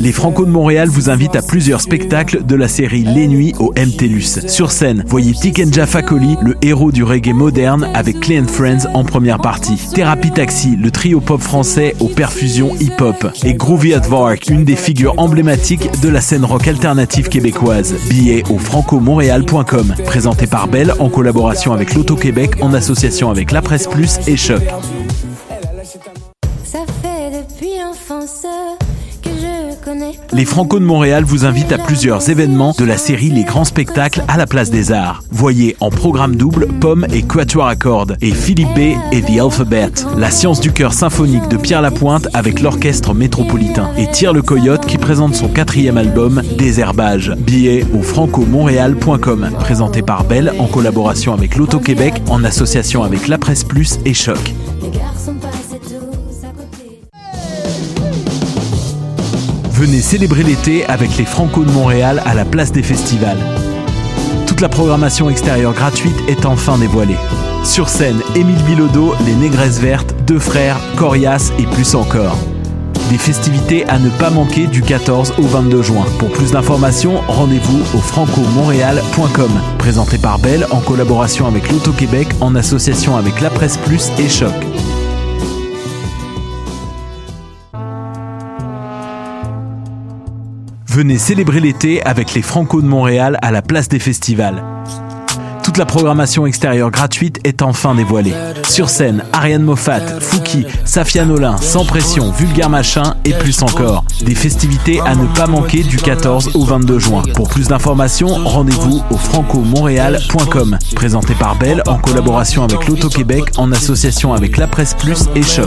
Les Franco de Montréal vous invitent à plusieurs spectacles de la série Les Nuits au MTLUS. Sur scène, voyez Tikenja Fakoli, le héros du reggae moderne avec Clay Friends en première partie. Thérapie Taxi, le trio pop français aux perfusions hip-hop. Et Groovy Advark, une des figures emblématiques de la scène rock alternative québécoise. Billets au francomontréal.com. Présenté par Belle en collaboration avec l'Auto-Québec en association avec La Presse Plus et Choc. Les Franco de Montréal vous invitent à plusieurs événements de la série Les Grands Spectacles à la Place des Arts. Voyez en programme double Pomme et Quatuor à cordes et Philippe B et The Alphabet. La science du cœur symphonique de Pierre Lapointe avec l'orchestre métropolitain. Et Tire le Coyote qui présente son quatrième album Désherbage. Billets au francomontréal.com. Présenté par Belle en collaboration avec l'Auto-Québec en association avec La Presse Plus et Choc. Venez célébrer l'été avec les Franco de Montréal à la place des festivals. Toute la programmation extérieure gratuite est enfin dévoilée. Sur scène, Émile Bilodeau, Les Négresses Vertes, Deux Frères, Corias et plus encore. Des festivités à ne pas manquer du 14 au 22 juin. Pour plus d'informations, rendez-vous au francomontréal.com. Présenté par Belle en collaboration avec l'Auto-Québec en association avec La Presse Plus et Choc. Venez célébrer l'été avec les Franco de Montréal à la place des festivals. Toute la programmation extérieure gratuite est enfin dévoilée. Sur scène, Ariane Moffat, Fouki, Safia Nolin, Sans Pression, Vulgaire Machin et plus encore. Des festivités à ne pas manquer du 14 au 22 juin. Pour plus d'informations, rendez-vous au francomontréal.com. Présenté par Belle en collaboration avec l'Auto-Québec en association avec La Presse Plus et Choc.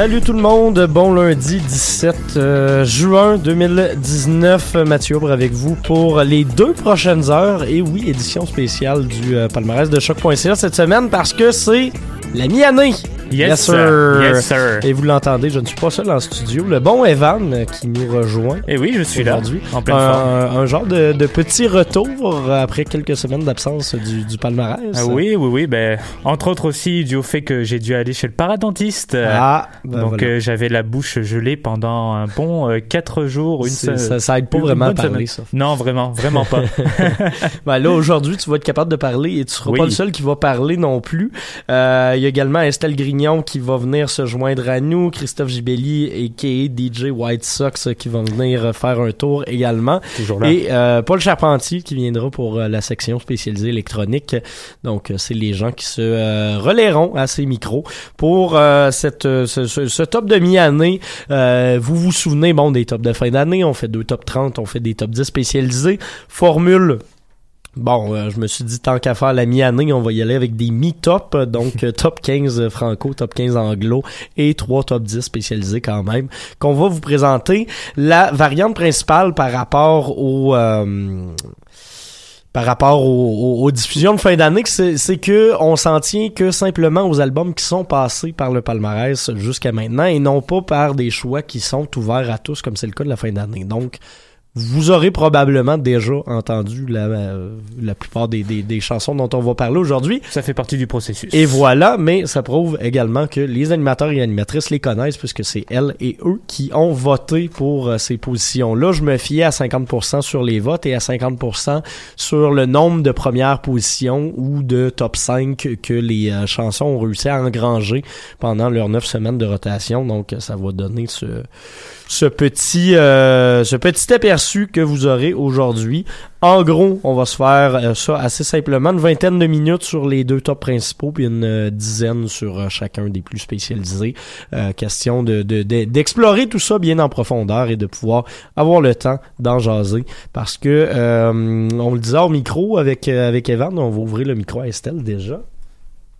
Salut tout le monde, bon lundi 17 euh, juin 2019, Mathieu Aubre avec vous pour les deux prochaines heures. Et oui, édition spéciale du euh, palmarès de choc.ca cette semaine parce que c'est la mi-année. Yes, sir. Yes, sir. Et vous l'entendez, je ne suis pas seul en studio. Le bon Evan euh, qui nous rejoint Et oui, je suis là. aujourd'hui. En pleine forme. Un, un genre de, de petit retour après quelques semaines d'absence du, du palmarès. Ah oui, oui, oui. Ben, entre autres aussi du fait que j'ai dû aller chez le paradontiste. Ah, ben Donc voilà. euh, j'avais la bouche gelée pendant un bon euh, quatre jours, une C'est- se- ça, ça aide pas vraiment à parler, semaine. ça. Non, vraiment, vraiment pas. Ben là, aujourd'hui, tu vas être capable de parler et tu seras Oui. pas le seul qui va parler non plus. Euh, y a également Estelle Grignon qui va venir se joindre à nous, Christophe Gibelli et DJ White Sox euh, qui vont venir euh, faire un tour également. Toujours là. Et euh, Paul Charpentier qui viendra pour euh, la section spécialisée électronique. Donc, c'est les gens qui se euh, relaieront à ces micros pour euh, cette, ce, ce- ce top de mi-année. Euh, vous vous souvenez, bon, des tops de fin d'année, on fait deux top 30, on fait des top 10 spécialisés. Formule Bon, euh, je me suis dit, tant qu'à faire la mi-année, on va y aller avec des mi-top, euh, donc euh, top 15 franco, top 15 anglo et trois top 10 spécialisés quand même, qu'on va vous présenter. La variante principale par rapport au... euh, par rapport aux, aux- aux diffusions de fin d'année, c'est que on s'en tient que simplement aux albums qui sont passés par le palmarès jusqu'à maintenant et non pas par des choix qui sont ouverts à tous comme c'est le cas de la fin d'année. Donc, vous aurez probablement déjà entendu la, euh, la plupart des, des, des chansons dont on va parler aujourd'hui. Ça fait partie du processus. Et voilà, mais ça prouve également que les animateurs et animatrices les connaissent puisque c'est elles et eux qui ont voté pour euh, ces positions-là. Je me fiais à 50% sur les votes et à 50% sur le nombre de premières positions ou de top 5 que les euh, chansons ont réussi à engranger pendant leurs 9 semaines de rotation. Donc, ça va donner ce, ce petit, euh, ce petit aperçu que vous aurez aujourd'hui. En gros, on va se faire euh, ça assez simplement, une vingtaine de minutes sur les deux tops principaux, puis une euh, dizaine sur euh, chacun des plus spécialisés. Euh, question de de- de- d'explorer tout ça bien en profondeur et de pouvoir avoir le temps d'en jaser. Parce que euh, on le disait au micro avec avec Evan, on va ouvrir le micro à Estelle déjà.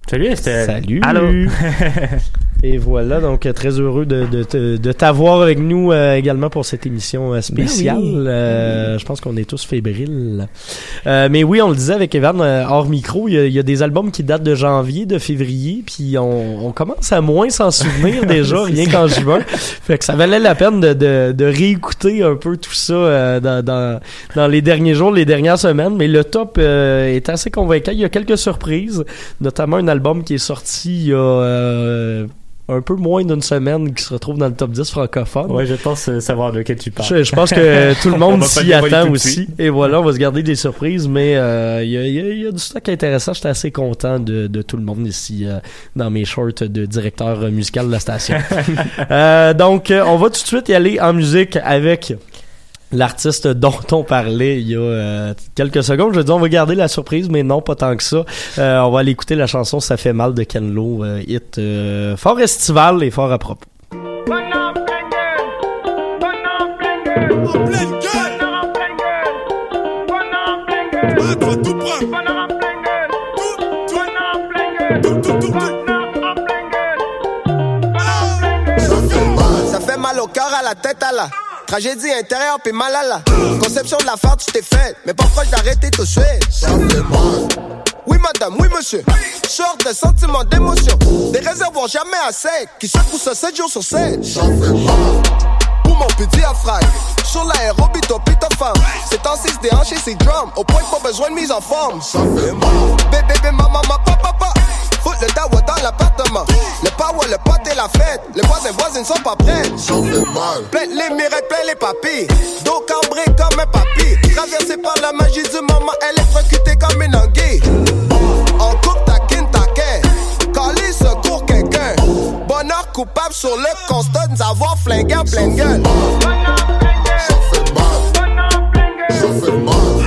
Salut Estelle. Salut. Allô. Et voilà, donc très heureux de, de, de t'avoir avec nous euh, également pour cette émission euh, spéciale. Ben oui. Euh, je pense qu'on est tous fébriles. Euh, mais oui, on le disait avec Evan hors micro, il y, a, il y a des albums qui datent de janvier, de février, puis on, on commence à moins s'en souvenir déjà, rien qu'en juin. Fait que ça valait la peine de, de, de réécouter un peu tout ça dans, dans, dans les derniers jours, les dernières semaines. Mais le top est assez convaincant. Il y a quelques surprises, notamment un album qui est sorti il y a euh, un peu moins d'une semaine qui se retrouve dans le top 10 francophone. Ouais, je pense euh, savoir de quel tu parles. Je, je pense que tout le On monde s'y attend aussi. Et voilà, on va se garder des surprises, mais euh, il y, a, il y a- il y a du stock intéressant. J'étais assez content de, de tout le monde ici euh, dans mes shorts de directeur musical de la station. Donc, on va tout de suite y aller en musique avec l'artiste dont on parlait il y a euh, quelques secondes. Je dis on va garder la surprise, mais non, pas tant que ça. Euh, on va aller écouter la chanson Ça fait mal de Ken Lo, euh, hit euh, fort estival et fort à propos. Ça fait mal au cœur, à la tête, à la tragédie intérieure, puis mal à la conception de la farce, tu t'es faite, mais pas proche d'arrêter tout de. Oui, madame, oui, monsieur. Sort de sentiments d'émotion, des réservoirs jamais sec, qui secouent ça 7 jours sur 7. Ça mal. Pour mon petit diaphragme, sur l'aérobie, ton pito femme. C'est en 6 déhanché, c'est drum, au point que pas besoin de mise en forme. Ça fait mal. Bébé, bébé, maman, ma papa, papa. Fout le dawa dans l'appartement. Le power, le pote et la fête. Les voisins, voisines sont pas prêts. Mal. Plein les miracles, plein les papilles. Dos cambré comme un papy. Traversé par la magie du moment, électrocutée comme une anguille. En coupe, taquine, taquin. Calé, secours quelqu'un. Bonheur coupable sur le constat de nous avoir flingué en pleine gueule. Ça fait mal. Ça fait mal.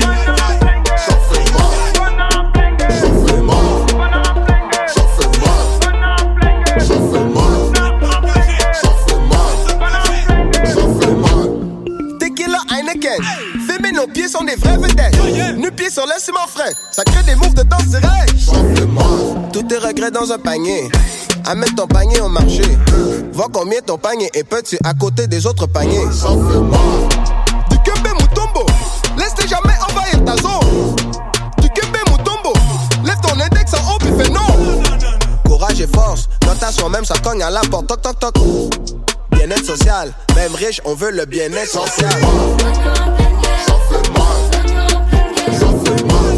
Des vrais vedettes. Nu pieds sur le ciment frais. Ça crée des moves de danse direct. Ça fait mal. Tous tes regrets dans un panier. Amène ton panier au marché. Vois combien ton panier est petit à côté des autres paniers. Du Kembe Mutombo. Laisse-les jamais envahir ta zone. Du Kembe Mutombo. Lève ton index en haut puis fais non. Courage et force. Note à soi-même, ça cogne à la porte. Toc toc toc. Bien-être social. Même riche, on veut le bien-être social. One.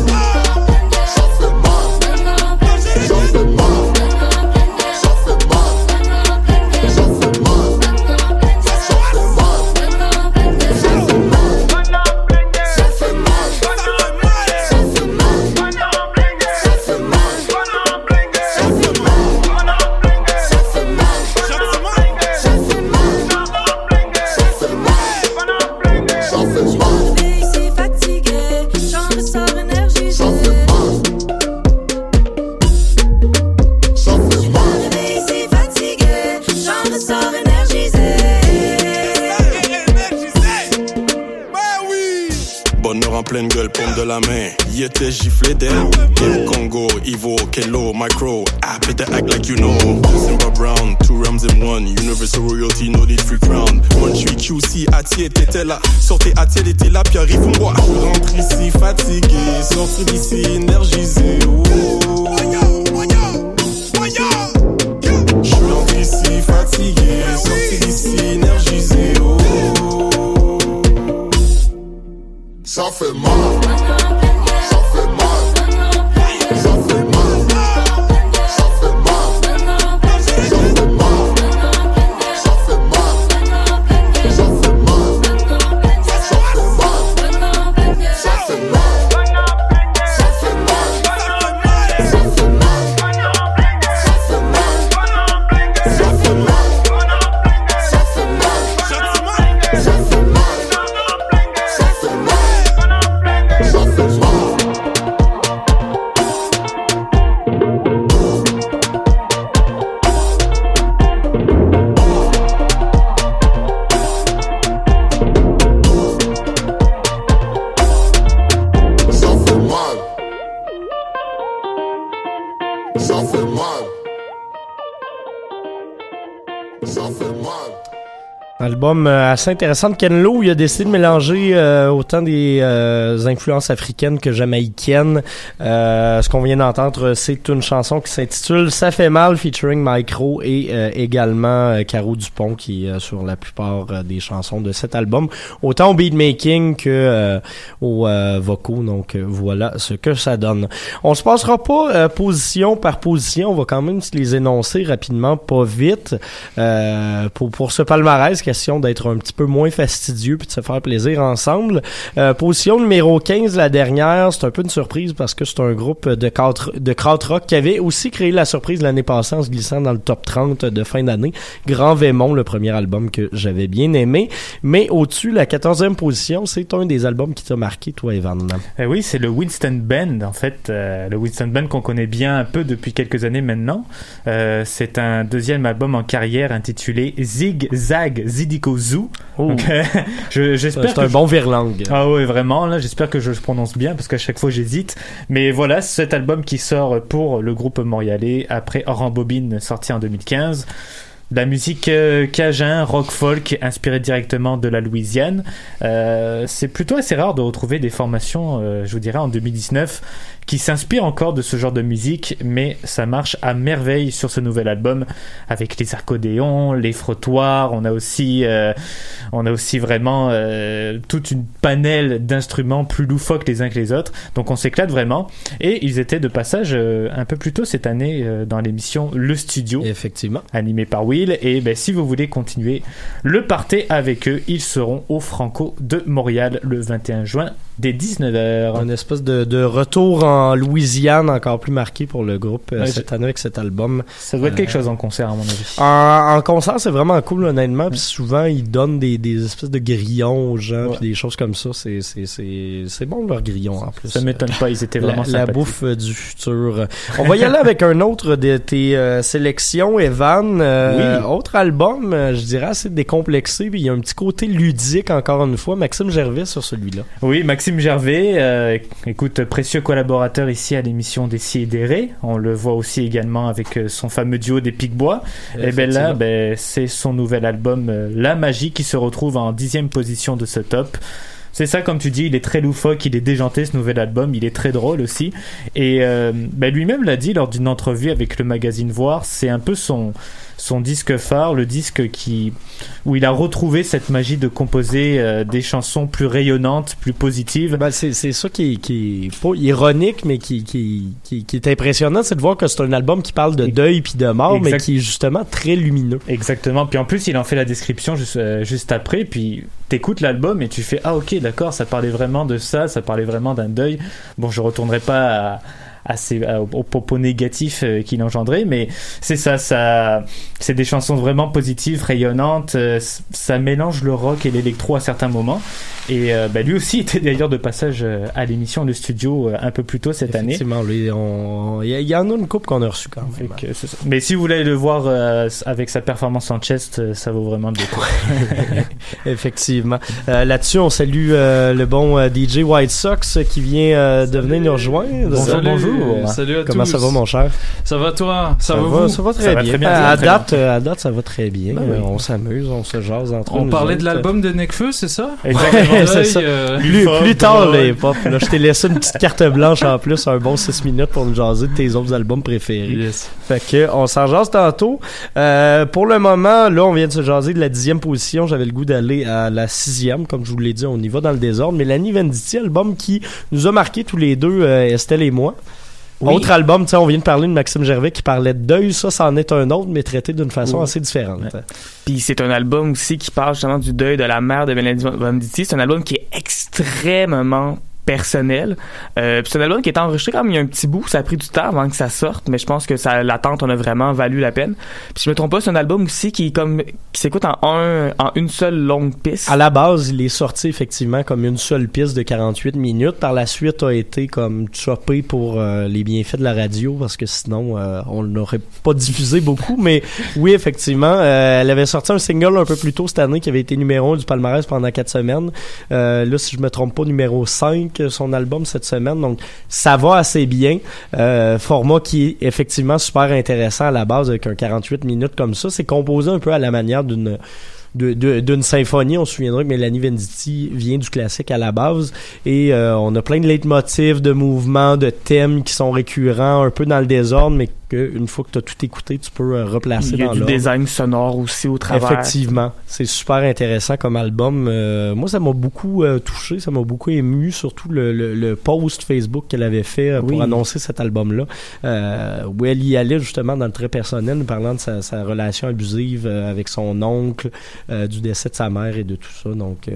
La main. Y était giflé d'elle. Kim Congo, Ivo, Kelo, Micro. Ah, better act like you know. Simba Brown, two rams in one. Universal royalty, no need free crown. One tree QC, Atier, t'étais là. Sortez Atier, était là, puis arrive moi. Je rentre ici fatigué, sortir d'ici énergisé. Oh. Je rentre ici fatigué, sortir d'ici énergisé. Oh. Fait mal. Euh, assez intéressant de Ken Lo. Il a décidé de mélanger euh, autant des euh, influences africaines que jamaïcaines. Ce qu'on vient d'entendre, c'est une chanson qui s'intitule Ça fait mal featuring Micro et également Caro Dupont qui est sur la plupart des chansons de cet album. Autant au beatmaking que aux vocaux. Donc voilà ce que ça donne. On se passera pas position par position. On va quand même se les énoncer rapidement, pas vite. Pour, pour ce palmarès, question d'être un petit peu moins fastidieux puis de se faire plaisir ensemble. Euh, position numéro 15, la dernière, c'est un peu une surprise parce que c'est un groupe de, quatre, de qui avait aussi créé la surprise l'année passée en se glissant dans le top 30 de fin d'année. Grand Vémont, le premier album que j'avais bien aimé. Mais au-dessus, la 14e position, c'est un des albums qui t'a marqué, toi, Evan. Eh oui, c'est le Winston Band, en fait. euh, le Winston Band qu'on connaît bien un peu depuis quelques années maintenant. Euh, c'est un deuxième album en carrière intitulé Zig Zag Zidico Zoo. Oh. Donc, euh, je- j'espère C'est que un je- bon virlangue. Ah ouais, vraiment, là, j'espère que je le prononce bien parce qu'à chaque fois j'hésite. Mais voilà, cet album qui sort pour le groupe montréalais après Rambobine sorti en 2015. De la musique euh, cajun, rock folk, inspirée directement de la Louisiane. Euh, c'est plutôt assez rare de retrouver des formations, euh, je vous dirais, en 2019 qui s'inspirent encore de ce genre de musique, mais ça marche à merveille sur ce nouvel album avec les accordéons, les frottoirs. On a aussi, euh, on a aussi vraiment euh, toute une panel d'instruments plus loufoques les uns que les autres. Donc on s'éclate vraiment. Et ils étaient de passage euh, un peu plus tôt cette année euh, dans l'émission Le Studio, Effectivement. animé par Will. Et ben, si vous voulez continuer le party avec eux, ils seront au Franco de Montréal le 21 juin dès 19h. Un espèce de, de retour en Louisiane encore plus marqué pour le groupe euh, Ouais, cette année avec cet album. Ça doit être quelque Euh, chose en concert à mon avis. En, en concert, c'est vraiment cool, honnêtement. Puis souvent, ils donnent des, des espèces de grillons aux gens, puis des choses comme ça. C'est, c'est, c'est, c'est bon, leurs grillons, en plus. Ça m'étonne pas, ils étaient La, vraiment la sympathiques. bouffe euh, du futur. On va y aller avec un autre de tes euh, sélections, Evan. Euh, Oui. Autre album, je dirais assez décomplexé. Puis il y a un petit côté ludique, encore une fois. Maxime Gervais sur celui-là. Oui, Maxime Gervais, euh, écoute, précieux collaborateur ici à l'émission des Si et des Ré. On le voit aussi également avec euh, son fameux duo des Picbois. Et ben là, ben, c'est son nouvel album euh, La Magie qui se retrouve en dixième position de ce top. C'est ça, comme tu dis, il est très loufoque, il est déjanté ce nouvel album, il est très drôle aussi. Et euh, ben, lui-même l'a dit lors d'une entrevue avec le magazine Voir, c'est un peu son son disque phare, le disque qui où il a retrouvé cette magie de composer euh, des chansons plus rayonnantes, plus positives. Ben, c'est, c'est ça qui est, qui est pas ironique, mais qui, qui, qui, qui est impressionnant, c'est de voir que c'est un album qui parle de deuil puis de mort, mais qui est justement très lumineux. Exactement. Puis en plus, il en fait la description juste, euh, juste après. Puis t'écoutes l'album et tu fais ah ok d'accord, ça parlait vraiment de ça, ça parlait vraiment d'un deuil. Bon, je retournerai pas à, à ces, à- aux propos négatifs euh, qu'il engendrait, mais c'est ça, ça, c'est des chansons vraiment positives, rayonnantes. euh, ça mélange le rock et l'électro à certains moments. Et euh, bah, lui aussi était d'ailleurs de passage euh, à l'émission Le Studio euh, un peu plus tôt cette année. Effectivement, lui, on- il y, a- il y a une coupe qu'on a reçue quand même. que. Mais si vous voulez le voir euh, avec sa performance en chest, euh, ça vaut vraiment le détour. Effectivement. Euh, Là-dessus, on salue euh, le bon euh, DJ White Sox qui vient euh, de venir nous rejoindre. Bonjour, Salut, bonjour. Salut à Comment tous. ça va, mon cher? Ça va toi? Ça, va vous? Ça va très Ça va bien. très bien, à, ça va à très date, euh, à date, ça va très bien. Ben oui. Euh, on s'amuse, on se jase entre On nous parlait de l'album de Necfeu, c'est ça? Exactement. ça. Euh, Plus, tard, les hip-hop. Là, je t'ai laissé une petite carte blanche en plus, un bon 6 minutes pour nous jaser de tes autres albums préférés. yes. Fait que on s'en jase tantôt. Euh, pour le moment, là, on vient de se jaser de la dixième position. J'avais le goût d'aller à la sixième, comme je vous l'ai dit, on y va dans le désordre. Mélanie Venditti, album qui nous a marqué tous les deux, euh, Estelle et moi. Oui. Autre album, tu sais, on vient de parler de Maxime Gervais qui parlait de deuil. Ça, c'en est un autre, mais traité d'une façon Oui. assez différente. Puis c'est un album aussi qui parle justement du deuil de la mère de Mélanie Venditti. C'est un album qui est extrêmement personnel. Euh, c'est un album qui est enregistré même il y a un petit bout. Ça a pris du temps avant que ça sorte, mais je pense que ça, l'attente en a vraiment valu la peine. Puis je me trompe pas, c'est un album aussi qui est comme qui s'écoute en un en une seule longue piste. À la base, il est sorti effectivement comme une seule piste de 48 minutes. Par la suite, a été comme chopé pour euh, les bienfaits de la radio parce que sinon, euh, on l'aurait pas diffusé beaucoup. Mais oui, effectivement, euh, elle avait sorti un single un peu plus tôt cette année qui avait été numéro 1 du palmarès pendant quatre semaines. Euh, là, si je me trompe pas, numéro 5 que son album cette semaine, donc ça va assez bien. Euh, format qui est effectivement super intéressant à la base avec un 48 minutes comme ça. C'est composé un peu à la manière d'une d'une symphonie. On se souviendra que Mélanie Venditti vient du classique à la base et euh, on a plein de leitmotifs, de mouvements, de thèmes qui sont récurrents, un peu dans le désordre, mais qu'une fois que tu as tout écouté, tu peux euh, replacer Il y a dans du design sonore aussi au travers. Effectivement, c'est super intéressant comme album. Euh, moi, ça m'a beaucoup euh, touché, ça m'a beaucoup ému, surtout le, le, le post Facebook qu'elle avait fait pour Oui. annoncer cet album-là, où elle y allait justement dans le très personnel, parlant de sa, sa relation abusive avec son oncle, du décès de sa mère et de tout ça. Donc,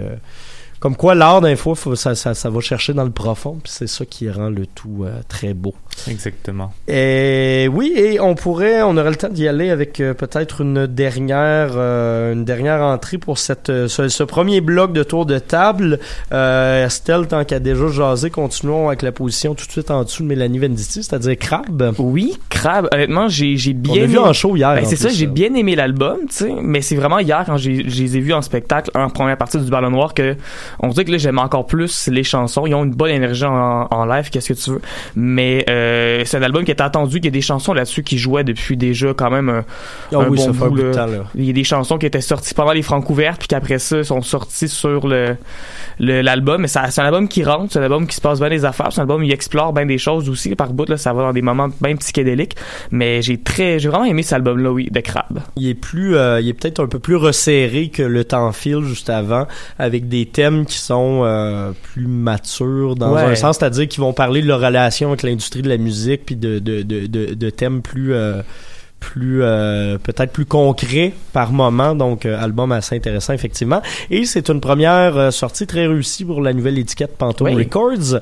comme quoi, l'art, d'un fois, faut- ça, ça, ça va chercher dans le profond, puis c'est ça qui rend le tout euh, très beau. Exactement. Et oui, et on pourrait, on aurait le temps d'y aller avec euh, peut-être une dernière, euh, une dernière entrée pour cette, ce, ce premier bloc de tour de table. Euh, Estelle, tant qu'à déjà jasé, continuons avec la position tout de suite en dessous de Mélanie Venditti, c'est-à-dire Crab. Oui, Crab. Honnêtement, j'ai j'ai On bien. l'a vu en show hier. Ben, en c'est ça, j'ai bien aimé l'album, tu sais, mais c'est vraiment hier quand j'ai- je les ai vus en spectacle en première partie du Ballon Noir que on dirait que là j'aime encore plus les chansons, ils ont une bonne énergie en, en live, qu'est-ce que tu veux. Mais euh, c'est un album qui est attendu, il y a des chansons là-dessus qui jouaient depuis déjà quand même un, Ah un oui, bon bout, bout de là. temps, là. Il y a des chansons qui étaient sorties pendant les francs puis qu'après ça sont sorties sur le l'album, mais c'est un album qui rentre, c'est un album qui se passe bien des affaires, c'est un album qui explore bien des choses aussi par bout là, ça va dans des moments bien psychédéliques, mais j'ai très j'ai vraiment aimé cet album là oui, de Crab. Il est plus, euh, il est peut-être un peu plus resserré que le temps file juste avant, avec des thèmes qui sont euh, plus matures dans Ouais. un sens, c'est-à-dire qu'ils vont parler de leur relation avec l'industrie de la musique, puis de, de, de, de, de thèmes plus euh, plus euh, peut-être plus concrets par moment donc euh, album assez intéressant effectivement et c'est une première euh, sortie très réussie pour la nouvelle étiquette Pantone Oui. Records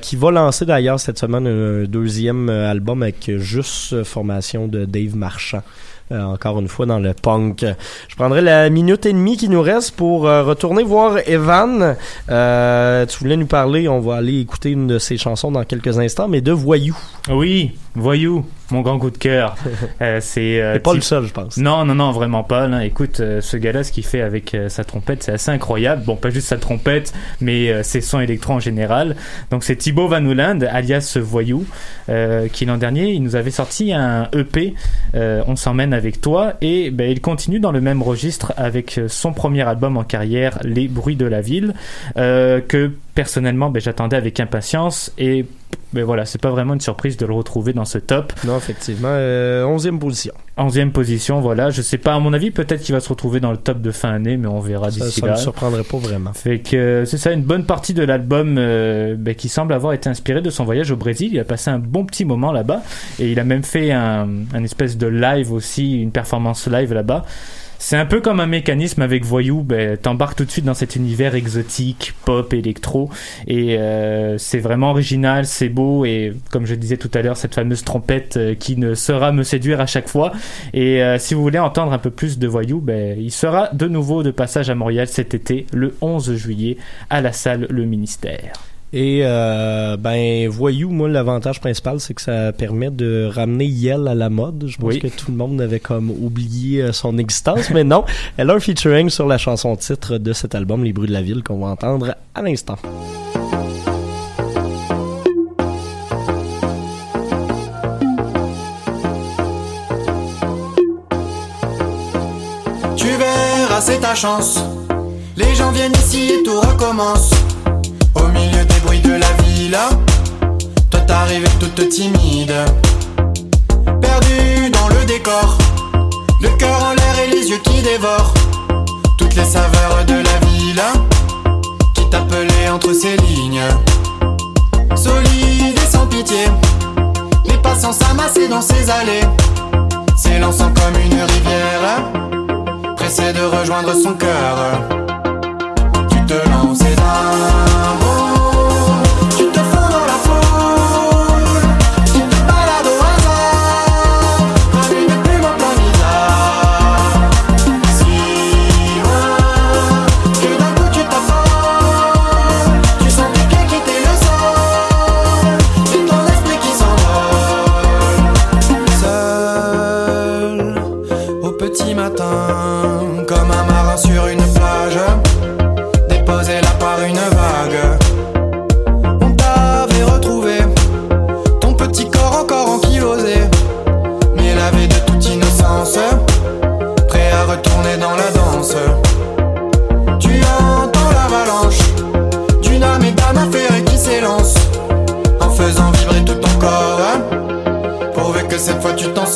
qui va lancer d'ailleurs cette semaine un deuxième album avec juste formation de Dave Marchand euh, encore une fois dans le punk. Je prendrai la minute et demie qui nous reste pour euh, retourner voir Evan. Euh, tu voulais nous parler, on va aller écouter une de ses chansons dans quelques instants, mais de Voyou. Oui, Voyou, mon grand coup de cœur. Euh, c'est euh, pas le seul, je pense. Non, non, non, vraiment pas. Là. Écoute, euh, ce gars-là, ce qu'il fait avec euh, sa trompette, c'est assez incroyable. Bon, pas juste sa trompette, mais ses sons électro en général. Donc, c'est Thibaut Van Ouland, alias Voyou, qui l'an dernier, il nous avait sorti un EP, On s'emmène avec toi, et ben, il continue dans le même registre avec son premier album en carrière, Les bruits de la ville, que personnellement, ben, j'attendais avec impatience, et ben voilà, c'est pas vraiment une surprise de le retrouver dans ce top. Non, effectivement, euh, 11e position. 11e position, voilà. Je sais pas, à mon avis, peut-être qu'il va se retrouver dans le top de fin année, mais on verra Ça, d'ici ça là. me surprendrait pas vraiment. Fait que euh, c'est ça, une bonne partie de l'album euh, ben, qui semble avoir été inspiré de son voyage au Brésil. Il a passé un bon petit moment là-bas et il a même fait un, un espèce de live aussi, une performance live là-bas. C'est un peu comme un mécanisme avec Voyou, ben, t'embarques tout de suite dans cet univers exotique, pop, électro, et euh, c'est vraiment original, c'est beau, et comme je disais tout à l'heure, cette fameuse trompette euh, qui ne saura me séduire à chaque fois. Et euh, si vous voulez entendre un peu plus de Voyou, ben, il sera de nouveau de passage à Montréal cet été, le 11 juillet, à la salle Le Ministère. Et euh, ben voyou, moi l'avantage principal c'est que ça permet de ramener Yel à la mode. Je pense Oui. que tout le monde avait comme oublié euh, son existence, mais non, elle a un featuring sur la chanson titre de cet album Les bruits de la ville qu'on va entendre à l'instant. Tu verras, c'est ta chance. Les gens viennent ici et tout recommence. Au milieu bruits de la villa, toi t'arrives toute timide. Perdu dans le décor, le cœur en l'air et les yeux qui dévorent. Toutes les saveurs de la villa qui t'appelaient entre ces lignes. Solide et sans pitié, les passants s'amassaient dans ces allées, s'élançant comme une rivière pressé de rejoindre son cœur. Tu te lances d'un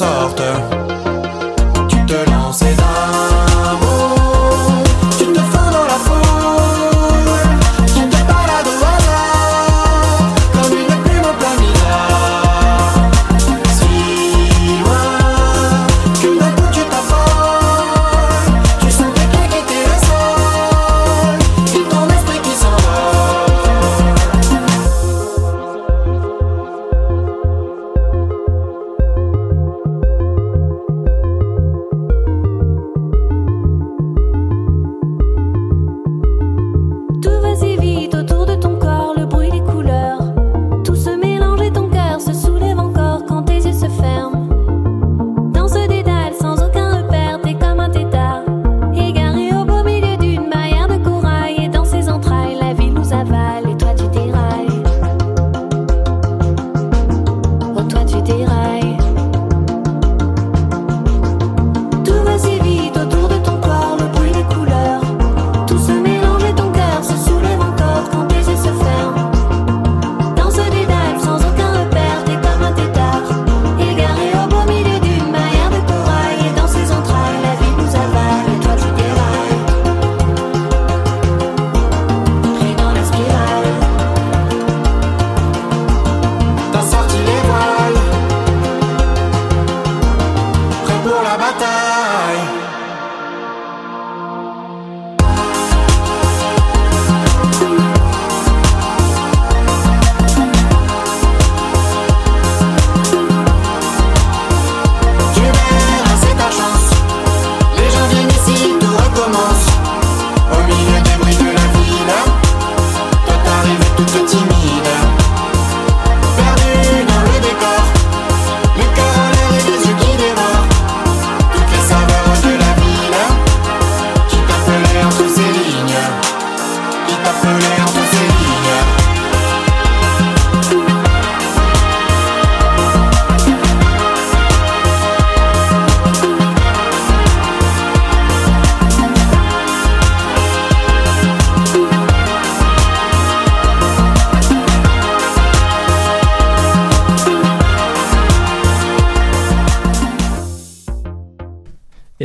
fois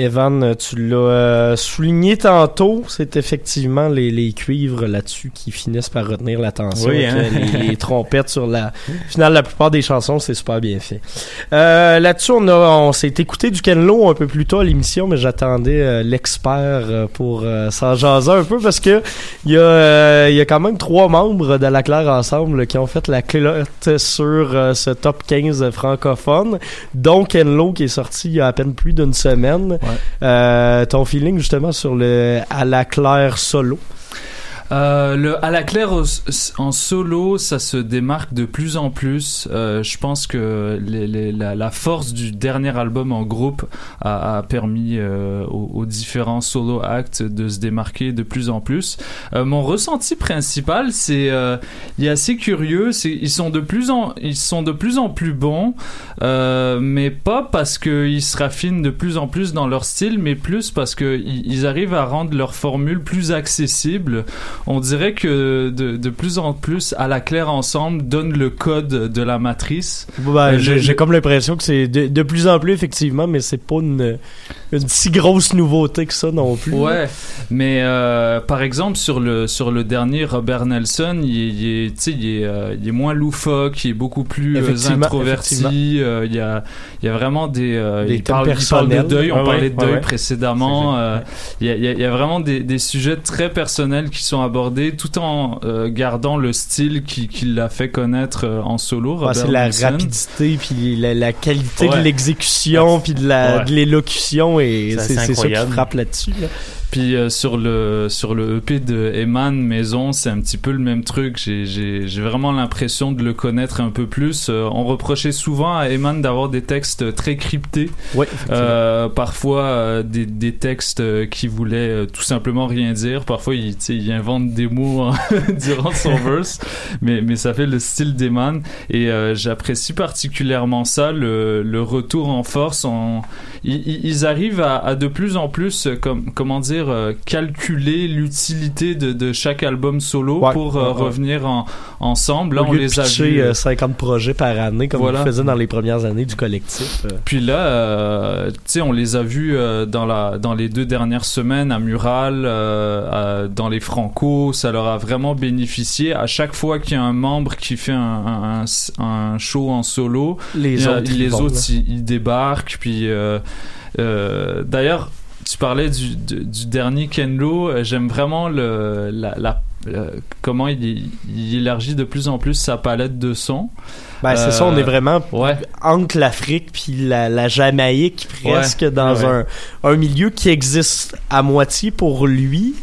Evan, tu l'as euh, souligné tantôt, c'est effectivement les, les cuivres là-dessus qui finissent par retenir l'attention. Oui, hein. les, les trompettes sur la finale, la plupart des chansons, c'est super bien fait. Euh, là-dessus, on, a, on s'est écouté du Ken Lo un peu plus tôt à l'émission, mais j'attendais euh, l'expert euh, pour euh, s'en jaser un peu parce que il y, a, euh, y a quand même trois membres de la Claire Ensemble qui ont fait la clotte sur ce top 15 francophone, dont Ken Lo qui est sorti il y a à peine plus d'une semaine. Euh, ton feeling justement sur le à la Claire solo? Euh, le à la claire en solo, ça se démarque de plus en plus. Euh, je pense que les- la, force du dernier album en groupe a, a permis euh, aux, différents solo acts de se démarquer de plus en plus. Euh, mon ressenti principal, c'est il est assez curieux. C'est ils sont de plus en ils sont de plus en plus bons, mais pas parce qu'ils se raffinent de plus en plus dans leur style, mais plus parce que ils ils arrivent à rendre leur formule plus accessible on dirait que de, de plus en plus à la claire ensemble donne le code de la matrice. Ben, j'ai comme l'impression que c'est de, de plus en plus effectivement, mais c'est pas une, une si grosse nouveauté que ça non plus. Ouais, mais euh, par exemple sur le sur le dernier Robert Nelson, il est, il est, il est, euh, il est moins loufoque, il est beaucoup plus introverti. euh, il y a il y a vraiment des, Des il, parle, il parle de deuil. On Ouais, parlait de deuil ouais, précédemment. il y, a, il y a- il y a vraiment des, des sujets très personnels qui sont abordés, tout en euh, gardant le style qui, qui l'a fait connaître euh, en solo. Robert c'est la rapidité puis la, la qualité Ouais. de l'exécution puis de la Ouais. de l'élocution et C'est ça qui frappe là-dessus. là. Puis euh, sur le sur le EP de Eman Maison, c'est un petit peu le même truc. J'ai vraiment l'impression de le connaître un peu plus. Euh, on reprochait souvent à Eman d'avoir des textes très cryptés, Ouais, euh, parfois euh, des des textes qui voulaient tout simplement rien dire. Parfois il il invente des mots hein, durant son verse, mais mais ça fait le style d'Eman et j'apprécie particulièrement ça le le retour en force. Ils, arrivent à, à de plus en plus, comme, comment dire, dire, euh, calculer l'utilité de, de chaque album solo Ouais, pour euh, ouais, revenir en, ensemble. Là, Au on lieu de les a pitcher, vus. euh, 50 projets par année comme Voilà. on le faisait dans les premières années du collectif. euh. Puis là, tu sais, on les a vus dans la dans les deux dernières semaines à Mural, à- dans les Franco. Ça leur a vraiment bénéficié. À chaque fois qu'il y a un membre qui fait un, un, un- un show en solo, Les a- autres, ils les vont, autres, là. ils, ils débarquent. Puis euh, d'ailleurs, tu parlais du, du, du dernier Ken Lo. euh, J'aime vraiment le la, la- le- comment il, il élargit de plus en plus sa palette de sons. Ben, c'est Euh, ça, on est vraiment ouais. entre l'Afrique puis la, la Jamaïque presque Ouais. dans Ouais. Un, un milieu qui existe à moitié pour lui,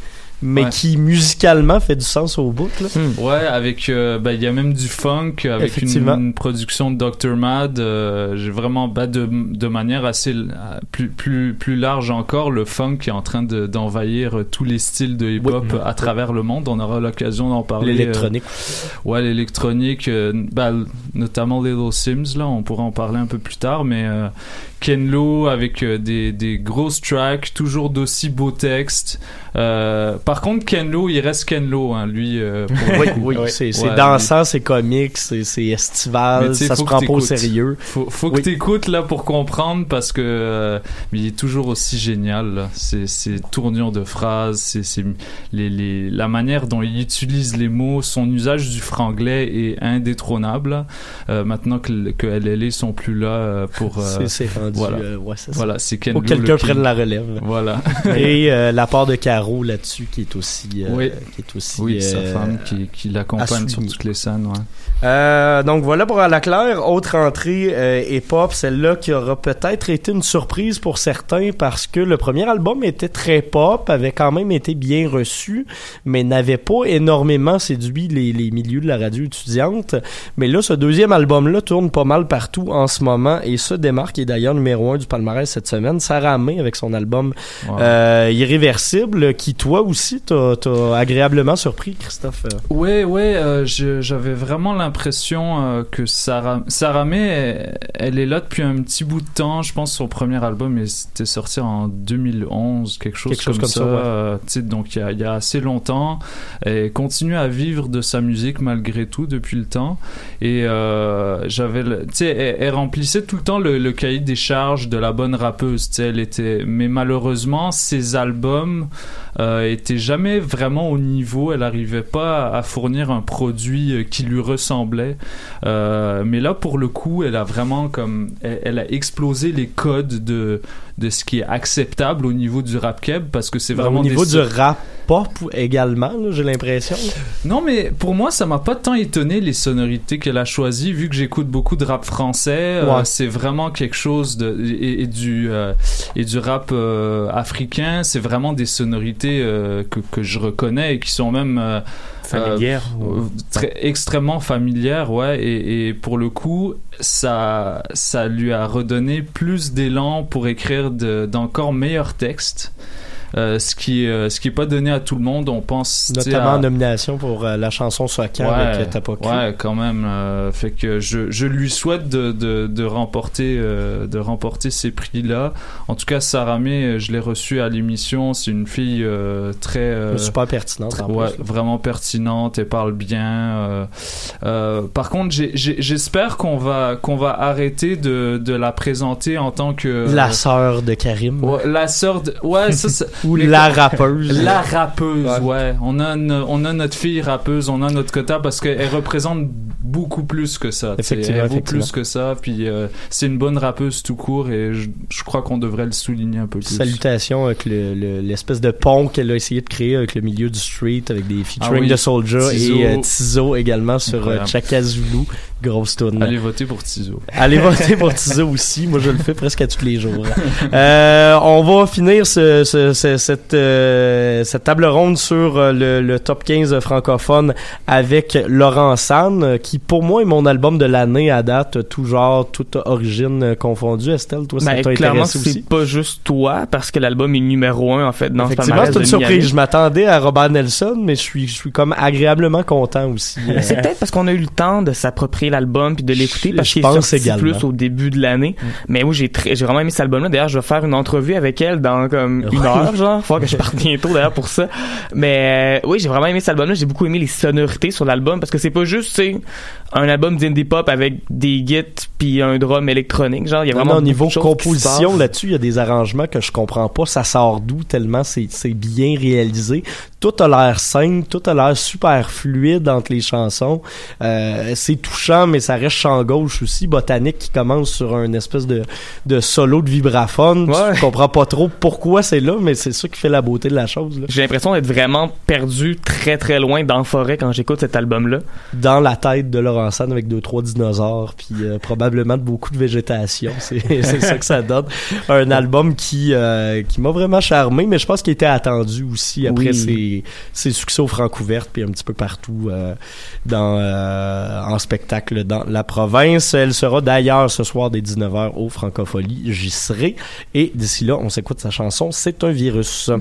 mais Ouais. qui musicalement fait du sens au bout. Là. Ouais, avec euh, ben, il y a même du funk avec une, production de Dr Mad. euh, J'ai vraiment bah, de, de manière assez euh, plus plus plus large encore le funk qui est en train de- d'envahir euh, tous les styles de hip hop Oui. à travers le monde. On aura l'occasion d'en parler. L'électronique. euh, ouais, l'électronique, bah, notamment Little Sims là, on pourra en parler un peu plus tard, mais euh, Ken Lo avec euh, des, des grosses tracks, toujours d'aussi beaux textes. Euh, par contre, Ken Lo, il reste Ken Lo, hein, lui. euh, pour Oui, oui, c'est Ouais, dansant, c'est comique, c'est c'est mais estival, ça se que prend pas au sérieux. Faut, faut que Oui. t'écoutes là pour comprendre parce que euh, mais il est toujours aussi génial. là. C'est c'est tournure de phrases, c'est c'est les, les la manière dont il utilise les mots, son usage du franglais est indétrônable. Euh, maintenant que que LLA sont plus là euh, pour euh, c'est rendu, voilà euh, ouais, ça. voilà c'est Ken Faut que quelqu'un prenne la relève. Voilà. Et euh, la part de Caro là-dessus qui est aussi euh, Oui. qui est aussi Oui, sa euh, femme qui, qui l'accompagne sur toutes les scènes. Ouais. Euh, donc voilà pour À la claire. Autre entrée euh, hip-hop, celle-là qui aura peut-être été une surprise pour certains parce que le premier album était très pop, avait quand même été bien reçu, mais n'avait pas énormément séduit les, les milieux de la radio étudiante. Mais là, ce deuxième album-là tourne pas mal partout en ce moment et se démarque, et d'ailleurs numéro un du palmarès cette semaine, Sarah May avec son album euh, Irréversible, qui toi aussi t'as agréablement surpris, Christophe. Ouais, ouais, euh, je- j'avais vraiment l'impression euh, que Sarah, Sarah May, elle, elle est là depuis un petit bout de temps. Je pense son premier album était sorti en 2011, quelque chose, Quelque chose comme, ça. ça, ouais. euh, donc il y, a, il y a assez longtemps. Elle continue à vivre de sa musique malgré tout depuis le temps. Et euh, j'avais, tu sais, elle, elle remplissait tout le temps le, le cahier des charges de la bonne rappeuse. Elle était, mais malheureusement, ses albums euh, était jamais vraiment au niveau. Elle n'arrivait pas à fournir un produit qui lui Euh, mais là, pour le coup, elle a vraiment comme, elle, elle a explosé les codes de de ce qui est acceptable au niveau du rap keb parce que c'est vraiment au niveau des du rap pop également, j'ai l'impression. non, mais pour moi, ça m'a pas tant étonné les sonorités qu'elle a choisies, vu que j'écoute beaucoup de rap français. euh, c'est vraiment quelque chose de et, et du euh, et du rap africain. C'est vraiment des sonorités que que je reconnais et qui sont même Familière. euh, très extrêmement familières, ouais. Et, et pour le coup, ça ça lui a redonné plus d'élan pour écrire de- d'encore meilleurs textes. Euh, ce qui euh, ce qui est pas donné à tout le monde on pense Notamment à- en nomination pour euh, la chanson avec euh, T'as pas cru. Ouais, quand même. euh, fait que je, je lui souhaite de, de, de remporter euh, de remporter ces prix-là. En tout cas, Sarah May, je l'ai reçue à l'émission. C'est une fille euh, très euh, Super pertinente en ouais, plus. là. vraiment pertinente. Elle parle bien. euh, euh, par contre, j'espère qu'on va qu'on va arrêter de, de la présenter en tant que La sœur de Karim. Ouais, la sœur de ouais ça, ça- Ou mais la rappeuse. la rappeuse, Ouais. ouais. On a, une- on a notre fille rappeuse, on a notre quota parce qu'elle représente beaucoup plus que ça. Effectivement, Elle vaut effectivement. plus que ça. Puis euh, c'est une bonne rappeuse tout court et je, je crois qu'on devrait le souligner un peu plus. Salutations avec le- le- l'espèce de pont qu'elle a essayé de créer avec le milieu du street, avec des featuring Ah oui. de Soldier Tizo. et euh, Tizo également sur euh, Incroyable. Chaka Zulu. Grosse tourne. Allez voter pour Tizo. Allez voter pour Tizo aussi. Moi, je le fais presque à tous les jours. Euh, on va finir ce, ce- ce- cette, euh, cette table ronde sur euh, le, le top 15 francophone avec Laurent San, euh, qui pour moi est mon album de l'année à date, tout genre, toute origine euh, confondue. Estelle, toi, ça Ben, t'a clairement, intéressé aussi? c'est pas juste toi, parce que l'album est numéro un, en fait, dans Effectivement, c'est une surprise. Je m'attendais à Robert Nelson, mais je suis, je suis comme agréablement content aussi. Euh, C'est peut-être parce qu'on a eu le temps de s'approprier l'album puis de l'écouter parce qu'il est pense sorti également. plus au début de l'année. Mais oui, j'ai très, j'ai vraiment aimé cet album-là. D'ailleurs, je vais faire une entrevue avec elle dans comme une heure, genre. Faut que je parte bientôt d'ailleurs pour ça. Mais euh, oui, j'ai vraiment aimé cet album-là. J'ai beaucoup aimé les sonorités sur l'album parce que c'est pas juste, un album d'indie pop avec des guides puis un drum électronique. Genre, il y a vraiment au niveau composition là-dessus, il y a des arrangements que je comprends pas. Ça sort d'où tellement c'est c'est bien réalisé. Tout a l'air simple, tout a l'air super fluide entre les chansons. Euh, c'est touchant, mais ça reste chant gauche aussi. Botanique qui commence sur un espèce de, de solo de vibraphone. Ouais. Tu comprends pas trop pourquoi c'est là, mais c'est ça qui fait la beauté de la chose. là. J'ai l'impression d'être vraiment perdu très très loin dans la forêt quand j'écoute cet album-là. Dans la tête de Laurent San avec deux trois dinosaures, puis euh, probablement de beaucoup de végétation. C'est c'est ça que ça donne. Un album qui euh, qui m'a vraiment charmé, mais je pense qu'il était attendu aussi après Oui. ses, ses succès au Francouverte puis un petit peu partout euh, dans en spectacle dans la province. Elle sera d'ailleurs ce soir dès 19h au Francophonie. J'y serai. Et d'ici là, on s'écoute sa chanson. C'est un virus. Se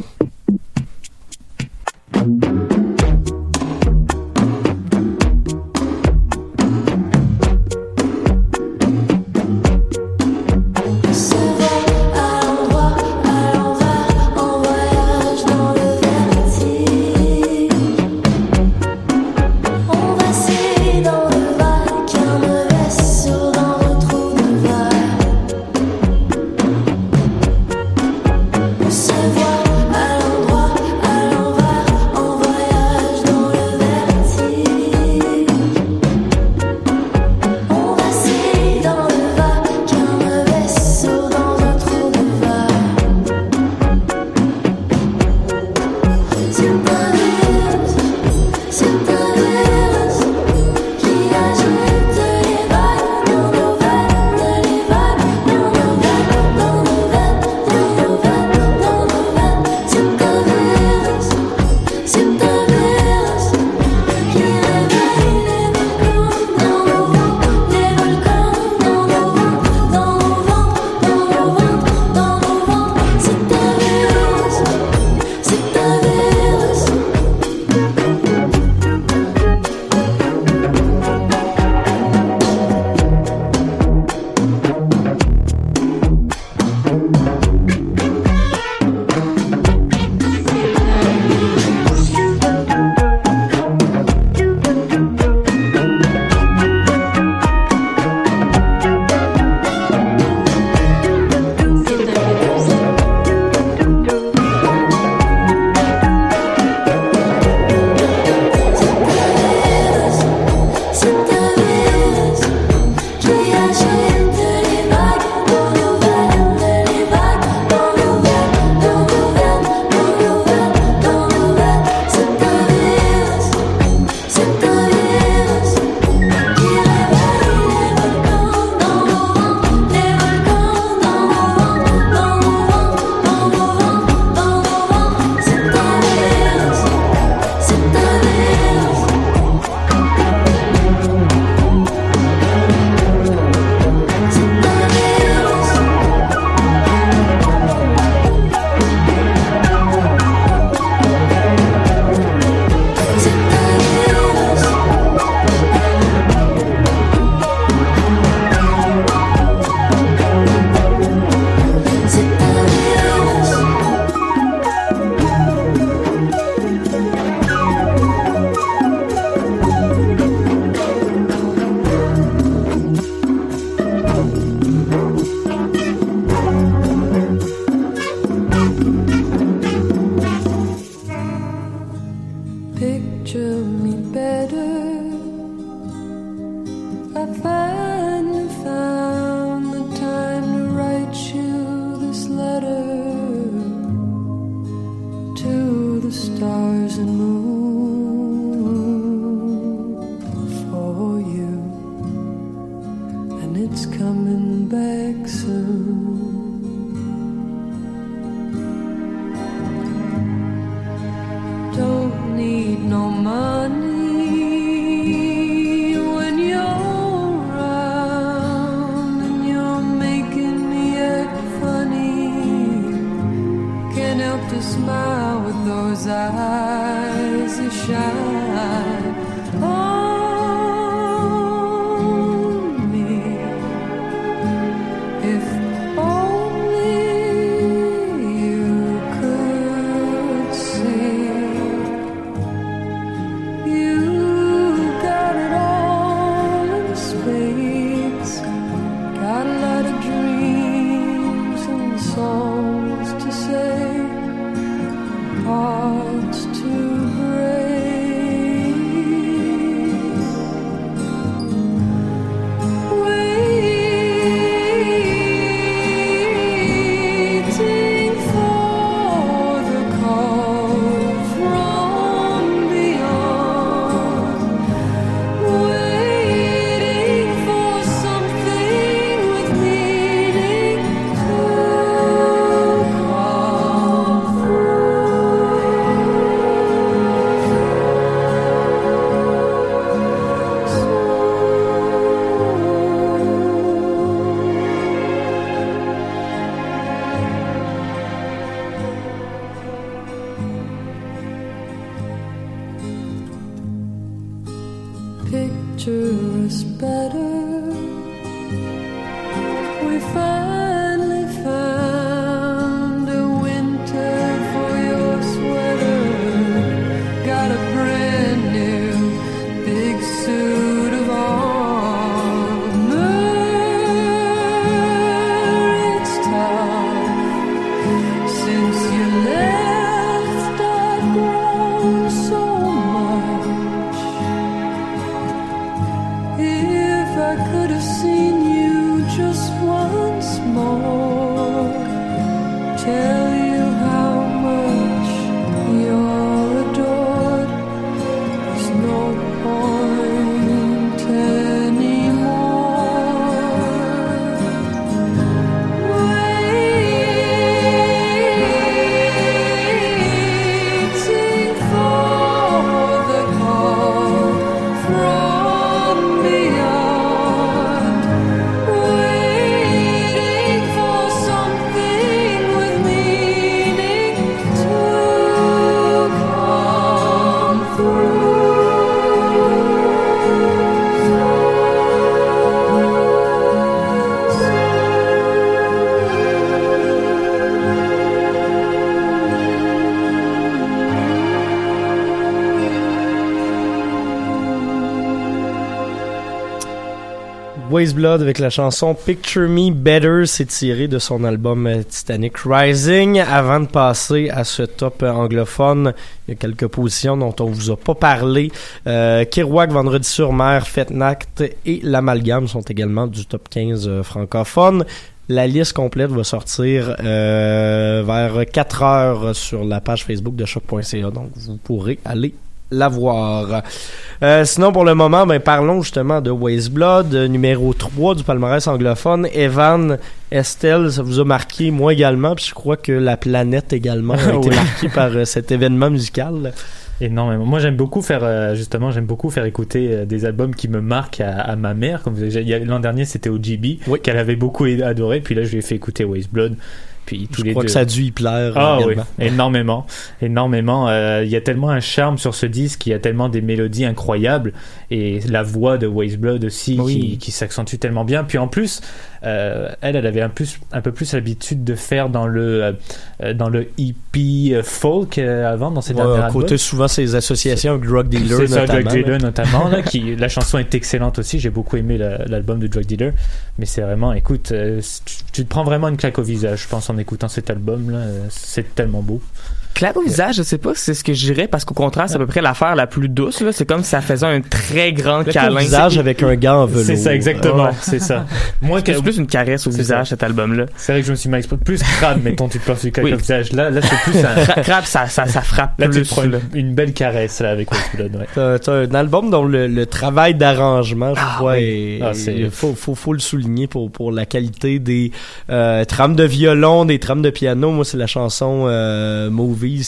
Waste Blood avec la chanson Picture Me Better, c'est tiré de son album euh, Titanic Rising. Avant de passer à ce top euh, anglophone, il y a quelques positions dont on vous a pas parlé. Euh, Kerouac, Vendredi sur mer, Fetnact et l'Amalgame sont également du top 15 euh, francophone. La liste complète va sortir vers 4 heures sur la page Facebook de choc.ca, donc vous pourrez aller la voir. Euh, sinon, pour le moment, ben, parlons justement de Waste Blood, euh, numéro 3 du palmarès anglophone. Evan Estelle, ça vous a marqué, moi également, puis je crois que la planète également a été Oui. marquée par euh, cet événement musical. Énormément. Moi, j'aime beaucoup faire, euh, justement, j'aime beaucoup faire écouter euh, des albums qui me marquent à, à ma mère. Comme l'an dernier, c'était OGB, qu'elle avait beaucoup adoré. Puis là, je lui ai fait écouter Waste Blood. Puis tous Je les crois deux. que ça a dû y plaire Ah oui, énormément, énormément. Euh, Il y a tellement un charme sur ce disque, il y a tellement des mélodies incroyables et la voix de Waste Blood aussi Oui. qui, qui s'accentue tellement bien. Puis en plus, elle, elle avait un, plus, un peu plus l'habitude de faire dans le euh, dans le euh, folk euh, avant dans ses Ouais, derniers à côté albums. souvent ces associations avec drug dealer C'est ça. Drug Dealer notamment. là, qui, la chanson est excellente aussi. J'ai beaucoup aimé la- l'album de Drug Dealer. Mais c'est vraiment, écoute, euh, tu, tu te prends vraiment une claque au visage, je pense, en écoutant cet album. là Euh, C'est tellement beau. Clap au visage, je sais pas si c'est ce que je dirais parce qu'au contraire, c'est à peu près l'affaire la plus douce. là. C'est comme si ça faisait un très grand Clap au câlin. visage avec un gant en velours. C'est ça, exactement. Ouais. C'est ça. Moi, C'est plus une caresse au visage, ça. cet album-là. C'est vrai que je me suis mal exprimé. Plus crade, mettons, tu te penses du claque Oui. au visage. Là, là c'est plus un. Cra- Crap, ça, ça, ça frappe Là, tu plus. prends là. une, une belle caresse là, avec Waste Blood. Ouais. T'as t'as un album dont le, le travail d'arrangement, je Ah, crois, oui. est- Ah, il faut, faut, faut le souligner pour, pour la qualité des euh, trames de violon, des trames de piano. Moi, c'est la chanson euh,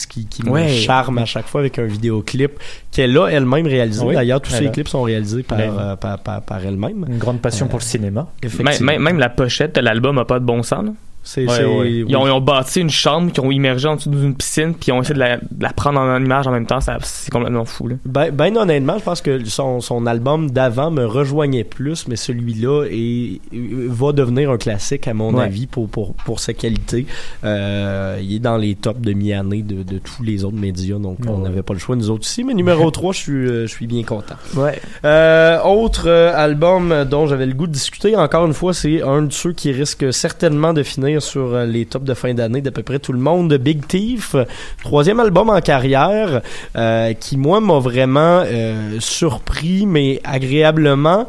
Qui, qui me charme à chaque fois avec un vidéoclip qu'elle a elle-même réalisé. Oui, D'ailleurs, tous a. clips sont réalisés par, euh, par, par, par elle-même. Une grande passion pour le cinéma. Même, Effectivement. même, même la pochette de l'album a pas de bon sens. C'est, Ouais, ouais. Ils, ont, ils ont bâti une chambre qui ont immergé en dessous d'une piscine puis ils ont essayé de la, de la prendre en image en même temps. C'est complètement fou. Là. Ben, ben honnêtement, je pense que son, son album d'avant me rejoignait plus, mais celui-là est, va devenir un classique à mon Ouais. avis pour, pour, pour sa qualité. Euh, il est dans les tops de mi-année de, de tous les autres médias, donc on n'avait pas le choix nous autres ici. Mais numéro 3, je suis, euh, je suis bien content. Ouais. Euh, autre album dont j'avais le goût de discuter, encore une fois, c'est un de ceux qui risque certainement de finir sur euh, les tops de fin d'année d'à peu près tout le monde, Big Thief. Troisième album en carrière, euh, qui moi m'a vraiment euh, surpris, mais agréablement.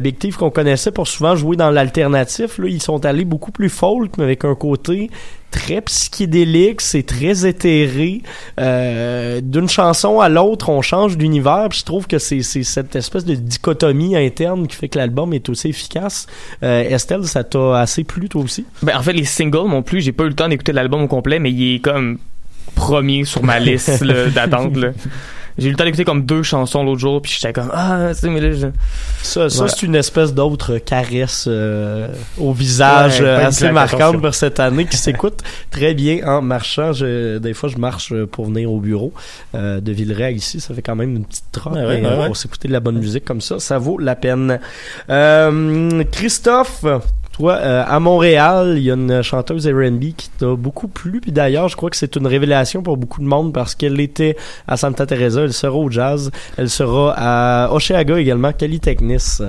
Big Thief qu'on connaissait pour souvent jouer dans l'alternatif, là, ils sont allés beaucoup plus folk, mais avec un côté très psychédélique, c'est très éthéré. Euh, D'une chanson à l'autre, on change d'univers. Je trouve que c'est cette espèce de dichotomie interne qui fait que l'album est aussi efficace. Euh, Estelle, ça t'a assez plu toi aussi? Ben, en fait, les singles non plus, j'ai pas eu le temps d'écouter l'album au complet, mais il est comme premier sur ma liste d'attente. J'ai eu le temps d'écouter comme deux chansons l'autre jour, puis j'étais comme ah, tu sais, mais là, je- Ça, ça Voilà. c'est une espèce d'autre caresse euh, au visage Ouais, euh, assez marquante pour cette année qui s'écoute très bien en marchant. Je, des fois, je marche pour venir au bureau euh, de Villeray ici. Ça fait quand même une petite trotte. Ouais, ouais, ouais. Pour s'écouter de la bonne musique comme ça, ça vaut la peine. Euh, Christophe, euh, à Montréal, il y a une chanteuse R&B qui t'a beaucoup plu. Puis d'ailleurs, je crois que c'est une révélation pour beaucoup de monde parce qu'elle était à Santa Teresa, elle sera au jazz, elle sera à Oshéaga également, Cali Technis.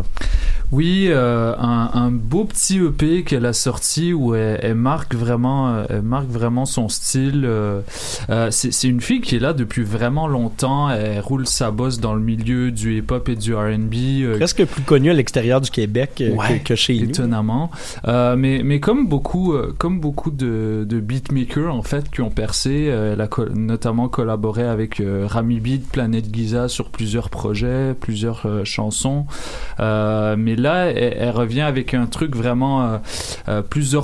Oui, euh, un, un beau petit EP qu'elle a sorti où elle, elle marque vraiment, euh, elle marque vraiment son style. euh, euh, c'est c'est une fille qui est là depuis vraiment longtemps. Elle roule sa bosse dans le milieu du hip-hop et du R&B. euh, Presque plus connue à l'extérieur du Québec euh, Ouais, que, que chez nous. étonnamment. Euh, mais, mais comme beaucoup, comme beaucoup de, de beatmakers en fait qui ont percé, elle a co- notamment collaboré avec Rami Beat, Planète Giza sur plusieurs projets, plusieurs chansons. Euh, mais là, elle, elle revient avec un truc vraiment euh, euh, plus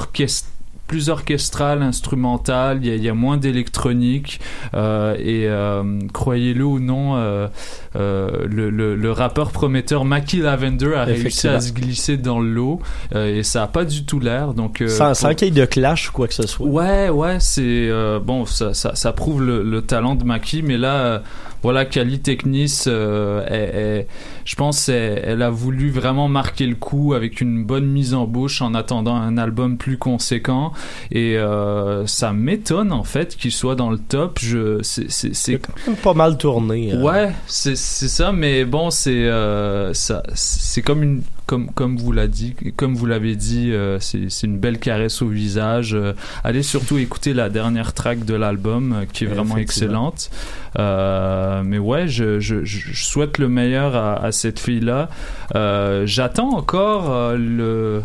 orchestral, instrumental, il y a, il y a moins d'électronique euh, et euh, croyez-le ou non, euh, le, le, le rappeur prometteur Mackie Lavender a réussi à se glisser dans le lot euh, et ça a pas du tout l'air. Donc sans sans qu'il y ait de clash ou quoi que ce soit. Ouais, ouais, c'est bon, ça, ça, ça prouve le, le talent de Maki, mais là, voilà, Kali Technis, euh, je pense, elle, elle a voulu vraiment marquer le coup avec une bonne mise en bouche en attendant un album plus conséquent, et euh, ça m'étonne en fait qu'il soit dans le top. Je, c'est, pas mal tourné. euh. Ouais, c'est c'est ça, mais bon, c'est euh, ça, c'est comme une comme comme vous l'a dit, comme vous l'avez dit, euh, c'est une belle caresse au visage. Euh, allez surtout écouter la dernière track de l'album, euh, qui est vraiment excellente. Mais ouais, je, je, je souhaite le meilleur à, à cette fille-là. J'attends encore le,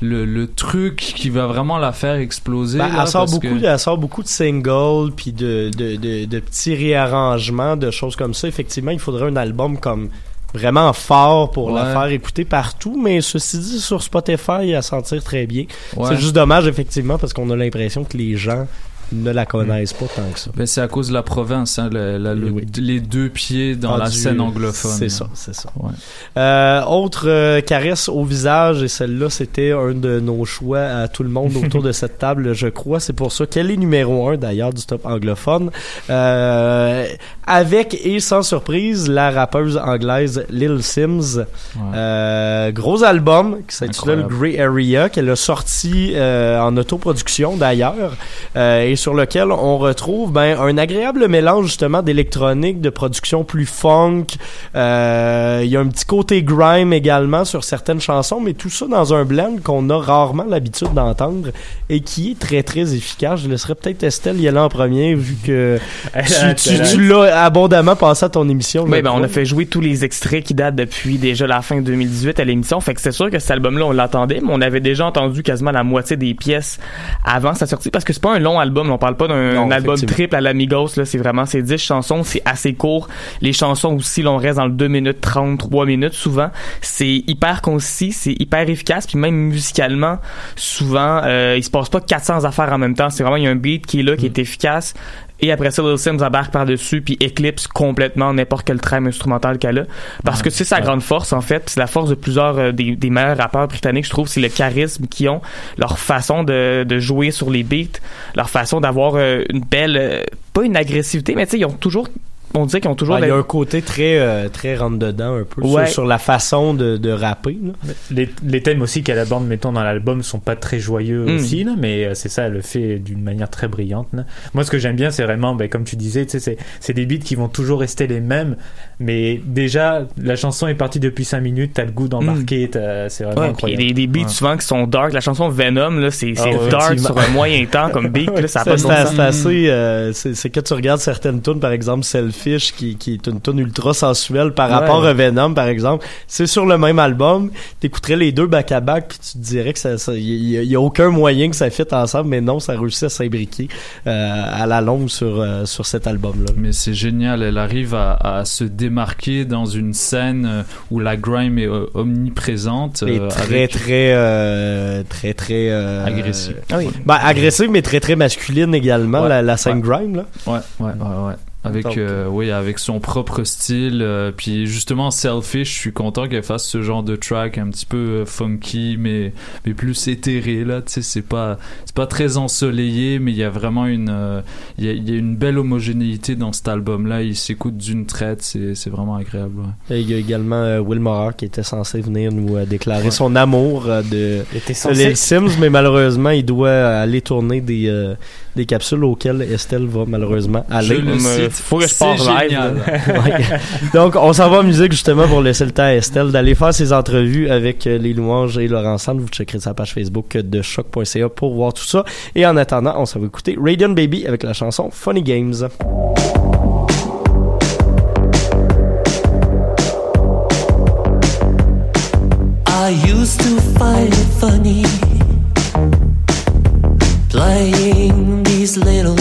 le le truc qui va vraiment la faire exploser. Ben, là, elle, sort parce beaucoup, que- elle sort beaucoup de singles, puis de, de, de, de petits réarrangements, de choses comme ça. Effectivement, il faudrait un album comme vraiment fort pour la faire écouter partout, mais ceci dit, sur Spotify, à sentir très bien. Ouais. C'est juste dommage, effectivement, parce qu'on a l'impression que les gens ne la connaissent pas tant que ça. Ben, c'est à cause de la province, hein, le- la- le- Oui. les deux pieds dans la Rendu- scène anglophone. C'est ça, c'est ça. Ouais. Euh, autre euh, caresse au visage, et celle-là, c'était un de nos choix à tout le monde autour de cette table, je crois. C'est pour ça qu'elle est numéro un, d'ailleurs, du top anglophone. Euh, avec, et sans surprise, la rappeuse anglaise Lil Sims. Gros album qui s'intitule. Grey Area, qu'elle a sorti en autoproduction, d'ailleurs, et sur lequel on retrouve ben, un agréable mélange, justement, d'électronique, de production plus funk, euh, il y a un petit côté grime également sur certaines chansons, mais tout ça dans un blend qu'on a rarement l'habitude d'entendre et qui est très très efficace. Je laisserai peut-être Estelle y aller en premier vu que tu, tu- l'as abondamment passé à ton émission. Oui, ben, on a fait jouer tous les extraits qui datent depuis déjà la fin 2018 à l'émission. Fait que c'est sûr que cet album-là, on l'attendait, mais on avait déjà entendu quasiment la moitié des pièces avant sa sortie parce que c'est pas un long album. On parle pas d'un album triple à l'Amigos, là. C'est vraiment, c'est 10 chansons. C'est assez court. Les chansons aussi, là, on reste dans le 2 minutes 30, 3 minutes souvent. C'est hyper concis, c'est hyper efficace. Puis même musicalement, souvent, euh, il se passe pas 400 affaires en même temps. C'est vraiment, il y a un beat qui est là, qui est efficace. Et après ça, Lil Sims embarque par-dessus puis éclipse complètement n'importe quel trame instrumental qu'elle a. Parce que c'est sa grande force, en fait. C'est la force de plusieurs euh, des, des meilleurs rappeurs britanniques, je trouve. C'est le charisme qu'ils ont, leur façon de, de jouer sur les beats, leur façon d'avoir euh, une belle... euh, pas une agressivité, mais tu sais, ils ont toujours... On dirait qu'ils ont toujours... Ah, il y a un côté très euh, très rentre dedans un peu Ouais. sur, sur la façon de, de rapper. là. Les, les thèmes aussi qu'elle aborde, mettons, dans l'album sont pas très joyeux Mm. aussi, là, mais euh, c'est ça, elle le fait d'une manière très brillante. là. Moi, ce que j'aime bien, c'est vraiment, ben, comme tu disais, tu sais, c'est, c'est des beats qui vont toujours rester les mêmes, mais déjà, la chanson est partie depuis 5 minutes, t'as le goût d'embarquer, t'as- c'est vraiment Mm. Ouais, puis il y a incroyable. des, des beats Ouais. souvent qui sont dark. La chanson Venom, là, c'est c'est ouais, dark sur un moyen temps comme beat. là, ça a pas assez. euh, c'est c'est que tu regardes certaines tunes, par exemple Selfish, qui, qui est une tune ultra sensuelle par Ouais. rapport à Venom, par exemple. C'est sur le même album. T'écouterais les deux back à back, puis tu te dirais que ça, ça- y, y a- y a aucun moyen que ça fit ensemble, mais non, ça réussit à s'imbriquer euh, à la longue sur euh, sur cet album-là. Mais c'est génial, elle arrive à, à se démarquer dans une scène euh, où la grime est euh, omniprésente. Et euh, très, avec- très, euh, très, très, Agressive. Ah oui. Ben, agressive, mais très, très masculine également, Ouais. la, la scène grime, là. Ouais, ouais, ouais, ouais. Avec, euh, oui, avec son propre style. euh, puis justement, Selfish, je suis content qu'elle fasse ce genre de track un petit peu euh, funky, mais, mais plus éthéré, là. Tu sais, c'est pas, c'est pas très ensoleillé, mais il y a vraiment une, euh, il y, a, il y a une belle homogénéité dans cet album-là. Il s'écoute d'une traite, c'est, c'est vraiment agréable, ouais. Et il y a également euh, Will Morar qui était censé venir nous euh, déclarer son amour euh, de, de Lil Sims, mais malheureusement, il doit aller tourner des, euh, des capsules auxquelles Estelle va malheureusement aller. Je le Me- cite, faut que je parte live. Donc, on s'en va en musique justement pour laisser le temps à Estelle d'aller faire ses entrevues avec euh, les louanges et Laurent Sand. Vous checkerez sa page Facebook de choc.ca pour voir tout ça. Et en attendant, on s'en va écouter Radiant Baby avec la chanson Funny Games. I used to find it funny playing these little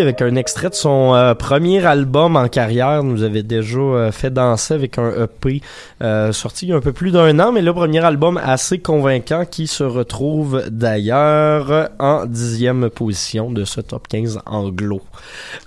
Avec un extrait de son euh, premier album en carrière. Nous avait déjà euh, fait danser avec un EP euh, sorti il y a un peu plus d'un an mais le premier album assez convaincant qui se retrouve d'ailleurs en dixième position de ce top 15 anglo.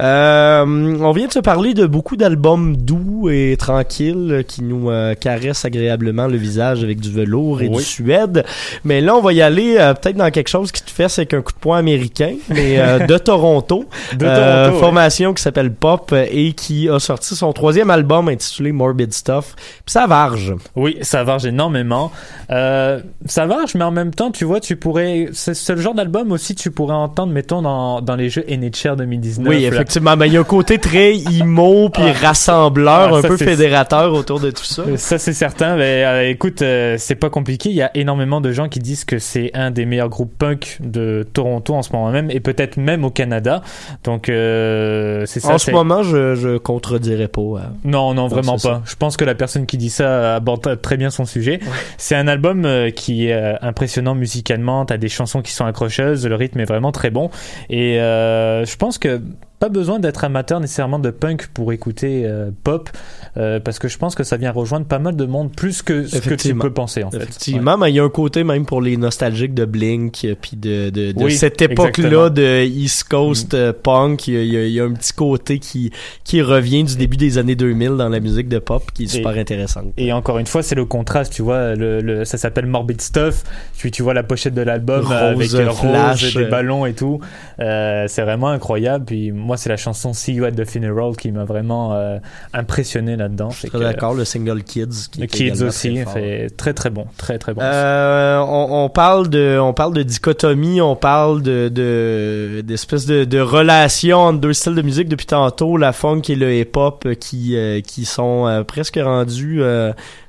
Euh, on vient de se parler de beaucoup d'albums doux et tranquilles qui nous euh, caressent agréablement le visage avec du velours et Oui. du suède mais là on va y aller euh, peut-être dans quelque chose qui te fait avec un coup de poing américain mais de Toronto. De Toronto, ouais. formation qui s'appelle Pop et qui a sorti son troisième album intitulé Morbid Stuff. Puis ça varge. Oui, ça varge énormément. Euh, ça varge, mais en même temps, tu vois, tu pourrais. C'est le genre d'album aussi, tu pourrais entendre, mettons, dans, dans les jeux NHL 2019. Oui, là. effectivement. Mais il y a un côté très emo puis Ah. rassembleur, Ah, un peu fédérateur autour de tout ça. Ça, c'est certain. Mais euh, écoute, euh, c'est pas compliqué. Il y a énormément de gens qui disent que c'est un des meilleurs groupes punk de Toronto en ce moment même, et peut-être même au Canada. Donc, euh, c'est ça. en ce moment, je, je contredirais pas. euh. Non, non, vraiment pas. Je pense que la personne qui dit ça aborde très bien son sujet. C'est un album euh, qui est euh, impressionnant musicalement. T'as des chansons qui sont accrocheuses, le rythme est vraiment très bon. Et euh, je pense que pas besoin d'être amateur nécessairement de punk pour écouter euh, pop, euh, parce que je pense que ça vient rejoindre pas mal de monde plus que ce que tu peux penser en fait. Effectivement, mais il y a un côté même pour les nostalgiques de Blink euh, puis de, de, de Oui, cette époque-là de East Coast euh, punk. Il y, a, il y un petit côté qui, qui revient du début des années 2000 dans la musique de pop qui est Et- super intéressante. Et encore une fois, c'est le contraste, tu vois, le, le- ça s'appelle Morbid Stuff, puis tu vois la pochette de l'album avec euh, flash, des ballons et tout. Euh, c'est vraiment incroyable. Puis moi, c'est la chanson See You at the Funeral qui m'a vraiment euh, impressionné là-dedans. Je suis très d'accord, le single Kids. Qui Le Kids aussi, très fait très très bon, très très bon. Euh, on, on parle de on parle de dichotomie, on parle de de d'espèce de, de relation entre deux styles de musique depuis tantôt, la funk et le hip-hop qui euh, qui sont euh, presque rendus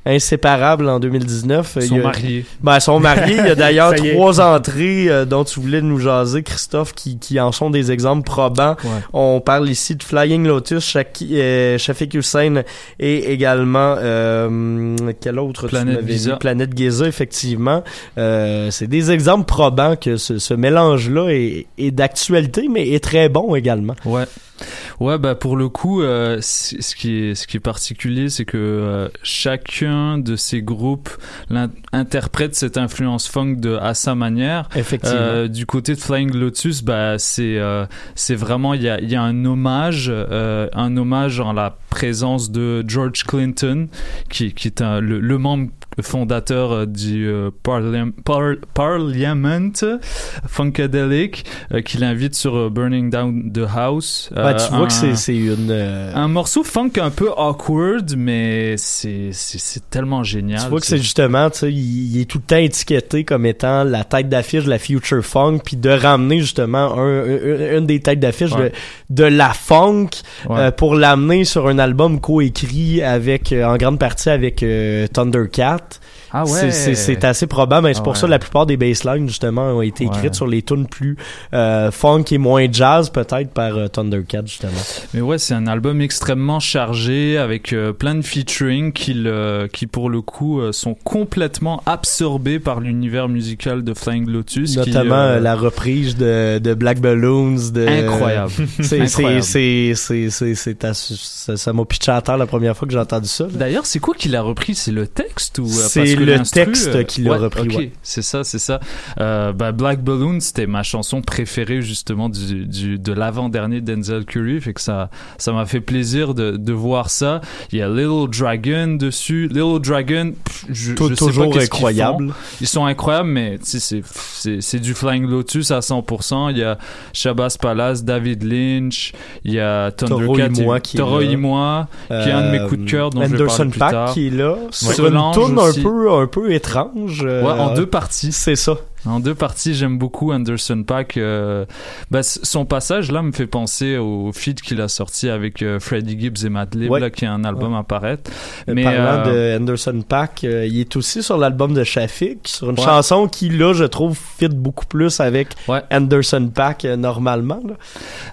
inséparables en 2019. Ils Il sont a- mariés. Ben, ils sont mariés. Il y a d'ailleurs trois entrées euh, dont tu voulais nous jaser, Christophe, qui, qui en sont des exemples probants. Ouais. On parle ici de Flying Lotus, Shaki, euh, Shafiq Hussein et également euh, quel autre tu Planète m'avais Giza. dit? Planète Giza, effectivement. Euh, c'est des exemples probants que ce, ce mélange-là est, est d'actualité, mais est très bon également. Ouais. Ouais, bah pour le coup, euh, ce qui est ce qui est particulier, c'est que euh, chacun de ces groupes interprète cette influence funk de à sa manière. Effectivement. Euh, du côté de Flying Lotus, bah c'est c'est vraiment il y a il y a un hommage, un hommage en la présence de George Clinton, qui qui est un, le, le membre fondateur du euh, Parliam- Par- Parliament Funkadelic, euh, qui l'invite sur euh, Burning Down the House. Tu vois un- que c'est, c'est une... euh, un morceau funk un peu awkward, mais c'est c'est c'est tellement génial. Tu vois que c'est justement, tu sais, il, il est tout le temps étiqueté comme étant la tête d'affiche de la future funk, puis de ramener justement un, un- une des têtes d'affiche Ouais. de, de la funk Ouais. euh, pour l'amener sur un album coécrit avec, euh, en grande partie avec euh, Thundercat. Ah ouais. C'est- C'est c'est assez probable, mais c'est Ah pour ouais. ça que la plupart des basslines justement ont été écrites Ouais. sur les tunes plus euh, funk et moins jazz peut-être par euh, Thundercat justement. Mais ouais, c'est un album extrêmement chargé avec euh, plein de featuring qui, le- qui pour le coup euh, sont complètement absorbés par l'univers musical de Flying Lotus. Notamment euh, euh, la reprise de, de Black Balloons. De, Incroyable. C'est, ça, m'a pitché à terre la première fois que j'ai entendu ça. D'ailleurs, c'est quoi qui l'a repris? C'est le texte ou euh, C'est le texte euh, qui l'a ouais, repris, ok, ouais. c'est ça, c'est ça. Euh, bah, Black Balloon, c'était ma chanson préférée justement du, du de l'avant-dernier Denzel Curry. Fait que ça ça m'a fait plaisir de, de voir ça. Il y a Little Dragon dessus. Little Dragon, pff, je, Tou- je sais pas toujours qu'ils incroyable. Ils sont incroyables, mais c'est du Flying Lotus à 100%. Il y a Shabazz Palace, David Lynch, il y a Toro Thundercat, et- qui est Toro là. Imoa, qui est un de mes coups de cœur dont je vais Anderson parler plus Paak tard. qui est là. Sur Solange une tourne un peu, un peu étrange. euh, Ouais, en deux parties. C'est ça. En deux parties, j'aime beaucoup Anderson Pack. Euh, bah, son passage là me fait penser au feat qu'il a sorti avec euh, Freddie Gibbs et Madlib, Ouais. là, qui est un album à paraître. Euh, Mais Parlant euh, de Anderson Pack, il est aussi sur l'album de Shafik, sur une Ouais. chanson qui, là, je trouve, fit beaucoup plus avec. Anderson Pack normalement.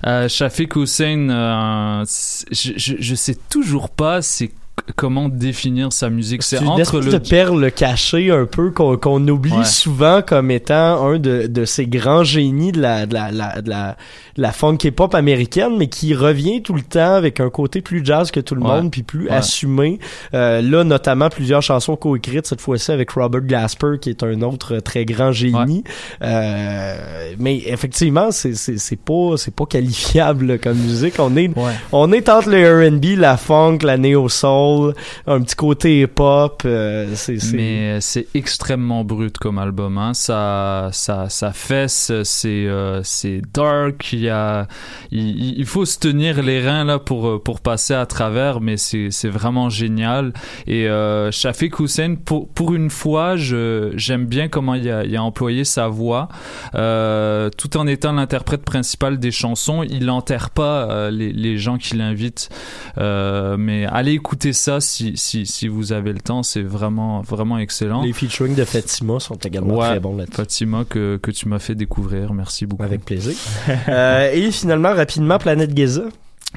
là. Shafiq Hussein, je, je, je sais toujours pas c'est comment définir sa musique. C'est entre le de perle cachée un peu qu'on oublie Ouais. souvent comme étant un de, de ces grands génies de la, de la, la, de la, la funk hip-hop américaine, mais qui revient tout le temps avec un côté plus jazz que tout le Ouais. monde, puis plus Ouais. assumé. Euh, là, notamment, plusieurs chansons coécrites, cette fois-ci avec Robert Glasper, qui est un autre très grand génie. Euh, mais effectivement, c'est c'est c'est pas c'est pas qualifiable là, comme musique. On est on est entre le R&B, la funk, la neo soul, un petit côté hip-hop. euh, c'est c'est- Mais c'est extrêmement brut comme album. Hein. Ça, ça, ça fesse, c'est, euh, c'est dark. Il y a, il, il faut se tenir les reins là pour euh, pour passer à travers. Mais c'est, c'est vraiment génial. Et euh, Shafiq Hussein, pour pour une fois, je j'aime bien comment il a, il a employé sa voix, euh, tout en étant l'interprète principal des chansons. Il enterre pas euh, les les gens qui l'invitent. Euh, mais allez écouter ça si si si vous avez le temps. C'est vraiment vraiment excellent. Les featuring de Fatima sont également Ouais, très bons là-dessus. Fatima que, que tu m'as fait découvrir, merci beaucoup. Avec plaisir. Euh, et finalement, rapidement, Planète Giza.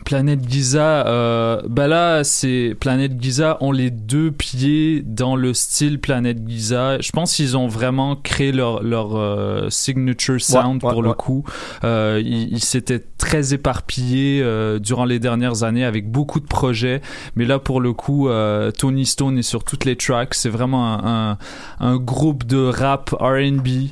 Planète Giza, euh, bah là, c'est Planète Giza ont les deux pieds dans le style Planète Giza. Je pense qu'ils ont vraiment créé leur leur euh, signature sound Ouais, ouais, pour le coup. Euh, ils ils s'étaient très éparpillés durant les dernières années avec beaucoup de projets, mais là pour le coup, Tony Stone est sur toutes les tracks. C'est vraiment un, un, un groupe de rap R&B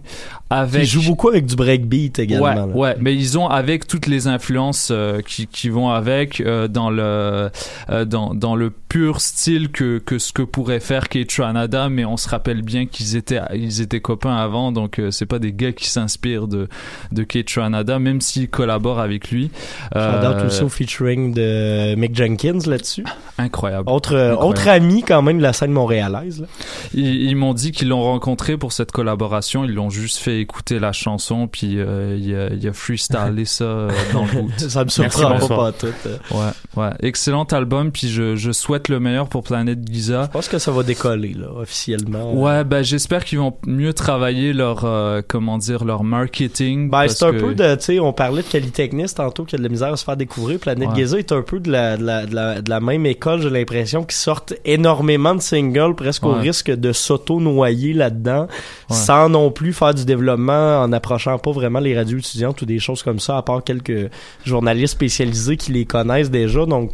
avec Qui joue beaucoup avec du breakbeat également. Ouais, mais ils ont avec toutes les influences euh, qui, qui vont avec euh, dans le euh, dans, dans le pur style que, que ce que pourrait faire Kate Ranada, mais on se rappelle bien qu'ils étaient ils étaient copains avant, donc c'est pas des gars qui s'inspirent de de Kate Ranada, même s'ils collaborent avec lui. J'adore aussi au featuring de Mick Jenkins là-dessus. incroyable. Autre, Incroyable. autre ami quand même de la scène montréalaise. là. Ils, ils m'ont dit qu'ils l'ont rencontré pour cette collaboration. Ils l'ont juste fait écouter la chanson, puis euh, il a, il a freestylé ça euh, dans le boot. Ça me surprend pas, tout. euh. Ouais, ouais. Excellent album, puis je, je souhaite le meilleur pour Planète Giza. Je pense que ça va décoller là, officiellement. Ouais, ben j'espère qu'ils vont mieux travailler leur, euh, comment dire, leur marketing. Ben, c'est un que- peu de, tu sais, on parlait de Polytechnique tantôt qui a de la misère à se faire découvrir. Planète Ouais. Giza est un peu de la, de la, de la, de la même école, j'ai l'impression, qui sortent énormément de singles, presque au risque de s'auto-noyer là-dedans, Ouais. sans non plus faire du développement en approchant pas vraiment les radios étudiantes ou des choses comme ça, à part quelques journalistes spécialisés qui les connaissent déjà. Donc,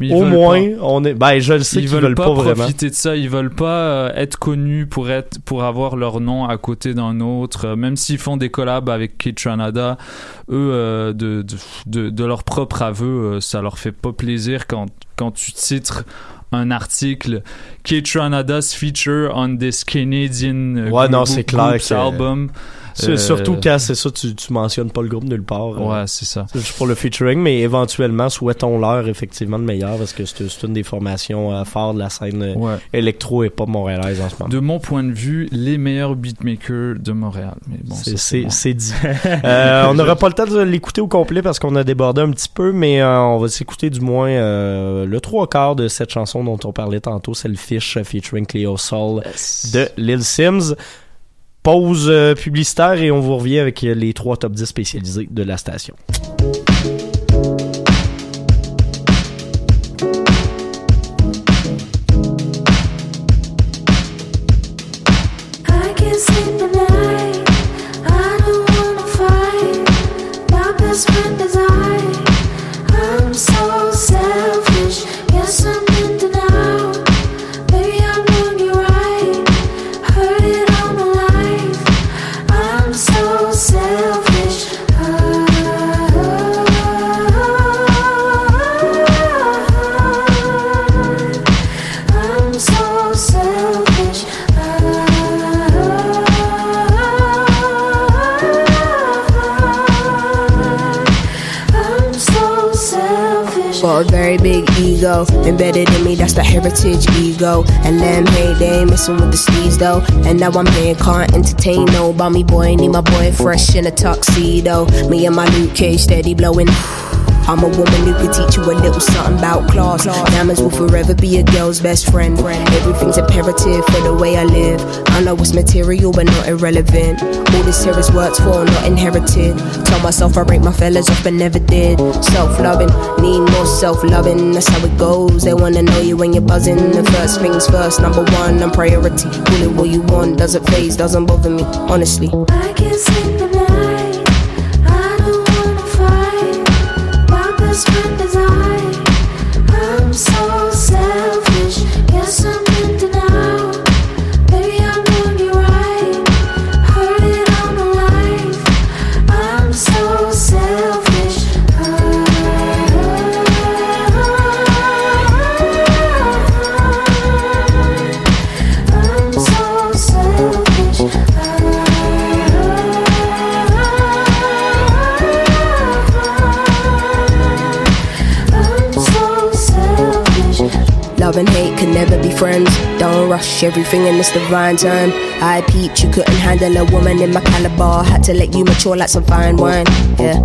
Mais au moins, pas- on est, ben, je le sais ils qu'ils veulent, veulent pas, pas, vraiment. profiter de ça. Ils veulent pas euh, être connus pour être, pour avoir leur nom à côté d'un autre. Euh, même s'ils font des collabs avec Kate Ranada, eux, euh, de, de, de, de leur propre aveu, ça leur fait pas plaisir quand, quand tu titres un article Kate Ranada's feature on this Canadian euh, Ouais, non, c'est clair group's que- album. C'est- Euh, Surtout quand c'est ça, tu, tu mentionnes pas le groupe nulle part. euh. Ouais, c'est ça. C'est juste pour le featuring, mais éventuellement, souhaitons-leur effectivement le meilleur parce que c'est c'est une des formations euh, fortes de la scène Ouais. électro et pop montréalaise en ce moment. De mon point de vue, les meilleurs beatmakers de Montréal. Mais bon, C'est- dit. Euh, on n'aura pas le temps de l'écouter au complet parce qu'on a débordé un petit peu, mais euh, on va s'écouter du moins euh, le trois quarts de cette chanson dont on parlait tantôt, c'est le Fish featuring Cleo Soul de Lil Sims. Pause euh, publicitaire et on vous revient avec euh, les trois top 10 spécialisés de la station. And them hey, they ain't messing with the steez though. And now I'm here, can't entertain no bummy boy. Need my boy fresh in a tuxedo. Me and my Luke Cage steady blowing. I'm a woman who could teach you a little something about class. Diamonds will forever be a girl's best friend. Everything's imperative for the way I live. I know it's material, but not irrelevant. All this here is worked for, not inherited. Tell myself I break my fellas off, but never did. Self loving, need more self loving. That's how it goes. They wanna know you when you're buzzing. The first things first, number one, I'm priority. Call it what you want, doesn't phase, doesn't bother me, honestly. I can't sleep at night. Friends. Don't rush everything in this divine time. I peeped, you couldn't handle a woman in my caliber. Had to let you mature like some fine wine. Yeah,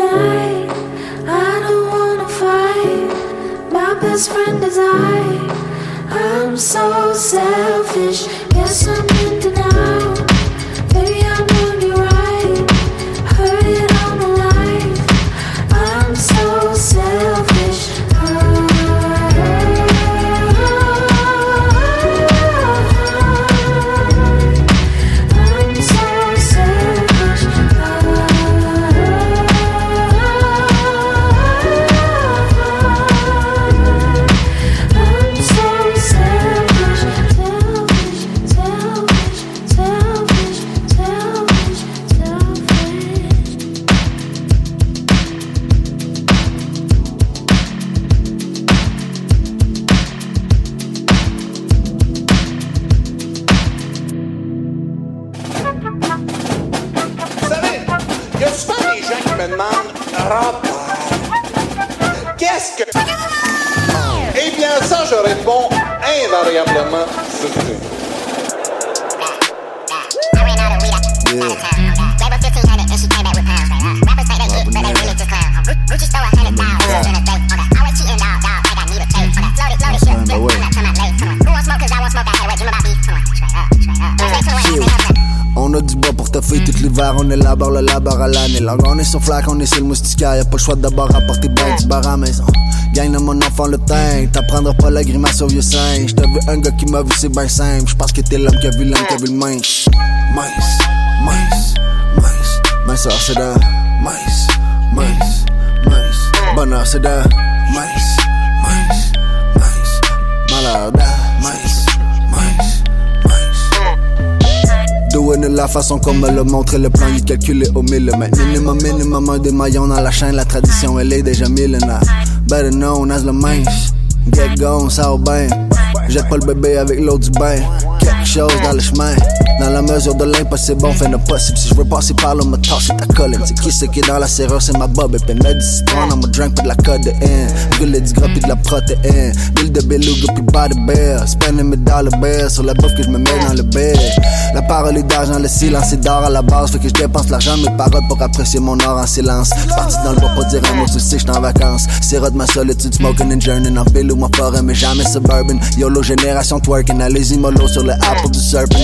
Best friend is I. I'm so selfish. Yes, I'm in denial. Baby, I'm on élabore le labeur à l'année. Langue, on est sur flac, on est sur le moustiquaire. Y'a pas le choix d'abord rapporter ben du bar à la maison. Gagne mon enfant le teint, t'apprendras pas la grimace au vieux singe. T'as vu un gars qui m'a vu, c'est ben simple. J'pense que t'es l'homme qui a vu l'homme qui a vu le mince. Mince, mince, mince. Minceur, c'est de mince, mince, mince. Bonheur, c'est de mince, mince, mince. Malheur, la façon qu'on me l'a montré, le plan est calculé au millimètre. Minimum, minimum, un des maillons dans la chaîne, la tradition elle est déjà millénaire. Better known as le mince. Get gone, ça va bien. Jette pas le bébé avec l'eau du bain. Chose dans le chemin. Dans la mesure de l'impossible, on fait le possible. Si je veux passer par là, me tasser ta colline. C'est qui ce qui est dans la serrure, c'est ma bob. Et mets du citron dans mon drink, pis de la codéine. Gueule du gras, pis de la protéine. Bulle de beluga, pis body bear. Spending mes dollar bills sur la bouffe que je me mets dans le bed. La parole est d'argent, le silence est d'or à la base. Fait que je dépense l'argent mes paroles pour apprécier mon or en silence. Parti dans le bois pour dire un mot, tu sais, j'suis en vacances. Sirop de ma solitude, smoking and journeying en ou ma forêt, mais jamais suburban. YOLO génération twerking, allez-y mollo sur le apple du serpent.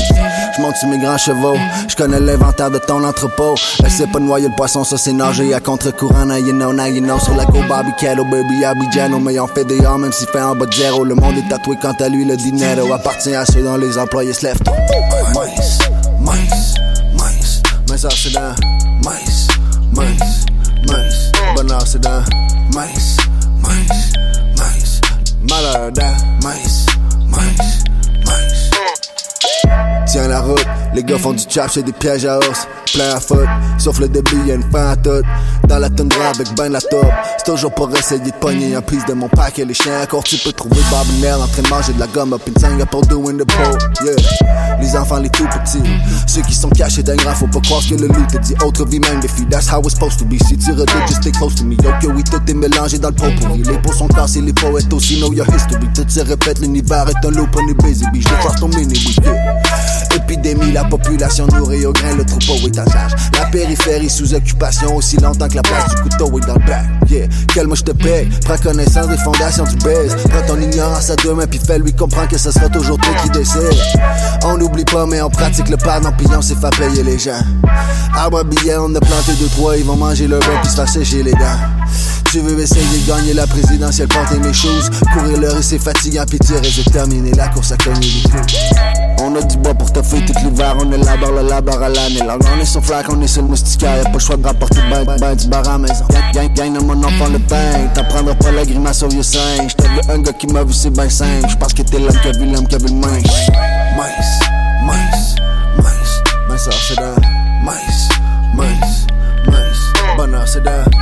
J'monte sur mes grands chevaux, j'connais l'inventaire de ton entrepôt. Essaie pas de noyer le poisson, ça c'est nager à contre-courant. Now you know, now you know, sur la go Bobby baby Abidjano. Mais on fait des heures, même s'il fait en bas de zéro. Le monde est tatoué quant à lui, le dinero appartient à ceux dont les employés se lèvent. Mince, mince, mince. Mince, c'est dans mince, mince, mince. Bonheur, c'est dans mince, mince, Malade, hein? mince, mince, mince. Les gars font du chap, c'est des pièges à os. Plein à sauf le débit, y'a une fin à tout. Dans la toundra avec ben la top. C'est toujours pour essayer de pogner un piece de mon pack et les chiens. Encore tu peux trouver Bob Nell en train de manger de la gomme up in Singapore doing the pole. Yeah. Les enfants, les tout petits. Ceux qui sont cachés d'un grand, faut pas croire que le loup te dit. Autre vie, même des filles, that's how it's supposed to be. Si tu redoutes, just stay close to me. Yo, que oui, tout est mélangé dans le pourri. Les peaux sont cassées, les poètes aussi know your history. Tout se répète, l'univers est un loop, on est busy, bitch. Je force ton mini yeah. Épidémie, la population nourrie au grain, le troupeau est en La périphérie sous occupation aussi longtemps que la place du couteau est dans le bac. Yeah, quel moi je te paye, prends connaissance des fondations du baise. Prends ton ignorance à deux mains puis fais-lui comprendre que ce sera toujours toi qui décide. On n'oublie pas, mais on pratique le pardon puis on sait faire payer les gens. Arbre à billets, on a planté deux, trois, ils vont manger le vin puis se faire sécher les dents. Tu veux essayer de gagner la présidentielle, porter mes choses. Courir le risque, c'est fatigant, puis tirer, c'est terminé. La course à cogner. On a du bois pour te faire tout l'hiver, on élabore le labeur à l'année. Sur flac, on est sur le y'a pas le choix de rapporter ben, ben, du bar à la maison. Gang, gang de mon enfant le pain, t'apprendras pas la grimace au vieux singe. T'as vu un gars qui m'a vu, c'est ben simple. J'pense que t'es l'homme qui a vu l'homme qui a vu le mince. Mince, mince, mince. C'est dans mince, mince, mince. Bonheur, c'est dans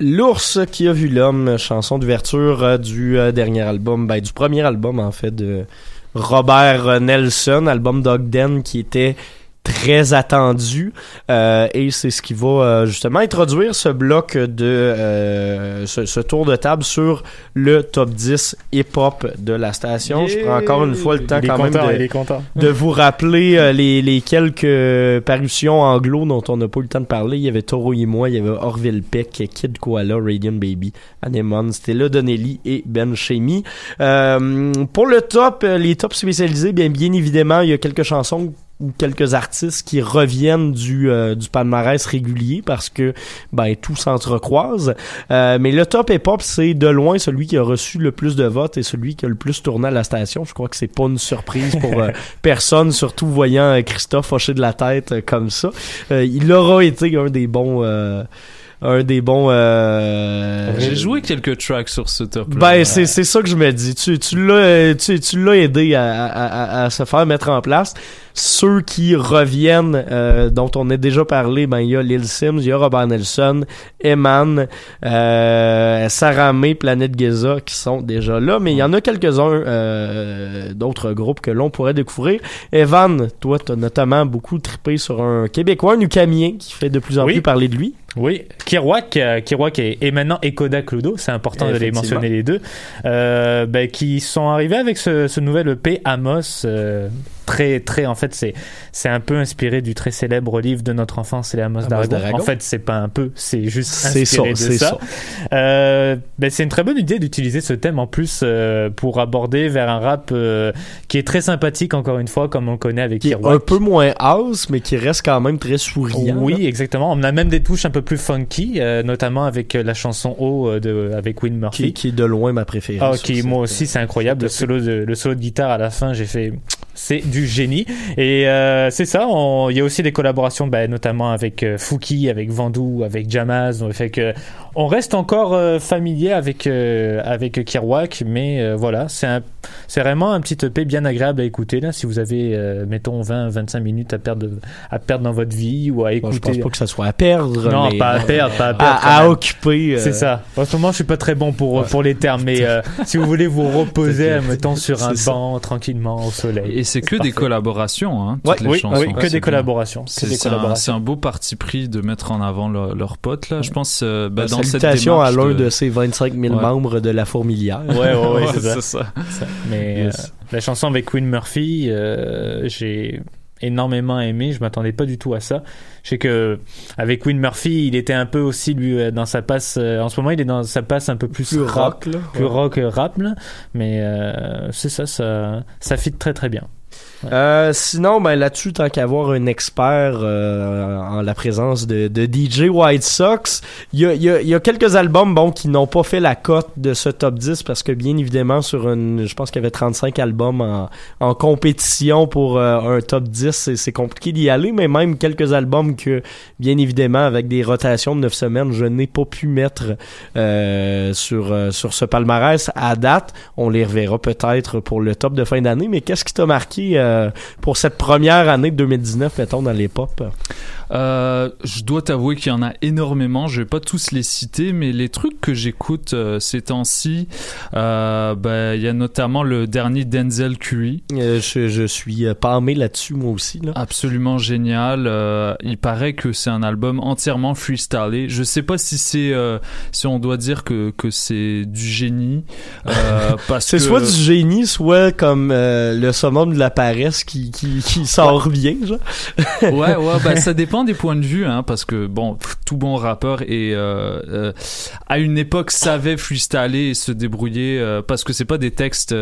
L'ours qui a vu l'homme, chanson d'ouverture euh, du euh, dernier album, ben, du premier album en fait de Robert Nelson, album d'Ogden qui était très attendu euh, et c'est ce qui va euh, justement introduire ce bloc de euh, ce, ce tour de table sur le top 10 hip-hop de la station. Je prends encore une fois le temps quand même de, vous rappeler euh, les, les quelques parutions anglo dont on n'a pas eu le temps de parler. Il y avait Toro et moi, il y avait Orville Peck, Kid Koala, Radiant Baby, Anemone, Stella Donnelly et Ben Shemi. Euh, pour le top, euh, les tops spécialisés, bien, bien évidemment, il y a quelques chansons ou quelques artistes qui reviennent du, euh, du palmarès régulier parce que ben tout s'entrecroise. Euh, mais le top hip-hop, c'est de loin celui qui a reçu le plus de votes et celui qui a le plus tourné à la station. Je crois que c'est pas une surprise pour euh, personne, surtout voyant euh, Christophe hocher de la tête euh, comme ça. Euh, il aura été un des bons... un des bons euh, J'ai joué quelques tracks sur ce top ben c'est c'est ça que je me dis. Tu tu l'as tu, tu l'as aidé à, à, à, à se faire mettre en place. Ceux qui reviennent, euh, dont on a déjà parlé, ben il y a Lil Sims, il y a Robert Nelson, Eman, euh, Sarah May, Planète Giza qui sont déjà là, mais il y en a quelques-uns euh, d'autres groupes que l'on pourrait découvrir. Evan, toi, t'as notamment beaucoup trippé sur un Québécois, un Ucamien qui fait de plus en Oui. plus parler de lui. Oui, Kirouac, euh, Kirouac et, et maintenant Ekoda Cludo, c'est important de les mentionner les deux, euh, ben, qui sont arrivés avec ce, ce nouvel EP Amos, euh, très très en fait c'est c'est un peu inspiré du très célèbre livre de notre enfance, c'est les Amos, Amos d'Aragon. d'Aragon. En fait, c'est pas un peu, c'est juste inspiré ça, de c'est ça. ça. Euh, ben, c'est une très bonne idée d'utiliser ce thème en plus euh, pour aborder vers un rap euh, qui est très sympathique encore une fois, comme on le connaît avec Qui est un peu moins house, mais qui reste quand même très souriant. Oui, là. exactement. On a même des touches un peu plus funky, notamment avec la chanson O de avec Win Murphy. Qui, qui est de loin ma préférée. Ah, qui moi aussi c'est incroyable le solo de le solo de guitare à la fin j'ai fait c'est du génie et euh, c'est ça on- il y a aussi des collaborations bah, notamment avec euh, Fouki avec Vandou avec Jamaz donc fait que on reste encore euh, familier avec euh, avec Kirouac mais euh, voilà c'est un c'est vraiment un petit EP bien agréable à écouter là si vous avez euh, mettons 20 25 minutes à perdre à perdre dans votre vie ou à Bon, écouter je pense pas que ça soit à perdre. non, mais- pas à perdre, pas à perdre. À, occuper. C'est ça. En ce moment, je suis pas très bon pour, pour les termes, mais euh, si vous voulez vous reposer, mettons, sur un ça. banc, tranquillement, au soleil. Et c'est que des collaborations, hein, toutes Ouais, les oui, chansons. oui, que des collaborations. que C'est des un, collaborations. c'est un beau parti pris de mettre en avant leur- leurs potes là. Je pense euh, Ben, dans cette salutations à démarche l'un de... ces 25 000 Ouais. membres de la Fourmilière. Ouais, ouais, ouais, c'est ça. c'est ça. Ça. Mais Yes. euh, la chanson avec Queen Murphy, euh, j'ai énormément aimé. Je m'attendais pas du tout à ça. Je sais que avec Queen Murphy, il était un peu aussi lui euh, dans sa passe. euh, en ce moment, il est dans sa passe un peu plus, Plus rap, rock, là. plus Ouais. rock rap là. Mais euh, c'est ça, ça, ça fit très très bien. Euh, sinon, ben là-dessus, tant qu'avoir un expert euh, en la présence de, de DJ White Sox, il y a, y, a, y a quelques albums bon qui n'ont pas fait la cote de ce top 10 parce que bien évidemment sur une, je pense qu'il y avait 35 albums en, en compétition pour euh, un top 10, c'est, compliqué d'y aller, mais même quelques albums que bien évidemment avec des rotations de 9 semaines, je n'ai pas pu mettre euh, sur sur ce palmarès à date. On les reverra peut-être pour le top de fin d'année, mais qu'est-ce qui t'a marqué euh, pour cette première année de 2019, mettons, dans les pop? Euh, je dois t'avouer qu'il y en a énormément. Je vais pas tous les citer, mais les trucs que j'écoute euh, ces temps-ci, euh, ben, il y a notamment le dernier Denzel Curry. Je, je suis palmé là-dessus, moi aussi. Là. Absolument génial. Il paraît que c'est un album entièrement freestylé. Je sais pas si c'est, si on doit dire que, que c'est du génie. C'est que- soit du génie, soit comme le summum de la paresse qui, qui, qui sort bien, genre. ouais, ouais, bah, ça dépend des points de vue, hein, parce que bon, tout bon rappeur et euh, euh, à une époque savait freestyler et se débrouiller, euh, parce que c'est pas des textes,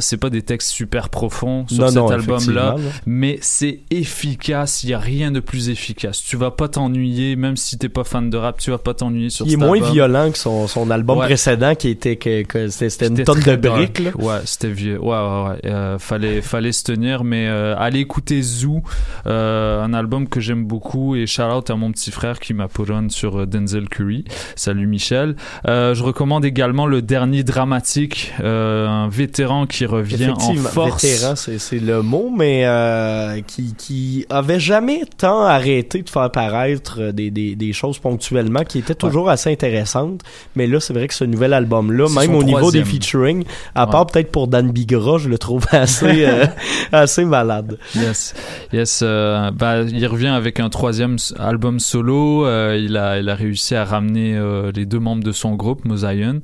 c'est pas des textes super profonds sur Non, cet album-là, mais c'est efficace. Il y a rien de plus efficace. Tu vas pas t'ennuyer, même si t'es pas fan de rap, tu vas pas t'ennuyer sur Il est cet moins album. violent que son, son album Ouais. précédent qui était que, que c'était une tonne de briques. Là. Ouais, c'était vieux. Ouais, ouais, ouais. Fallait, fallait se tenir, mais euh, allez écouter Zoo, euh, un album que j'aime beaucoup et shout out à mon petit frère qui m'a put on sur euh, Denzel Curry. Salut Michel. Euh, je recommande également le dernier dramatique, euh, un vétéran qui revient en force. vétéran, c'est c'est le mot, mais euh, qui, qui avait jamais tant arrêté de faire paraître euh, des, des, des choses ponctuellement qui étaient toujours assez intéressantes. Mais là, c'est vrai que ce nouvel album-là, même au niveau des featuring, à Ouais. part peut-être pour Dan Bigra, je le trouve assez, euh, assez malade. Yes, yes. euh, bah, il revient avec un troisième album solo. euh, il a, il a réussi à ramener euh, les deux membres de son groupe, Mosaïon,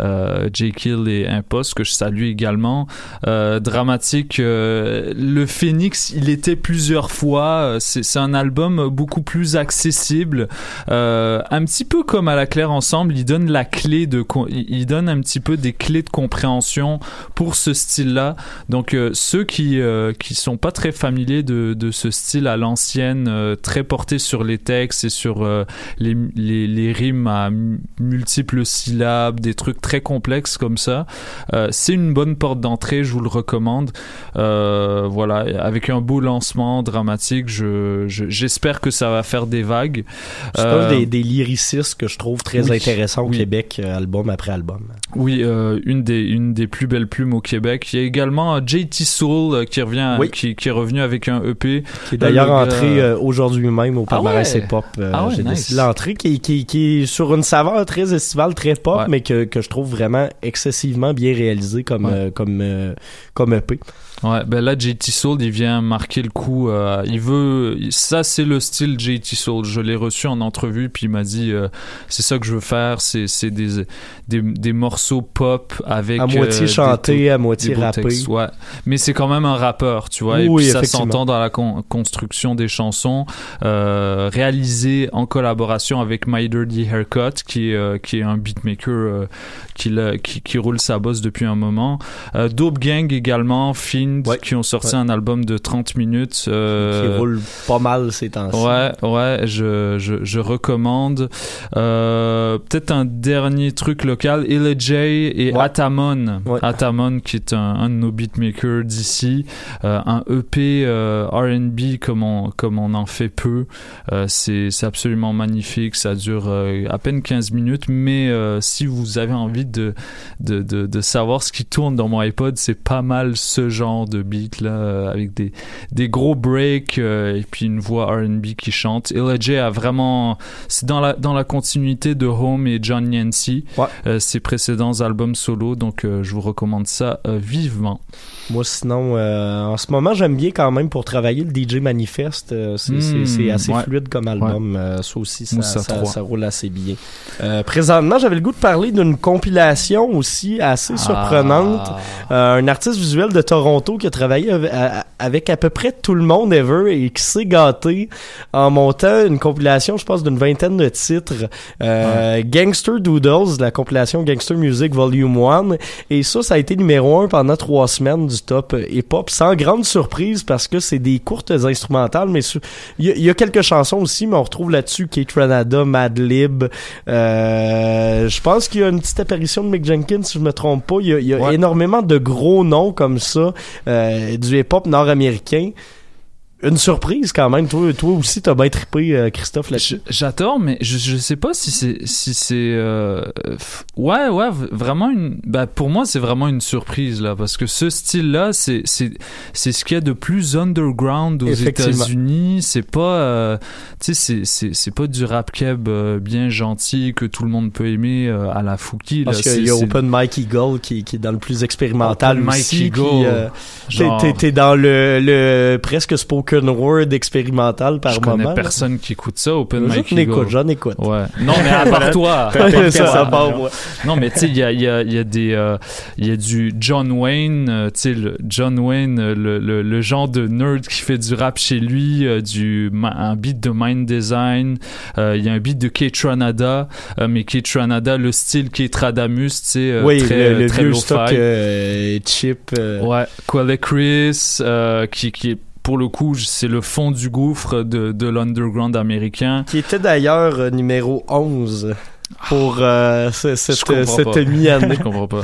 euh, J. Kill et Impost, que je salue également. Dramatique. le Phoenix, il était plusieurs fois. C'est, un album beaucoup plus accessible, un petit peu comme à la claire ensemble. Il donne la clé de, il donne un petit peu des clés de compréhension pour ce style-là. Donc ceux qui euh, qui sont pas très familiers de, de ce style à l'ancienne, euh, très porté sur les textes et sur euh, les, les, les rimes à multiples syllabes, des trucs très complexes comme ça, euh, c'est une bonne porte d'entrée. Je vous le recommande. Euh, voilà, avec un beau lancement dramatique, je je- j'espère que ça va faire des vagues. C'est Euh, un des, des lyricistes que je trouve très oui, intéressant au oui. Québec, euh, album après album. Oui, euh, une des une des plus belles plumes au Québec. Il y a également euh, JT Soul euh, qui revient, Oui. qui, qui est revenu avec un EP. Qui est d'ailleurs entré euh, aujourd'hui même au Ah palmarès hip-hop. Euh, Ah ouais, J'ai nice. décidé l'entrée qui, qui, qui est sur une saveur très estivale, très pop, mais que, que je trouve vraiment excessivement bien réalisé comme, euh, comme, euh, comme EP. Ouais, ben là JT Soul il vient marquer le coup. euh, il veut, ça c'est le style JT Soul. Je l'ai reçu en entrevue puis il m'a dit euh, c'est ça que je veux faire. C'est des, des des morceaux pop avec À moitié euh, chanté, à moitié rappé. Ouais, mais c'est quand même un rappeur, tu vois. et Oui, puis ça s'entend dans la con- construction des chansons, réalisé en collaboration avec My Dirty Haircut qui est qui est un beatmaker qui, qui qui roule sa bosse depuis un moment. Dope Gang également, Qui ont sorti Ouais. un album de 30 minutes. euh, Qui roule pas mal ces temps-ci. Ouais, ouais, je, je, je recommande. Euh, Peut-être un dernier truc local, Illa J et Atamon. Atamon, qui est un, un de nos beatmakers d'ici. Euh, un EP euh, R&B comme on, comme on en fait peu. C'est c'est absolument magnifique. Ça dure à peine 15 minutes, mais si vous avez envie de, de, de, de savoir ce qui tourne dans mon iPod, c'est pas mal ce genre de beat là, euh, avec des, des gros breaks euh, et puis une voix R&B qui chante. J a vraiment, c'est dans la dans la continuité de Home et John Yancey, euh, ses précédents albums solo. Donc euh, je vous recommande ça vivement. Moi, sinon, en ce moment, j'aime bien quand même pour travailler le DJ Manifest. euh, c'est assez ouais. fluide comme album. euh, ça aussi, ça, ça, 3. ça roule assez bien. Présentement, j'avais le goût de parler d'une compilation aussi assez surprenante. Euh, un artiste visuel de Toronto Toronto qui a travaillé avec à peu près tout le monde ever et qui s'est gâté en montant une compilation, je pense, d'une vingtaine de titres. Euh, Gangster Doodles, la compilation Gangster Music Volume 1. Et ça, ça a été numéro un pendant trois semaines du top euh, hip-hop, sans grande surprise parce que c'est des courtes instrumentales, mais il y, a- il y a quelques chansons aussi, mais on retrouve là-dessus Kate Ranada, Madlib. Euh, je pense qu'il y a une petite apparition de Mick Jenkins, si je me trompe pas. Il y a, il y a énormément de gros noms comme ça du hip-hop nord-américain. Une surprise quand même. Toi, toi aussi, t'as bien trippé, euh, Christophe, là-dessus. J'adore, mais je, je sais pas si c'est si c'est euh, ouais ouais vraiment une bah pour moi c'est vraiment une surprise là parce que ce style là c'est c'est c'est ce qu'il y a de plus underground aux. États-Unis c'est pas euh, tu sais c'est c'est c'est pas du rap keb euh, bien gentil que tout le monde peut aimer euh, à la Fouki Parce là qu'il y a Open Mike Eagle qui, qui est dans le plus expérimental Open Mike aussi. Eagle, qui, euh, t'es- genre- t'es, t'es dans le, le presque spoken word expérimental par je moment. connais là. personne qui écoute ça Open J'en Mike écoute, j'en écoute. Ouais. Non, mais à part toi. Ouais, ça, ça part, moi. Non, mais tu sais, il y a, il y, a, y a des, euh, il y a du John Wayne, euh, tu sais, John Wayne, euh, le, le, le genre de nerd qui fait du rap chez lui, euh, du, un beat de Mind Design, euh, il y a un beat de Kate Ranada, euh, mais Kate Ranada, le style Kate Radamus, tu sais, euh, oui, très, le, le très lo-fi. stock euh, chip. euh, Ouais, Quelle Chris, euh, qui, qui est pour le coup, c'est le fond du gouffre de, de l'underground américain. Qui était d'ailleurs euh, numéro 11 pour euh, ce- cette, Je comprends cette pas. mi-année. Je comprends pas.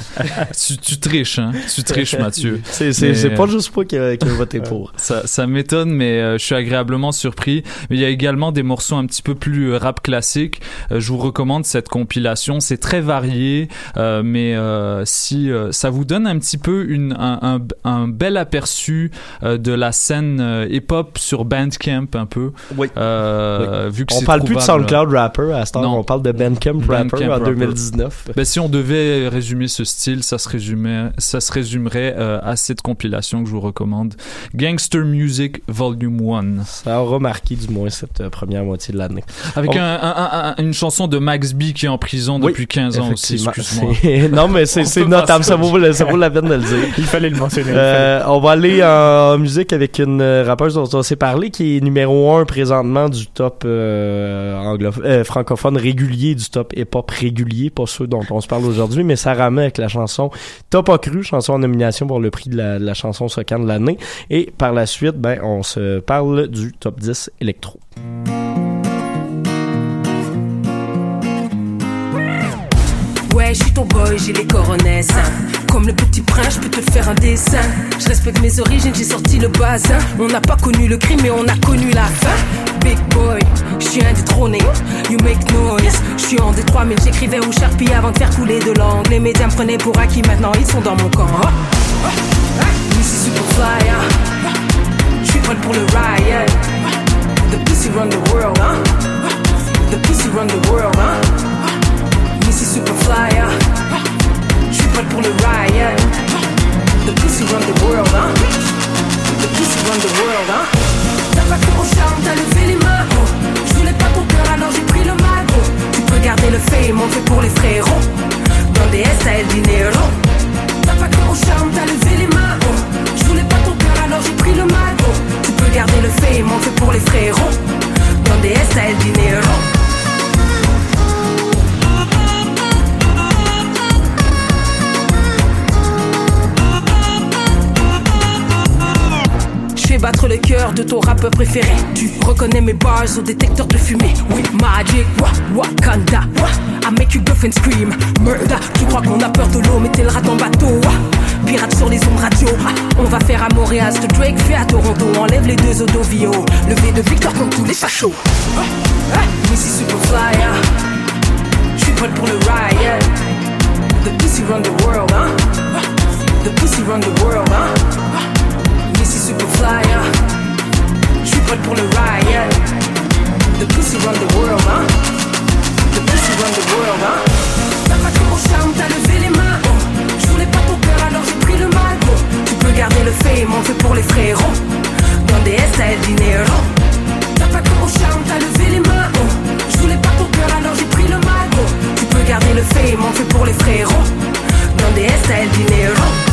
tu, tu triches, hein. Tu triches, Mathieu. C'est, c'est, Mais, c'est pas euh, juste moi qui a, qui a voté pour. Ça, ça m'étonne, mais euh, je suis agréablement surpris. Mais il y a également des morceaux un petit peu plus euh, rap classique. Euh, je vous recommande cette compilation. C'est très varié, euh, mais euh, si euh, ça vous donne un petit peu une, un, un, un bel aperçu euh, de la scène euh, hip-hop sur Bandcamp un peu. Oui. Euh, Oui. Vu que on c'est parle plus de SoundCloud Rapper à ce temps, Non. on parle de Bandcamp Rapper Bandcamp en Rapper. 2019. Ben, si on devait résumer ce style, ça se, résumait, ça se résumerait euh, à cette compilation que je vous recommande. Gangster Music Volume 1. Ça aura marqué du moins cette euh, première moitié de l'année. Avec On- un, un- un- une chanson de Max B qui est en prison Oui, depuis 15 ans aussi, excuse-moi. Non, mais c'est, notable, ça vaut, ça vaut la peine de le dire. Il fallait le mentionner. Euh, on va aller en musique avec une rappeuse dont on s'est parlé qui est numéro un présentement du top euh, anglophone, euh, francophone régulier du top hip-hop régulier, pas ceux dont on se parle aujourd'hui, mais ça ramène avec la chanson Top cru, chanson en nomination pour le prix de la, de la chanson Socan de l'année. Et par la suite, ben on se parle du top 10 électro. Ouais, je suis ton boy, j'ai les coronesses. Comme le petit prince, je peux te faire un dessin. Je respecte mes origines, j'ai sorti le bazin. On n'a pas connu le crime, mais on a connu la fin. Big boy, je suis indétrôné. You make noise. Je suis en détroit, mais j'écrivais au Sharpie avant de faire couler de l'angle. Les médias me prenaient pour acquis, maintenant ils sont dans mon camp. Missy Superfly, hein. je suis prêt pour le riot. The pussy run the world. The pussy run the world, hein. Missy Superfly, hein. Pour le riot. The pussy run the world, hein. The pussy run the world, hein. T'as pas cru au charme, t'as levé les mains. Je voulais pas ton cœur, alors j'ai pris le mal, oh. Tu peux garder le fait pour les frérots. Dans des S, à Dinero. T'as pas cru au charme, t'as levé les mains. Je voulais pas ton cœur, alors j'ai pris le mal, oh. Tu peux garder le fait pour les frérots. Dans des S, à Dinero. Fais battre le cœur de ton rappeur préféré. Tu reconnais mes bars au détecteur de fumée. Oui, Magic, wa, Wakanda. Wa, I make your girlfriend scream. Murder, tu crois qu'on a peur de l'eau, mais t'es le rat en bateau. Pirate sur les ondes radio. On va faire à Montréal ce Drake fait à Toronto. Enlève les deux Odovio. Levé de victoire comme tous les fachos. Missy Superfly, ah. Je suis prêt pour le riot. The pussy run the world, hein. The pussy run the world, hein. Hein. Je suis pour le riot. The pussy run the world, hein. The pussy run the world, hein. T'as pas cru au charme, t'as levé les mains, oh. Je voulais pas ton cœur, alors j'ai pris le mal, oh. Tu peux garder le fame, on fait pour les frérots. Dans des S, à El Dinero. T'as pas cru au charme, t'as levé les mains, oh. Je voulais pas ton cœur, alors j'ai pris le mal, oh. Tu peux garder le fame, on fait pour les frérots. Dans des S, à El Dinero.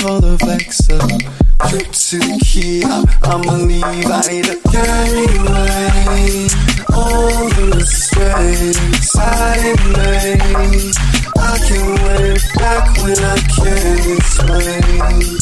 For the flex up. Trip to up, I'ma leave. I need to carry away all the mistakes I didn't. I can wait back when I can't explain.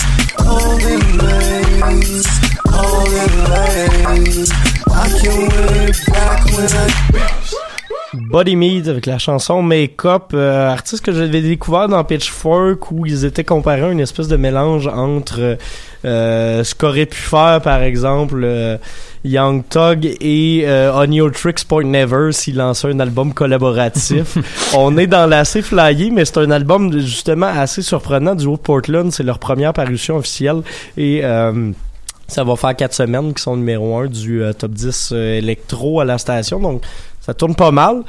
All the names, all in lane. I can wait back when I. Body Meat avec la chanson Make Up, euh, artiste que j'avais découvert dans Pitchfork où ils étaient comparés à une espèce de mélange entre euh, ce qu'aurait pu faire par exemple euh, Young Thug et euh, On Your Tricks Point Never s'ils lançaient un album collaboratif. On est dans l'assez flyé, mais c'est un album justement assez surprenant du haut Portland. C'est leur première parution officielle et euh, ça va faire quatre semaines qu'ils sont numéro un du euh, top 10 euh, électro à la station, donc ça tourne pas mal.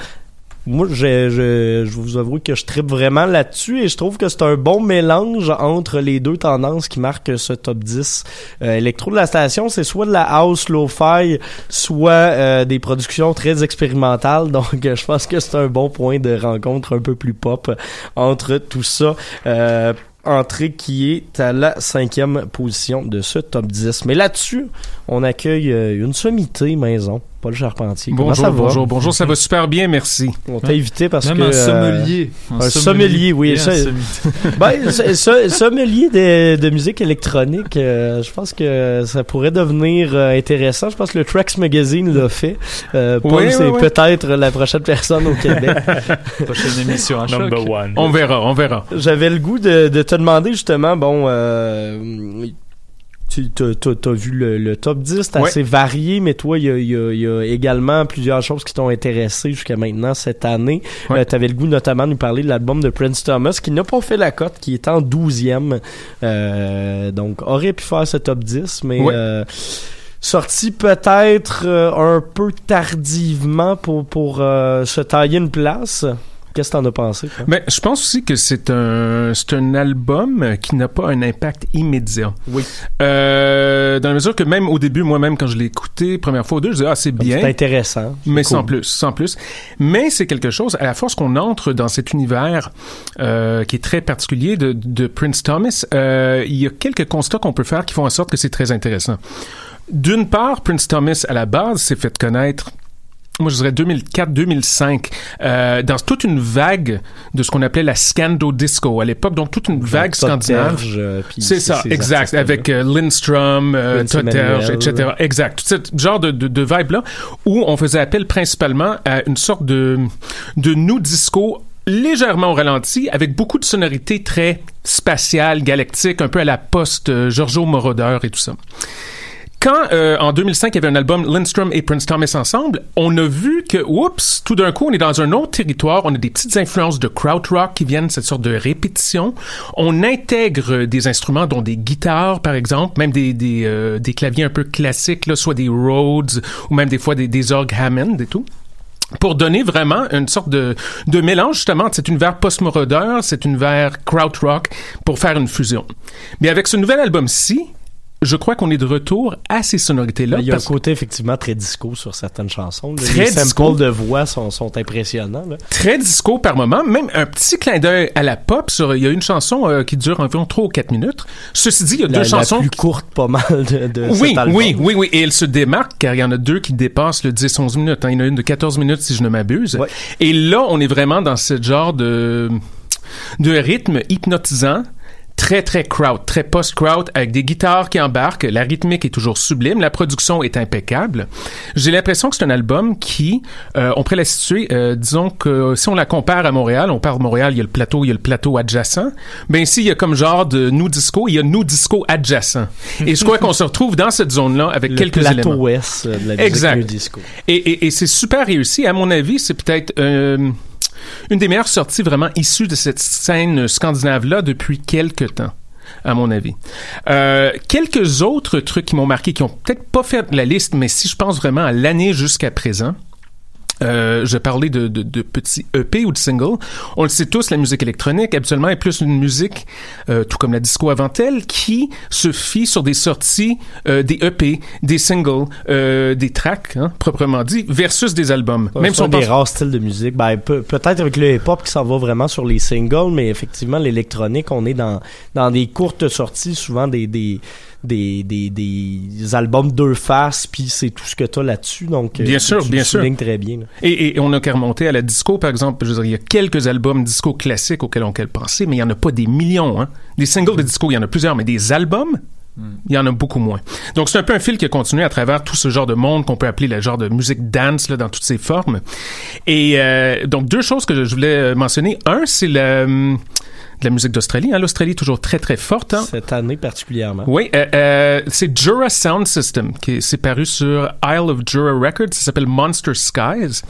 Moi, je, je, je vous avoue que je tripe vraiment là-dessus et je trouve que c'est un bon mélange entre les deux tendances qui marquent ce top 10 euh, électro de la station. C'est soit de la house lo-fi, soit euh, des productions très expérimentales. Donc, je pense que c'est un bon point de rencontre un peu plus pop entre tout ça. Euh, entrée qui est à la cinquième position de ce top 10. Mais là-dessus, on accueille euh, une sommité maison. Paul Charpentier. Comment Bonjour, ça va? bonjour, bonjour, ça va super bien, merci. On t'a invité parce Même que... un euh, sommelier. Un, sommelier, oui. Bien ça- un sommelier. ben, sommelier de, de musique électronique, euh, je pense que ça pourrait devenir euh, intéressant. Je pense que le Trax Magazine l'a fait. Euh, Paul, Oui, c'est oui, oui. peut-être la prochaine personne au Québec. Prochaine émission à. Number one. On verra, on verra. J'avais le goût de, de te demander justement, bon, euh, tu t'as vu le, le top 10, c'est Ouais. assez varié, mais toi, il y a, y a- y a également plusieurs choses qui t'ont intéressé jusqu'à maintenant cette année. Ouais. Euh, T'avais le goût notamment de nous parler de l'album de Prince Thomas, qui n'a pas fait la cote, qui est en 12e. Euh, donc, aurait pu faire ce top 10, mais... Ouais. euh, sorti peut-être euh, un peu tardivement pour, pour euh, se tailler une place. Qu'est-ce que t'en as pensé? toi? Mais je pense aussi que c'est un, c'est un album qui n'a pas un impact immédiat. Oui. Euh, dans la mesure que même au début, moi-même, quand je l'ai écouté, première fois ou deux, je disais, ah, c'est bien. C'est intéressant. Mais cool. sans plus, sans plus. Mais c'est quelque chose, à la force qu'on entre dans cet univers euh, qui est très particulier de, de Prince Thomas, euh, il y a quelques constats qu'on peut faire qui font en sorte que c'est très intéressant. D'une part, Prince Thomas, à la base, s'est fait connaître moi, je dirais 2004-2005, euh, dans toute une vague de ce qu'on appelait la scando disco à l'époque, donc toute une vague scandinave. Euh, C'est ces- ça, exact, avec euh, Lindstrom, euh, Emmanuel. etc. Exact, tout ce genre de, de, de vibe-là, où on faisait appel principalement à une sorte de, de new disco légèrement au ralenti, avec beaucoup de sonorités très spatiales, galactiques, un peu à la poste euh, Giorgio Moroder et tout ça. Quand, euh, en 2005, il y avait un album Lindstrom et Prince Thomas ensemble, on a vu que, oups, tout d'un coup, on est dans un autre territoire, on a des petites influences de krautrock qui viennent, cette sorte de répétition. On intègre des instruments, dont des guitares, par exemple, même des, des, euh, des claviers un peu classiques, là, soit des Rhodes, ou même des fois des, des orgues Hammond et tout pour donner vraiment une sorte de, de mélange justement de cet univers post-moroder, cet univers krautrock, pour faire une fusion. Mais avec ce nouvel album-ci, je crois qu'on est de retour à ces sonorités-là. Ben, Il y a un côté effectivement très disco sur certaines chansons. là. Très Les samples disco. de voix sont, sont impressionnants. là. très disco par moment, même un petit clin d'œil à la pop. Sur, il y a une chanson euh, qui dure environ 3 ou 4 minutes. Ceci dit, il y a La, deux la chansons plus courte pas mal de, de oui, cet album. oui, oui, oui. Et elle se démarque car il y en a deux qui dépassent le 10-11 minutes. hein. Il y en a une de 14 minutes si je ne m'abuse. Et là, on est vraiment dans ce genre de, de rythme hypnotisant. Très, très crowd, très post-crowd, avec des guitares qui embarquent. La rythmique est toujours sublime. La production est impeccable. J'ai l'impression que c'est un album qui, euh, on pourrait la situer, euh, disons que si on la compare à Montréal, on parle de Montréal, il y a le plateau, il y a le plateau adjacent. Ben ici, il y a comme genre de nous disco, il y a nous disco adjacent. Et je crois qu'on se retrouve dans cette zone-là avec Le quelques plateau éléments. ouest euh, de la musique Exact. new disco. Et, et, et c'est super réussi. À mon avis, c'est peut-être euh, une des meilleures sorties vraiment issues de cette scène scandinave-là depuis quelques temps à mon avis. Euh, quelques autres trucs qui m'ont marqué, qui ont peut-être pas fait la liste, mais si je pense vraiment à l'année jusqu'à présent, euh, je parlais de, de, de petits EP ou de singles. On le sait tous, la musique électronique, habituellement, est plus une musique, euh, tout comme la disco avant elle, qui se fie sur des sorties, euh, des EP, des singles, euh, des tracks, hein, proprement dit, versus des albums. Même Même si on des pense- rares styles de musique. Ben, peut- peut-être avec le hip-hop qui s'en va vraiment sur les singles, mais effectivement, l'électronique, on est dans, dans des courtes sorties, souvent des, des, des, des, des albums deux faces, puis c'est tout ce que tu as là-dessus. Donc, euh, Bien sûr, tu bien le sûr. très bien. Et, et on n'a qu'à remonter à la disco, par exemple. Je veux dire, il y a quelques albums disco classiques auxquels on peut penser, mais il n'y en a pas des millions. Hein. Des singles de disco, il y en a plusieurs, mais des albums, il y en a beaucoup moins. Donc, c'est un peu un fil qui a continué à travers tout ce genre de monde qu'on peut appeler le genre de musique dance là, dans toutes ses formes. Et euh, donc, deux choses que je voulais mentionner. Un, c'est la, hum, de la musique d'Australie. Hein. L'Australie est toujours très, très forte. Hein. Cette année particulièrement. Oui, euh, euh, c'est Jura Sound System qui est, c'est paru sur Isle of Jura Records. Ça s'appelle Monster Skies.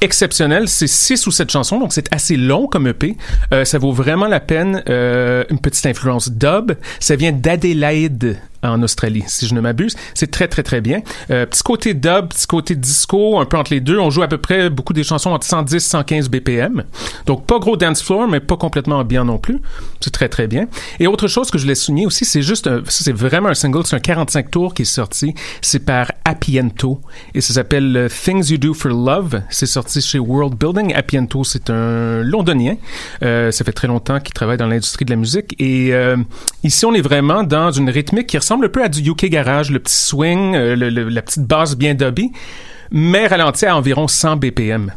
Exceptionnel, c'est six ou sept chansons, donc c'est assez long comme EP. Euh, ça vaut vraiment la peine. Euh, une petite influence dub. Ça vient d'Adélaïde en Australie, si je ne m'abuse. C'est très très très bien. Euh, petit côté dub, petit côté disco, un peu entre les deux. On joue à peu près beaucoup des chansons entre 110 115 BPM. Donc pas gros dance floor, mais pas complètement bien non plus. C'est très très bien. Et autre chose que je voulais souligner aussi, c'est juste, c'est vraiment un single, c'est un 45 tours qui est sorti. C'est par Appiento et ça s'appelle euh, Things You Do for Love. C'est sorti chez World Building. Appiento, c'est un londonien. Euh, ça fait très longtemps qu'il travaille dans l'industrie de la musique et ici on est vraiment dans une rythmique qui ressemble un peu à du UK Garage, le petit swing, euh, le- le- la petite basse bien dubby, mais ralenti à environ 100 BPM.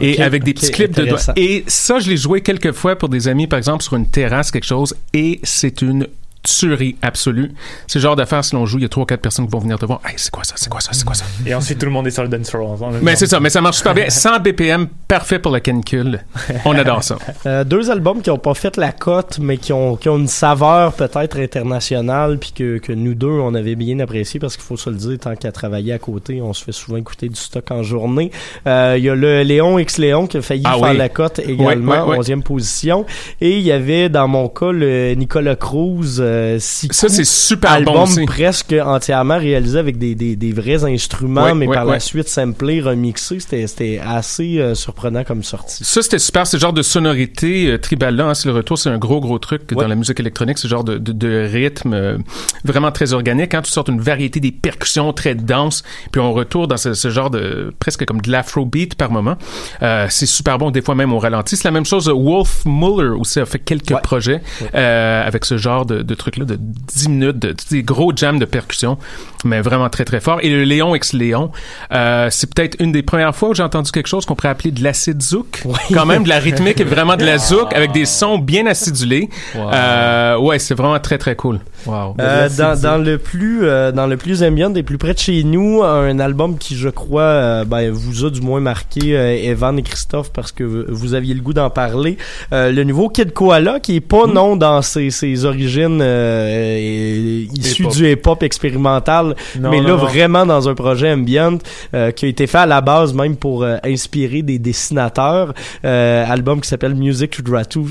Et avec des petits clips de doigts. Et ça, je l'ai joué quelques fois pour des amis, par exemple, sur une terrasse, quelque chose, et c'est une tuerie absolue. C'est le genre d'affaire, si l'on joue, il y a trois ou quatre personnes qui vont venir te voir. Hey, c'est quoi ça? C'est quoi ça? C'est quoi ça? Et ensuite, tout le monde est sur le dance floor. Mais c'est ça, mais ça marche super bien. 100 BPM, parfait pour la canicule. On adore ça. Euh, deux albums qui ont pas fait la cote, mais qui ont, qui ont une saveur peut-être internationale, puis que, que nous deux, on avait bien apprécié, parce qu'il faut se le dire, tant qu'à travailler à côté, on se fait souvent écouter du stock en journée. Euh, Il y a le Léon X Léon qui a failli Ah faire oui. la cote également, ouais. 11e position. Et il y avait, dans mon cas, le Nicolas Cruz, euh, Sikou, Ça, c'est super album bon aussi. presque entièrement réalisé avec des, des, des vrais instruments, Ouais, mais ouais, par ouais. la suite samplé, remixé. C'était assez euh, surprenant comme sortie. Ça, c'était super. Ce genre de sonorité euh, tribal-là, hein, c'est le retour. C'est un gros, gros truc dans la musique électronique. Ce genre de, de, de rythme euh, vraiment très organique. Hein, tu sortes une variété des percussions très denses. Puis on retourne dans ce, ce genre de... presque comme de l'afrobeat par moment. Euh, c'est super bon. Des fois même, on ralentit. C'est la même chose. Wolf Muller aussi a fait quelques projets euh, avec ce genre de, de truc-là de 10 minutes, de, des gros jams de percussion. Mais vraiment très, très fort. Et le Léon ex Léon, euh, c'est peut-être une des premières fois où j'ai entendu quelque chose qu'on pourrait appeler de l'acide zouk. Quand même, de la rythmique est vraiment de la zouk avec des sons bien acidulés. Wow. Euh, ouais, c'est vraiment très, très cool. Wow. Euh, dans, dans le plus euh, dans le plus ambient des plus près de chez nous un album qui je crois euh, ben, vous a du moins marqué euh, Evan et Christophe parce que vous, aviez le goût d'en parler Euh, le nouveau Kid Koala qui est pas non dans ses, ses origines euh, euh, Hip-hop. du hip-hop expérimental Non, mais non, là non. vraiment dans un projet ambient euh, qui a été fait à la base même pour euh, inspirer des dessinateurs album qui s'appelle Music to Draw to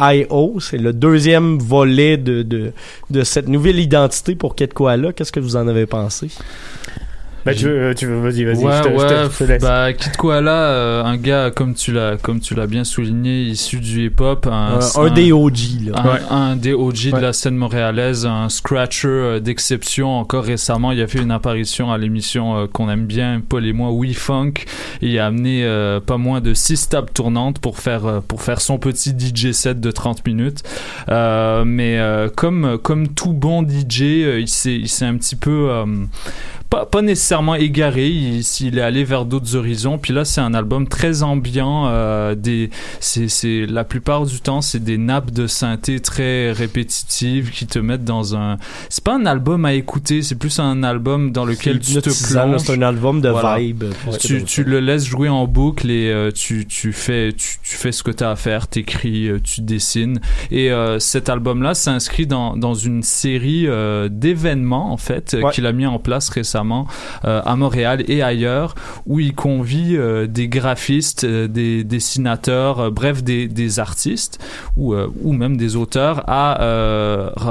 I.O. c'est le deuxième volet de, de, de cette nouvelle identité pour Kid Koala qu'est-ce que vous en avez pensé? Bah, tu veux, tu veux, vas-y, vas-y. Ouais, je te, je te- ouais, je te laisse. bah Kid Koala, euh, un gars comme tu l'as, comme tu l'as bien souligné, issu du hip-hop, un, Un- un des OG, là. un, Ouais. un des OG Ouais. de la scène montréalaise, un scratcher euh, d'exception. Encore récemment, il a fait une apparition à l'émission euh, qu'on aime bien, Paul et moi, We Funk. Et il a amené euh, pas moins de six tables tournantes pour faire euh, pour faire son petit DJ set de 30 minutes. Euh, mais euh, comme comme tout bon DJ, euh, il s'est il s'est un petit peu euh, pas, pas nécessairement égaré, il, il est allé vers d'autres horizons. Puis là, c'est un album très ambiant. Euh, des, c'est, la plupart du temps, c'est des nappes de synthé très répétitives qui te mettent dans un. C'est pas un album à écouter, c'est plus un album dans lequel tu te plonges. c'est un album de Voilà. vibe, Tu, tu le laisses jouer en boucle et euh, tu, tu fais tu, tu fais ce que tu as à faire, t'écris, euh, tu dessines. Et euh, cet album-là s'inscrit dans, dans une série d'événements en fait Ouais. qu'il a mis en place récemment euh, à Montréal et ailleurs, où il convie euh, des graphistes, euh, des dessinateurs, bref des, des artistes ou ou même des auteurs à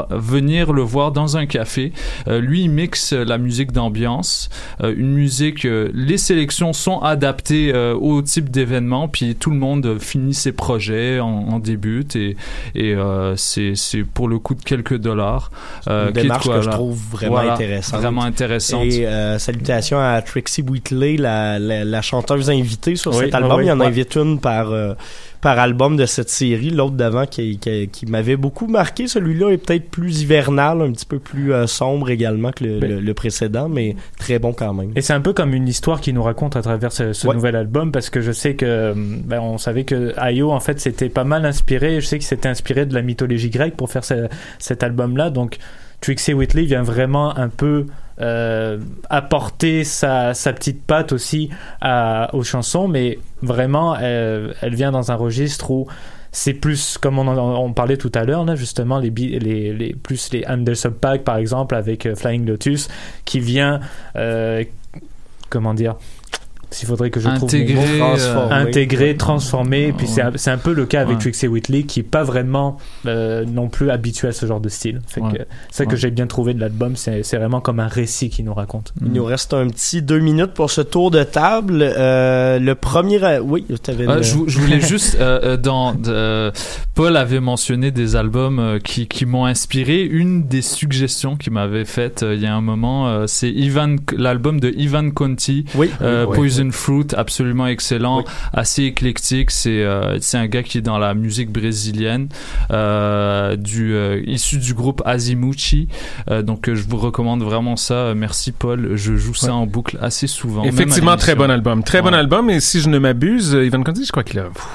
venir le voir dans un café. Lui, il mixe la musique d'ambiance, une musique. les sélections sont adaptées au type d'événement, puis tout le monde finit ses projets en, en débute et et euh, c'est pour le coût de quelques dollars. Euh, une démarche que je trouve vraiment Voilà, intéressante. Vraiment intéressante. Et euh, salutations à Trixie Wheatley, la, la, la chanteuse invitée sur Oui, cet album. oui, Il y en ouais. invite une par, euh, par album de cette série. L'autre d'avant qui, qui, qui m'avait beaucoup marqué. Celui-là est peut-être plus hivernal, un petit peu plus euh, sombre également que le, le- le précédent, mais très bon quand même. Et c'est un peu comme une histoire qui nous raconte à travers ce, ce Ouais. nouvel album parce que je sais que ben, on savait que Ayo en fait c'était pas mal inspiré. Je sais qu'il s'était inspiré de la mythologie grecque pour faire ce- cet album-là. Donc Trixie Whitley vient vraiment un peu euh, apporter sa, petite patte aussi aux chansons, mais vraiment elle vient dans un registre où c'est plus comme on, on parlait tout à l'heure justement les, les, plus les Under Sub Pack par exemple avec euh, Flying Lotus qui vient euh, comment dire s'il faudrait que je trouve mes Intégrer, mots. euh, Transformé. intégrer transformer et puis c'est un, c'est un peu le cas avec Ouais. Trixie Whitley qui est pas vraiment euh, non plus habitué à ce genre de style fait Ouais. que ça que j'ai bien trouvé de l'album c'est c'est vraiment comme un récit qui nous raconte Il nous reste un petit deux minutes pour ce tour de table. Euh, le premier... Oui, tu avais... Euh, je, vou- je voulais juste dans de- Paul avait mentionné des albums euh, qui, qui m'ont inspiré une des suggestions qu'il m'avait faites euh, il y a un moment euh, c'est Ivan l'album de Ivan Conti Oui, euh, oui, Poison Passion Fruit, absolument excellent, assez éclectique. C'est euh, c'est un gars qui est dans la musique brésilienne, euh, du euh, issu du groupe Azimuchi. Donc je vous recommande vraiment ça. Merci Paul. Je joue ça Ouais. en boucle assez souvent. Effectivement, très bon album. Très bon album. Et si je ne m'abuse, Ivan Conti, je crois qu'il a. pff,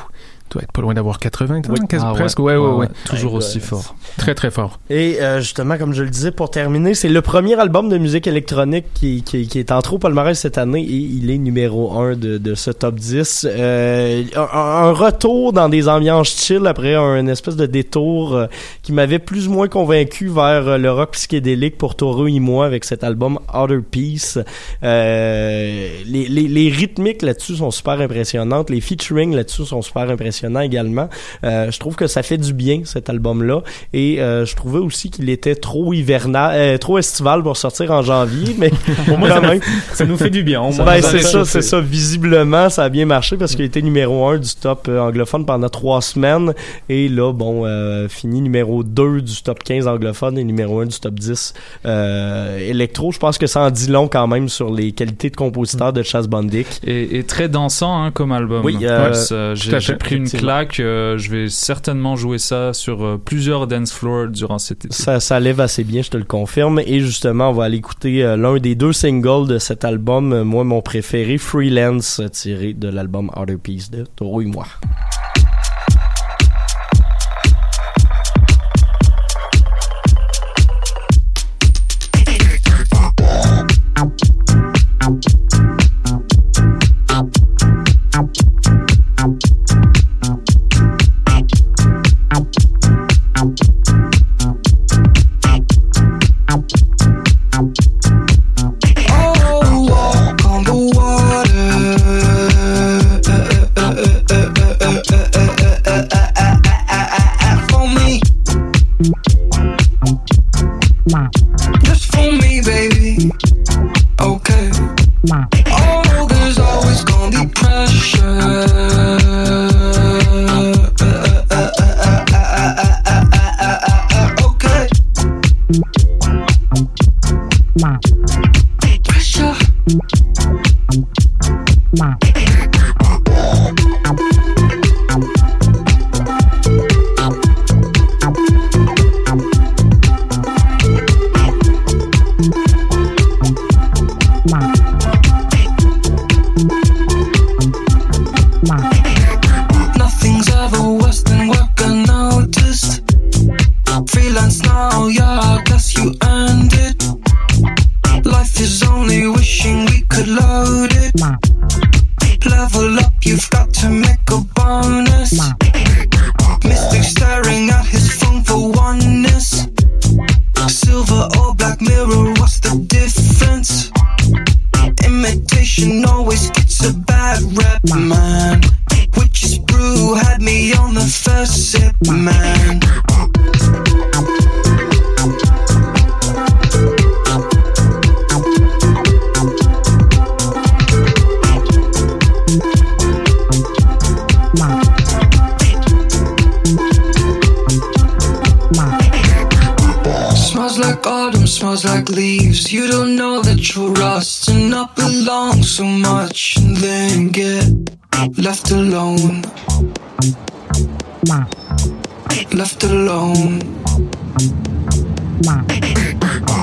doit être pas loin d'avoir 80, Oui. Ah presque. Ouais, ouais, Ouais, ouais. ouais. Toujours Ouais, aussi ouais. fort. Très, très fort. Et euh, justement, comme je le disais, pour terminer, c'est le premier album de musique électronique qui, qui, qui est entré au palmarès cette année et il est numéro 1 de, de ce top 10. Euh, un, un retour dans des ambiances chill après un espèce de détour euh, qui m'avait plus ou moins convaincu vers euh, le rock psychédélique pour Toro et moi avec cet album Outer Peace. Euh, les, les, les rythmiques là-dessus sont super impressionnantes, les featuring là-dessus sont super impressionnants également. Euh, je trouve que ça fait du bien cet album-là et euh, je trouvais aussi qu'il était trop hivernal, euh, trop estival pour sortir en janvier, mais Au moins, quand ça nous- même. ça nous fait du bien, au moins. Ben, c'est ça, c'est ça. Visiblement, ça a bien marché parce qu'il était numéro un du top anglophone pendant trois semaines et là, bon, euh, fini numéro 2 du top 15 anglophone et numéro 1 du top 10 euh, électro. Je pense que ça en dit long quand même sur les qualités de compositeur de Chas Bondic. Et, et très dansant hein, comme album. Oui, euh, Ouais, j'ai pris une. Claque. euh, je vais certainement jouer ça sur euh, plusieurs dance floors durant cet été. Ça, ça lève assez bien, je te le confirme. Et justement, on va aller écouter euh, l'un des deux singles de cet album. Moi, mon préféré, Freelance, tiré de l'album Outer Peace de Toro et moi.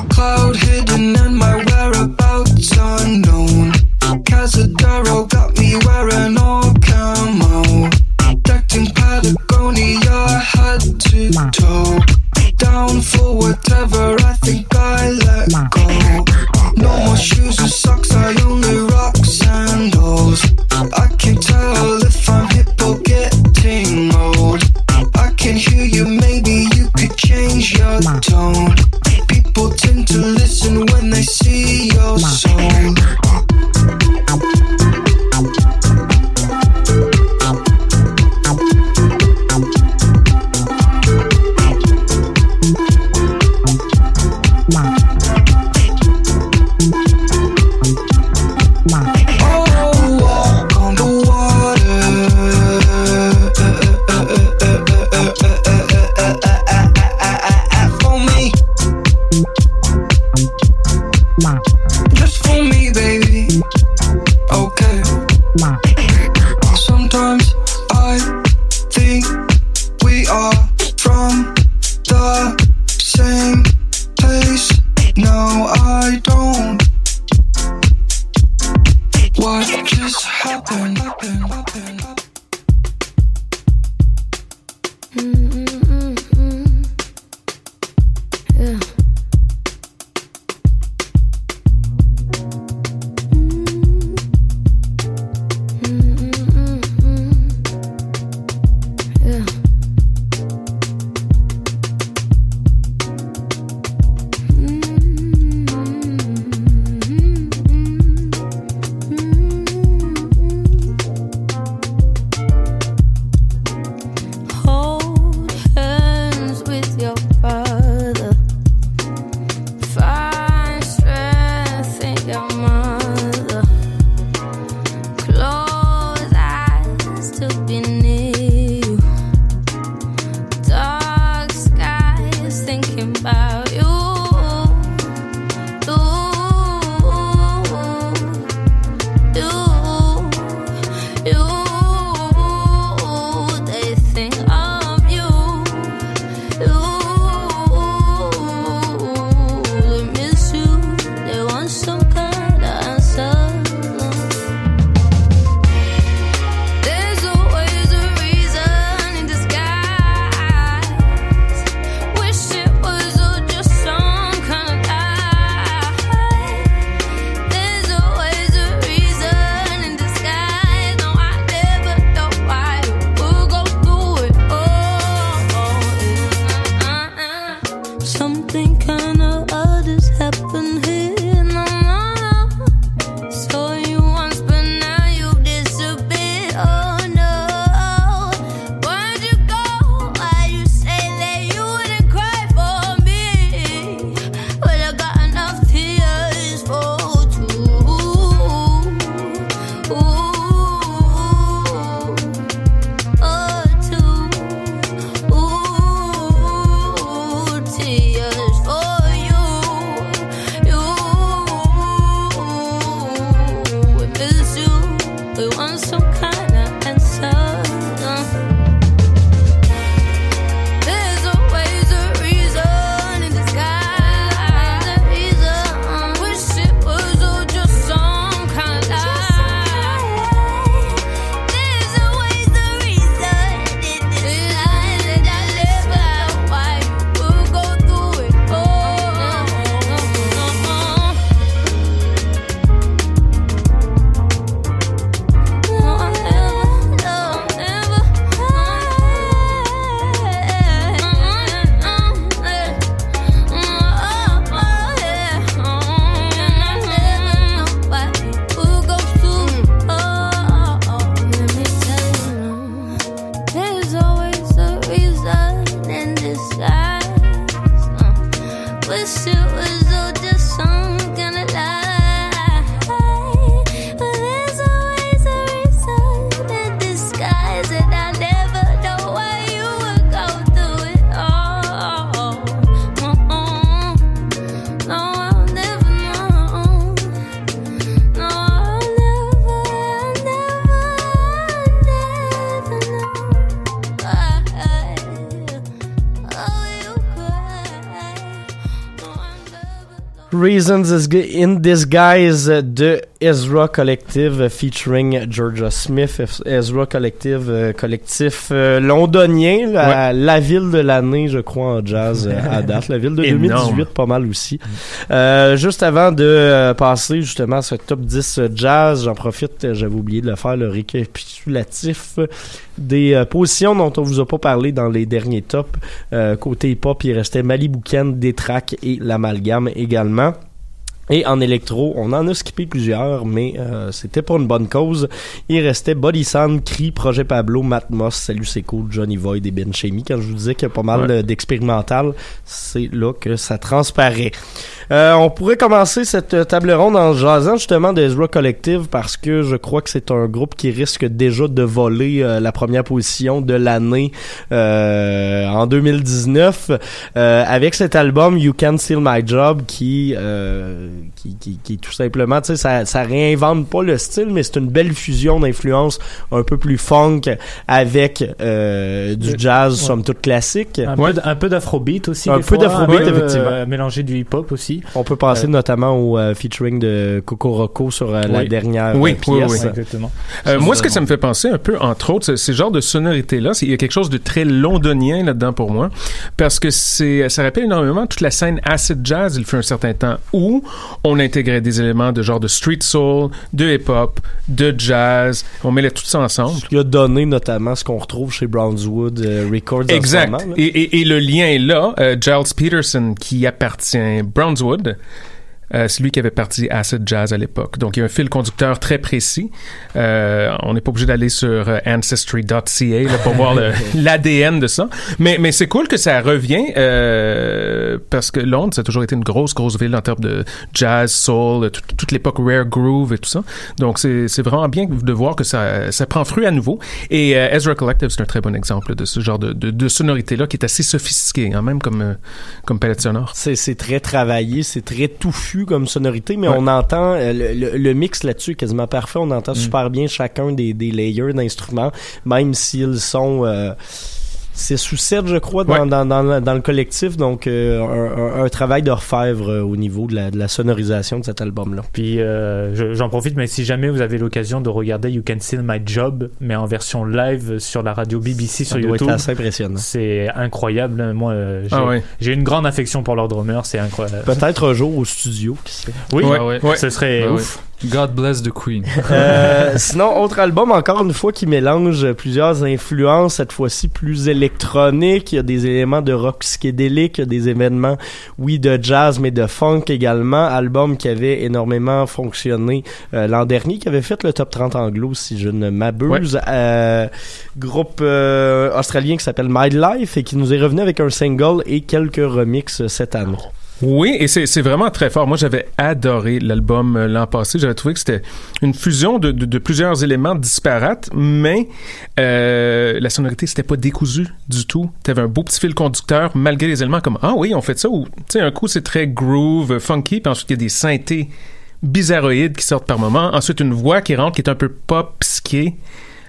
Cloud hidden and my whereabouts unknown. Casadero Reasons is G- in Disguise de Ezra Collective featuring Georgia Smith. Ezra Collective, euh, collectif euh, londonien, la, la ville de l'année, je crois, en jazz euh, à date. La ville de Énorme. 2018, pas mal aussi. Euh, juste avant de euh, passer justement à ce top 10 jazz, j'en profite, euh, j'avais oublié de le faire, le récapitulatif des euh, positions dont on vous a pas parlé dans les derniers tops. Euh, côté hip-hop, il restait Malibu Ken, Détrac et l'Amalgame également. Et en électro, on en a skippé plusieurs, mais euh, c'était pour une bonne cause. Il restait Body Cree, Projet Pablo, Matt Moss, Salut c'est cool, Johnny Void et Ben Chemi. Quand je vous disais qu'il y a pas mal Ouais. euh, d'expérimental, c'est là que ça transparaît. Euh, on pourrait commencer cette table ronde en jasant justement d'Ezra Collective parce que je crois que c'est un groupe qui risque déjà de voler euh, la première position de l'année euh, en 2019 euh, avec cet album You Can Steal My Job qui euh, qui, qui, qui tout simplement, tu sais, ça, ça réinvente pas le style, mais c'est une belle fusion d'influences un peu plus funk avec euh, du jazz, Ouais. somme toute classique. Un peu d- un peu d'afrobeat aussi. Un des peu d'afrobeat, peu, effectivement. euh, mélanger du hip-hop aussi. On peut penser Euh, notamment au euh, featuring de Coco Rocco sur euh, la dernière Oui, euh, oui, pièce. oui. Exactement. Euh, moi, ce que ça me fait penser un peu, entre autres, c'est- ces genres de sonorités-là, c'est- il y a quelque chose de très londonien là-dedans pour moi, parce que c'est, ça rappelle énormément toute la scène acid jazz, il fait un certain temps, où on intégrait des éléments de genre de street soul, de hip-hop, de jazz, on mêlait tout ça ensemble. Ce qui a donné notamment ce qu'on retrouve chez Brownswood euh, Records en ce Exact. moment, là. Et, et, et le lien est là. Euh, Giles Peterson, qui appartient à Brownswood, euh, c'est lui qui avait parti Acid Jazz à l'époque. Donc, il y a un fil conducteur très précis. Euh, on n'est pas obligé d'aller sur euh, ancestry.ca là, pour voir l'ADN de ça. Mais, mais c'est cool que ça revient euh, parce que Londres, ça a toujours été une grosse, grosse ville en termes de jazz, soul, tout- toute l'époque rare groove et tout ça. Donc, c'est c'est vraiment bien de voir que ça, ça prend fruit à nouveau. Et euh, Ezra Collective, c'est un très bon exemple de ce genre de, de, de sonorité-là qui est assez sophistiqué, hein, même comme, euh, comme palette sonore. C'est, c'est très travaillé, c'est très touffu comme sonorité, mais Ouais. on entend euh, le, le- le mix là-dessus est quasiment parfait. On entend Mm. super bien chacun des, des layers d'instruments, même s'ils sont euh, 6 ou 7, je crois, dans, Ouais. dans, dans, dans le collectif. Donc, euh, un, un- un travail d'orfèvre euh, au niveau de la, de la sonorisation de cet album-là. Puis euh, je- j'en profite, mais si jamais vous avez l'occasion de regarder You Can Steal My Job, mais en version live sur la radio BBC Ça sur doit YouTube, assez impressionnant. c'est incroyable. Moi, euh, j'ai Ah ouais. j'ai une grande affection pour leur drummer, c'est incroyable. Peut-être un jour au studio, qui sait. Oui, Ouais, ouais. ouais. ce serait ouf. God bless the Queen. Euh, sinon, autre album, encore une fois, qui mélange plusieurs influences, cette fois-ci plus électroniques. Il y a des éléments de rock psychédélique, il y a des événements, oui, de jazz, mais de funk également. Album qui avait énormément fonctionné euh, l'an dernier, qui avait fait le top 30 anglo, si je ne m'abuse. Euh, groupe euh, australien qui s'appelle My Life et qui nous est revenu avec un single et quelques remixes cette année. Oui, et c'est vraiment très fort. Moi, j'avais adoré l'album euh, l'an passé. J'avais trouvé que c'était une fusion de, de, plusieurs éléments disparates, mais euh, la sonorité, c'était pas décousu du tout. T'avais un beau petit fil conducteur, malgré les éléments comme « Ah oui, on fait ça » ou, tu sais, un coup, c'est très groove, euh, funky, puis ensuite, il y a des synthés bizarroïdes qui sortent par moment. Ensuite, une voix qui rentre, qui est un peu pop, psyché.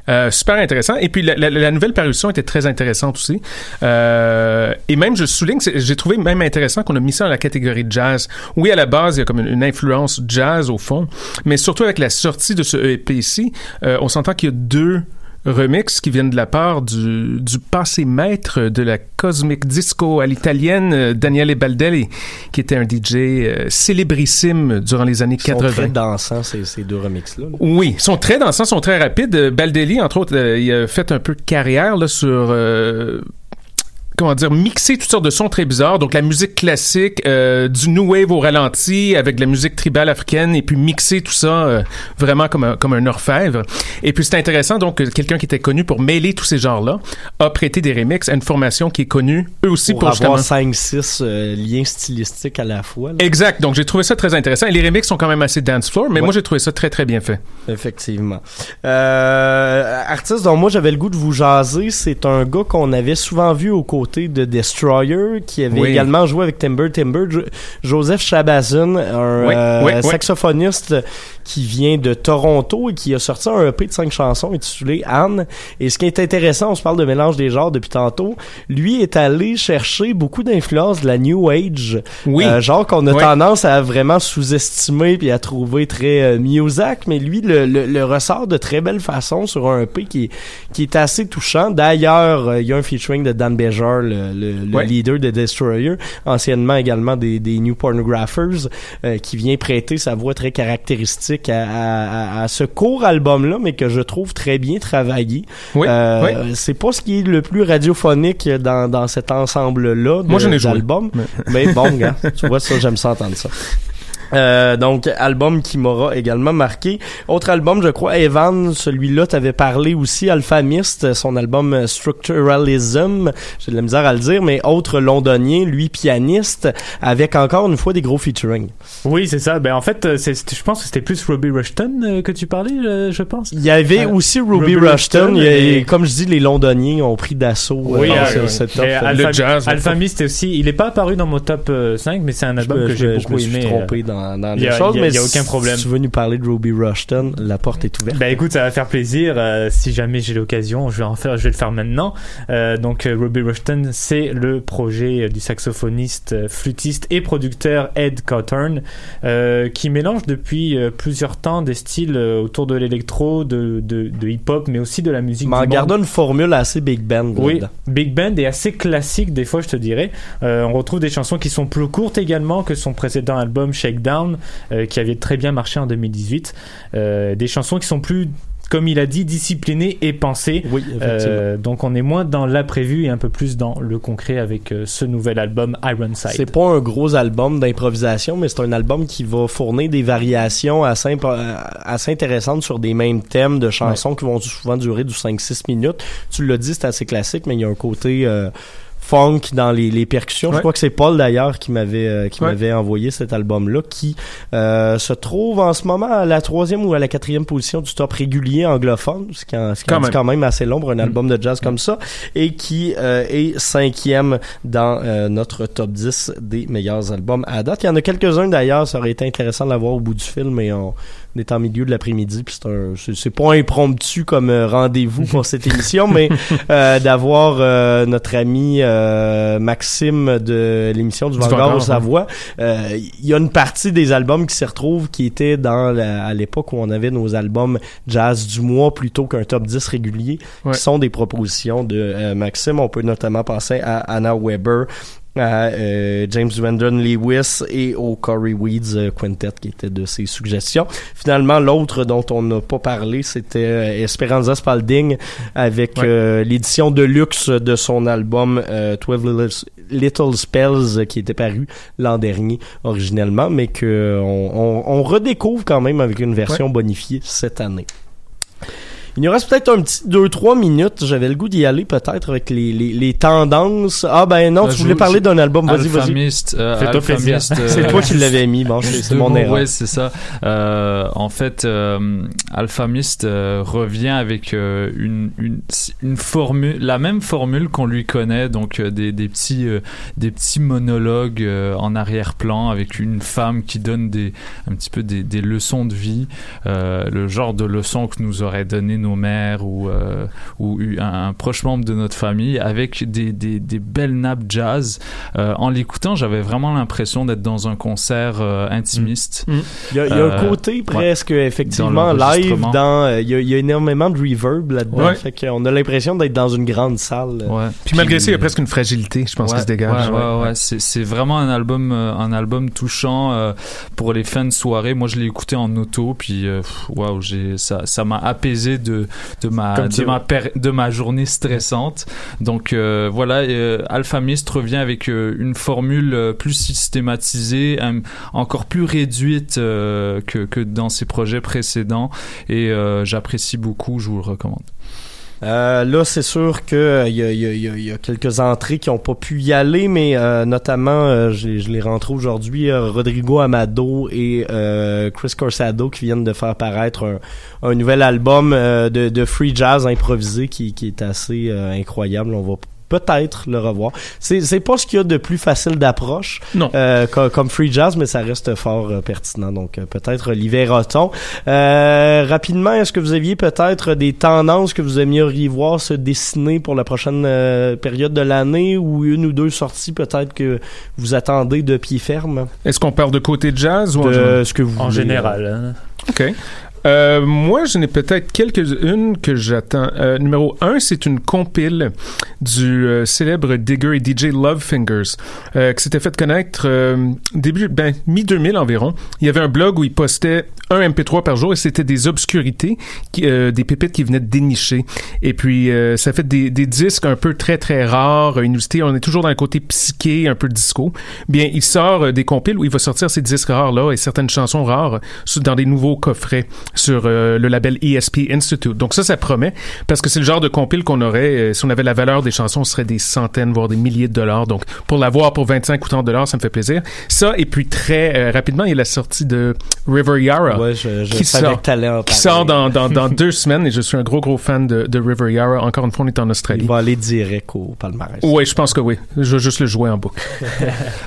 Euh, super intéressant. Et puis la, nouvelle parution était très intéressante aussi. Euh, et même, je souligne, j'ai trouvé même intéressant qu'on a mis ça dans la catégorie jazz. Oui, à la base, il y a comme une, influence jazz au fond, mais surtout avec la sortie de ce EP ici, euh, on s'entend qu'il y a deux remixes qui viennent de la part du, du passé maître de la cosmic disco à l'italienne, euh, Daniele Baldelli, qui était un DJ euh, célébrissime durant les années Ils sont 80. très dansants, ces, ces deux remixes-là. là. Oui, ils sont très dansants, sont très rapides. Euh, Baldelli, entre autres, euh, il a fait un peu de carrière là, sur... euh, comment dire, mixer toutes sortes de sons très bizarres. Donc, la musique classique, euh, du new wave au ralenti, avec de la musique tribale africaine, et puis mixer tout ça euh, vraiment comme un, comme un orfèvre. Et puis, c'est intéressant, donc, que quelqu'un qui était connu pour mêler tous ces genres-là a prêté des remixes à une formation qui est connue, eux aussi, pour pour, avoir 5-6 euh, liens stylistiques à la fois. là. Exact. Donc, j'ai trouvé ça très intéressant. Et les remixes sont quand même assez dance floor, mais moi, j'ai trouvé ça très, très bien fait. Effectivement. Artiste dont moi j'avais le goût de vous jaser, c'est un gars qu'on avait souvent vu aux de Destroyer, qui avait Oui. également joué avec Timber Timber, Jo- Joseph Chabazin, un Oui, euh, oui. saxophoniste qui vient de Toronto et qui a sorti un EP de cinq chansons intitulé Anne. Et ce qui est intéressant, on se parle de mélange des genres depuis tantôt, lui est allé chercher beaucoup d'influence de la New Age, Oui. Euh, genre qu'on a Oui. tendance à vraiment sous-estimer puis à trouver très euh, mais lui le, le, le ressort de très belle façon sur un EP qui, qui est assez touchant. D'ailleurs, euh, il y a un featuring de Dan Bejar, le, le, le leader de Destroyer, anciennement également des, des New Pornographers, euh, qui vient prêter sa voix très caractéristique à, à, à- à ce court album-là, mais que je trouve très bien travaillé. Oui, Euh, oui. C'est pas ce qui est le plus radiophonique dans, dans cet ensemble-là Moi, j'en ai joué. Mais- Mais bon, gars, tu vois ça, j'aime ça entendre ça. Euh, donc album qui m'aura également marqué. Autre album, je crois, Evan, celui-là, t'avais parlé aussi, Alphamist, son album Structuralism, j'ai de la misère à le dire, mais autre londonien, lui pianiste, avec encore une fois des gros featuring. Oui, c'est ça. Ben en fait, euh, je pense que c'était plus Robbie Rushton euh, que tu parlais, je, je pense. Il y avait Euh, aussi Ruby, Ruby Rushton, et- comme je dis, les londoniens ont pris d'assaut Oui, euh, ce- ce top. mais Le Alpha, jazz, là. Alpha Mist aussi. Il est pas apparu dans mon top euh, 5, mais c'est un album Je que j'ai je beaucoup me suis aimé. trompé dans, dans, dans Il y les a- choses, a- mais il y a aucun si problème. tu veux nous parler de Ruby Rushton, la porte est ouverte. Bah écoute, ça va faire plaisir. euh, si jamais j'ai l'occasion, je vais en faire. Je vais le faire maintenant. Euh, donc, euh, Robbie Rushton, c'est le projet du saxophoniste, flûtiste et producteur Ed euh, qui mélange depuis plusieurs temps des styles autour de l'électro, de, de, de hip-hop, mais aussi de la musique. Mais en gardant une formule assez big band. Oui, big band et assez classique des fois, je te dirais. On retrouve des chansons qui sont plus courtes également que son précédent album Shakedown, euh, qui avait très bien marché en 2018. Euh, des chansons qui sont plus comme il a dit, disciplinées et pensées. Oui, Euh, donc on est moins dans l'imprévu et un peu plus dans le concret avec euh, ce nouvel album Ironside. C'est pas un gros album d'improvisation, mais c'est un album qui va fournir des variations assez, intéressantes sur des mêmes thèmes de chansons qui vont souvent durer du 5-6 minutes. Tu l'as dit, c'est assez classique, mais il y a un côté euh, funk dans les, les percussions. Je crois que c'est Paul d'ailleurs qui m'avait euh, qui Ouais. m'avait envoyé cet album-là, qui euh, se trouve en ce moment à la troisième ou à la quatrième position du top régulier anglophone, ce qui en, ce qui en Quand dit quand même assez long pour un album de jazz comme ça, et qui euh, est cinquième dans euh, notre top 10 des meilleurs albums à date. Il y en a quelques-uns d'ailleurs, ça aurait été intéressant de l'avoir au bout du film, mais on, on est en milieu de l'après-midi, puis c'est un, c'est, pas impromptu comme euh, rendez-vous pour cette émission, mais euh, d'avoir euh, notre ami euh, Maxime de l'émission du Vanguard au. Savoie. Euh, Il y a une partie des albums qui s'y retrouvent qui étaient dans la- à l'époque où on avait nos albums jazz du mois plutôt qu'un top 10 régulier, Ouais. qui sont des propositions de euh, Maxime. On peut notamment penser à Anna Weber, à euh, James Wendon Lewis et au Corey Weeds euh, Quintet qui était de ses suggestions. Finalement, l'autre dont on n'a pas parlé, c'était euh, Esperanza Spalding avec Ouais. euh, l'édition de luxe de son album euh, 12 Little, Spells qui était paru l'an dernier originellement, mais que on, on- on redécouvre quand même avec une version bonifiée cette année. Il nous reste peut-être un petit 2-3 minutes. J'avais le goût d'y aller peut-être avec les, les, les tendances. Ah ben non, Bah, tu je voulais parler d'un album. Vas-y, vas-y. Alphamist, euh, Fais-toi plaisir. Euh, C'est toi qui l'avais mis. Bon, c'est mon erreur. Ouais, c'est ça. Euh, en fait, euh, Alphamist euh, revient avec euh, une, une, une formule, la même formule qu'on lui connaît, donc euh, des, des petits, euh, des petits monologues euh, en arrière-plan avec une femme qui donne des, un petit peu des, des leçons de vie, euh, le genre de leçons que nous auraient donné nos mères ou, euh, ou un, un proche membre de notre famille, avec des, des, des belles nappes jazz. Euh, en l'écoutant, j'avais vraiment l'impression d'être dans un concert euh, intimiste. Il y a, il y a un côté presque effectivement Dans live dans euh, il y, a, il y a énormément de reverb là-dedans Ouais. fait qu'on a l'impression d'être dans une grande salle Ouais. Puis malgré ça, il y a presque une fragilité, je pense, Ouais, qui se dégage. Ouais, ouais, ouais. C'est, c'est vraiment un album, euh, un album touchant euh, pour les fins de soirée. Moi, je l'ai écouté en auto, puis euh, waouh, j'ai ça, ça m'a apaisé de de ma de ma péri- de ma journée stressante. Donc euh, voilà, euh, Alphamist revient avec euh, une formule euh, plus systématisée, encore plus réduite que que dans ses projets précédents, et j'apprécie beaucoup. Je vous le recommande. Euh, là, c'est sûr que euh, il y, y y a- quelques entrées qui ont pas pu y aller, mais euh, notamment, euh, je les rentré aujourd'hui, euh, Rodrigo Amado et Chris Corsado qui viennent de faire paraître un, un nouvel album de, de free jazz improvisé qui, qui est assez incroyable. On va peut-être le revoir. C'est c'est pas ce qu'il y a de plus facile d'approche Non. euh, co- comme free jazz, mais ça reste fort euh, pertinent. Donc euh, peut-être l'y verra-t-on. Euh, rapidement, est-ce que vous aviez peut-être des tendances que vous aimeriez voir se dessiner pour la prochaine euh, période de l'année ou une ou deux sorties peut-être que vous attendez de pied ferme? Est-ce qu'on parle de côté jazz ou en De général? ce que vous En voulez, général. hein. OK. Euh, moi, j'en ai peut-être quelques-unes que j'attends. Euh, numéro un, c'est une compile du euh, célèbre digger et DJ Love Fingers, euh, qui s'était fait connaître euh, début, ben, mi-2000 environ. Il y avait un blog où il postait un MP3 par jour et c'était des obscurités, qui, des pépites qui venaient de dénicher. Et puis, ça fait des, des disques un peu très, très rares, inusités. On est toujours dans le côté psyché, un peu disco. Bien, il sort des compiles où il va sortir ces disques rares-là et certaines chansons rares dans des nouveaux coffrets. Sur euh, le label ESP Institute. Donc ça, ça promet parce que c'est le genre de compile qu'on aurait euh, si on avait la valeur des chansons, ce serait des centaines voire des milliers de dollars. Donc pour l'avoir pour 25 ou 30 dollars, ça me fait plaisir. Ça et puis très euh, rapidement, il y a la sortie de River Yara Ouais, je, je qui sort qui sort dans, dans, dans deux semaines et je suis un gros gros fan de, de River Yara. Encore une fois, on est en Australie. Il va aller direct au palmarès. Oui, je pense que oui. Je vais juste le jouer en boucle.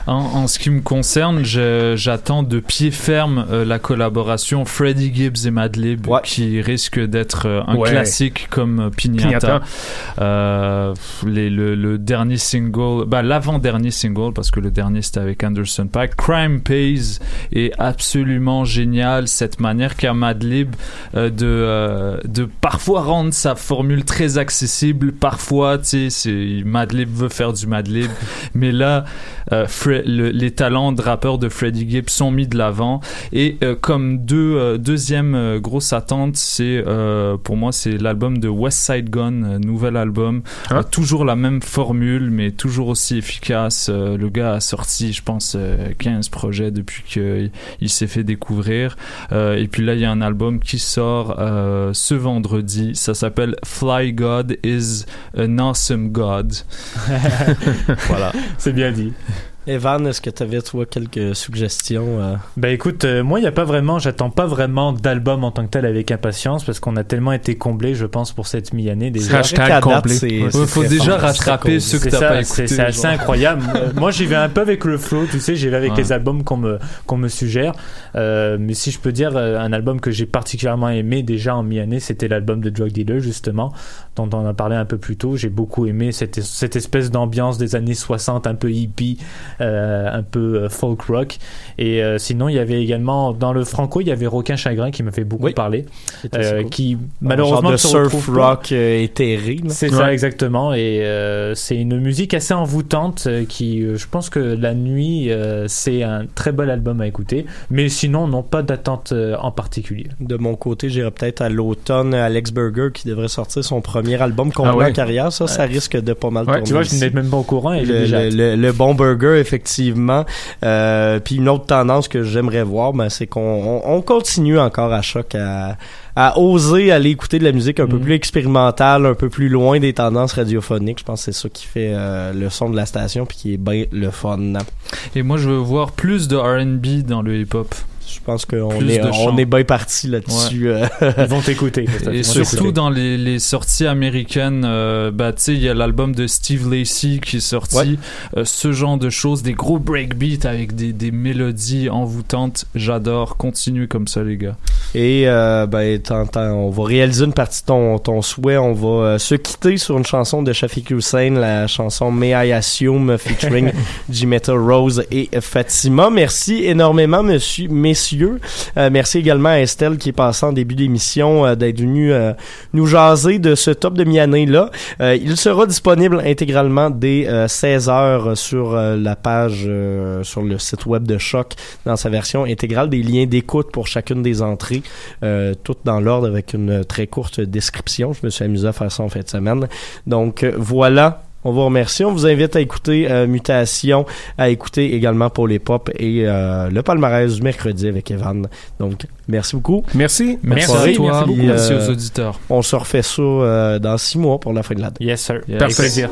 En, en ce qui me concerne, j'attends de pied ferme euh, la collaboration Freddie Gibbs et Madlib qui risque d'être euh, un Ouais. classique comme euh. Piñata. Euh, les- le, le dernier single, bah, l'avant-dernier single, parce que le dernier c'était avec Anderson Paak, Crime Pays est absolument génial. Cette manière qu'a Madlib de, de parfois rendre sa formule très accessible, parfois, tu sais, Madlib veut faire du Madlib, mais là, euh, le- les talents de rappeur de Freddie Gibbs sont mis de l'avant. Et euh, comme deux, euh, deuxième euh, grosse attente, c'est euh, pour moi c'est l'album de West Side Gun, euh, nouvel album. Euh, toujours la même formule, mais toujours aussi efficace. Le gars a sorti, je pense, euh, 15 projets depuis qu'il il s'est fait découvrir. Et puis là, il y a un album qui sort ce vendredi. Ça s'appelle Fly God is an Awesome God. voilà. C'est bien dit. Evan, est-ce que tu avais, toi, quelques suggestions? euh? Ben écoute, euh, moi il y a pas vraiment, j'attends pas vraiment d'album en tant que tel avec impatience parce qu'on a tellement été comblé, je pense, pour cette mi-année déjà. Hashtag comblé. Ouais, c'est faut déjà rattraper ceux que ça, t'as pas c'est- écoutés, C'est assez incroyable. Euh, moi j'y vais un peu avec le flow, tu sais, j'y vais avec Ouais. les albums qu'on me qu'on me suggère. Euh, mais si je peux dire un album que j'ai particulièrement aimé déjà en mi-année, c'était l'album de Drug Dealer justement, dont on a parlé un peu plus tôt. J'ai beaucoup aimé cette cette espèce d'ambiance des années 60, un peu hippie, un peu euh, folk rock. Et euh, sinon, il y avait également dans le franco, il y avait Requin Chagrin qui m'a fait beaucoup parler, assez euh, cool. qui Un malheureusement genre de surf rock euh, éthéré. C'est ça exactement et euh, c'est une musique assez envoûtante euh, qui euh, je pense que la nuit euh, c'est un très bel album à écouter mais sinon non pas d'attente euh, en particulier. De mon côté, j'irais peut-être à l'automne Alex Burger qui devrait sortir son premier album complet Ah ouais? en carrière. Ça, ça Ouais. risque de pas mal Ouais, tourner tu vois, je n'étais même pas au courant et le, déjà le, le- le bon burger effectivement euh, puis une autre tendance que j'aimerais voir ben, c'est qu'on on, on continue encore à choc à, à oser aller écouter de la musique un peu Mhm. plus expérimentale un peu plus loin des tendances radiophoniques je pense que c'est ça qui fait euh, le son de la station puis qui est bien le fun Et moi, je veux voir plus de R&B dans le hip-hop. Je pense qu'on est, on est bien parti là-dessus euh. Ils vont t'écouter. Et surtout dans les, les sorties américaines, euh, bah tu sais, il y a l'album de Steve Lacy qui est sorti. Ouais. Euh, ce genre de choses, des gros breakbeats avec des, des mélodies envoûtantes. J'adore. Continuez comme ça, les gars. Et euh, ben, on va réaliser une partie de ton, ton souhait. On va euh, se quitter sur une chanson de Shafiq Hussein, la chanson May I Assume featuring Jimetta Rose et Fatima. Merci énormément, monsieur, messieurs. Euh, merci également à Estelle qui est passée en début d'émission euh, d'être venue euh, nous jaser de ce top de mi-année là. Euh, il sera disponible intégralement dès 16 heures sur la page sur le site web de Choc dans sa version intégrale des liens d'écoute pour chacune des entrées toutes dans l'ordre avec une très courte description. Je me suis amusé à faire ça en fin de semaine. Donc voilà. On vous remercie. On vous invite à écouter euh, Mutation, à écouter également Paul et Pop et euh, le palmarès du mercredi avec Evan. Donc, merci beaucoup. Merci. Merci à toi. Merci euh, aux auditeurs. On se refait ça euh, dans six mois pour la fin de l'année. Yes sir. Yes. Plaisir.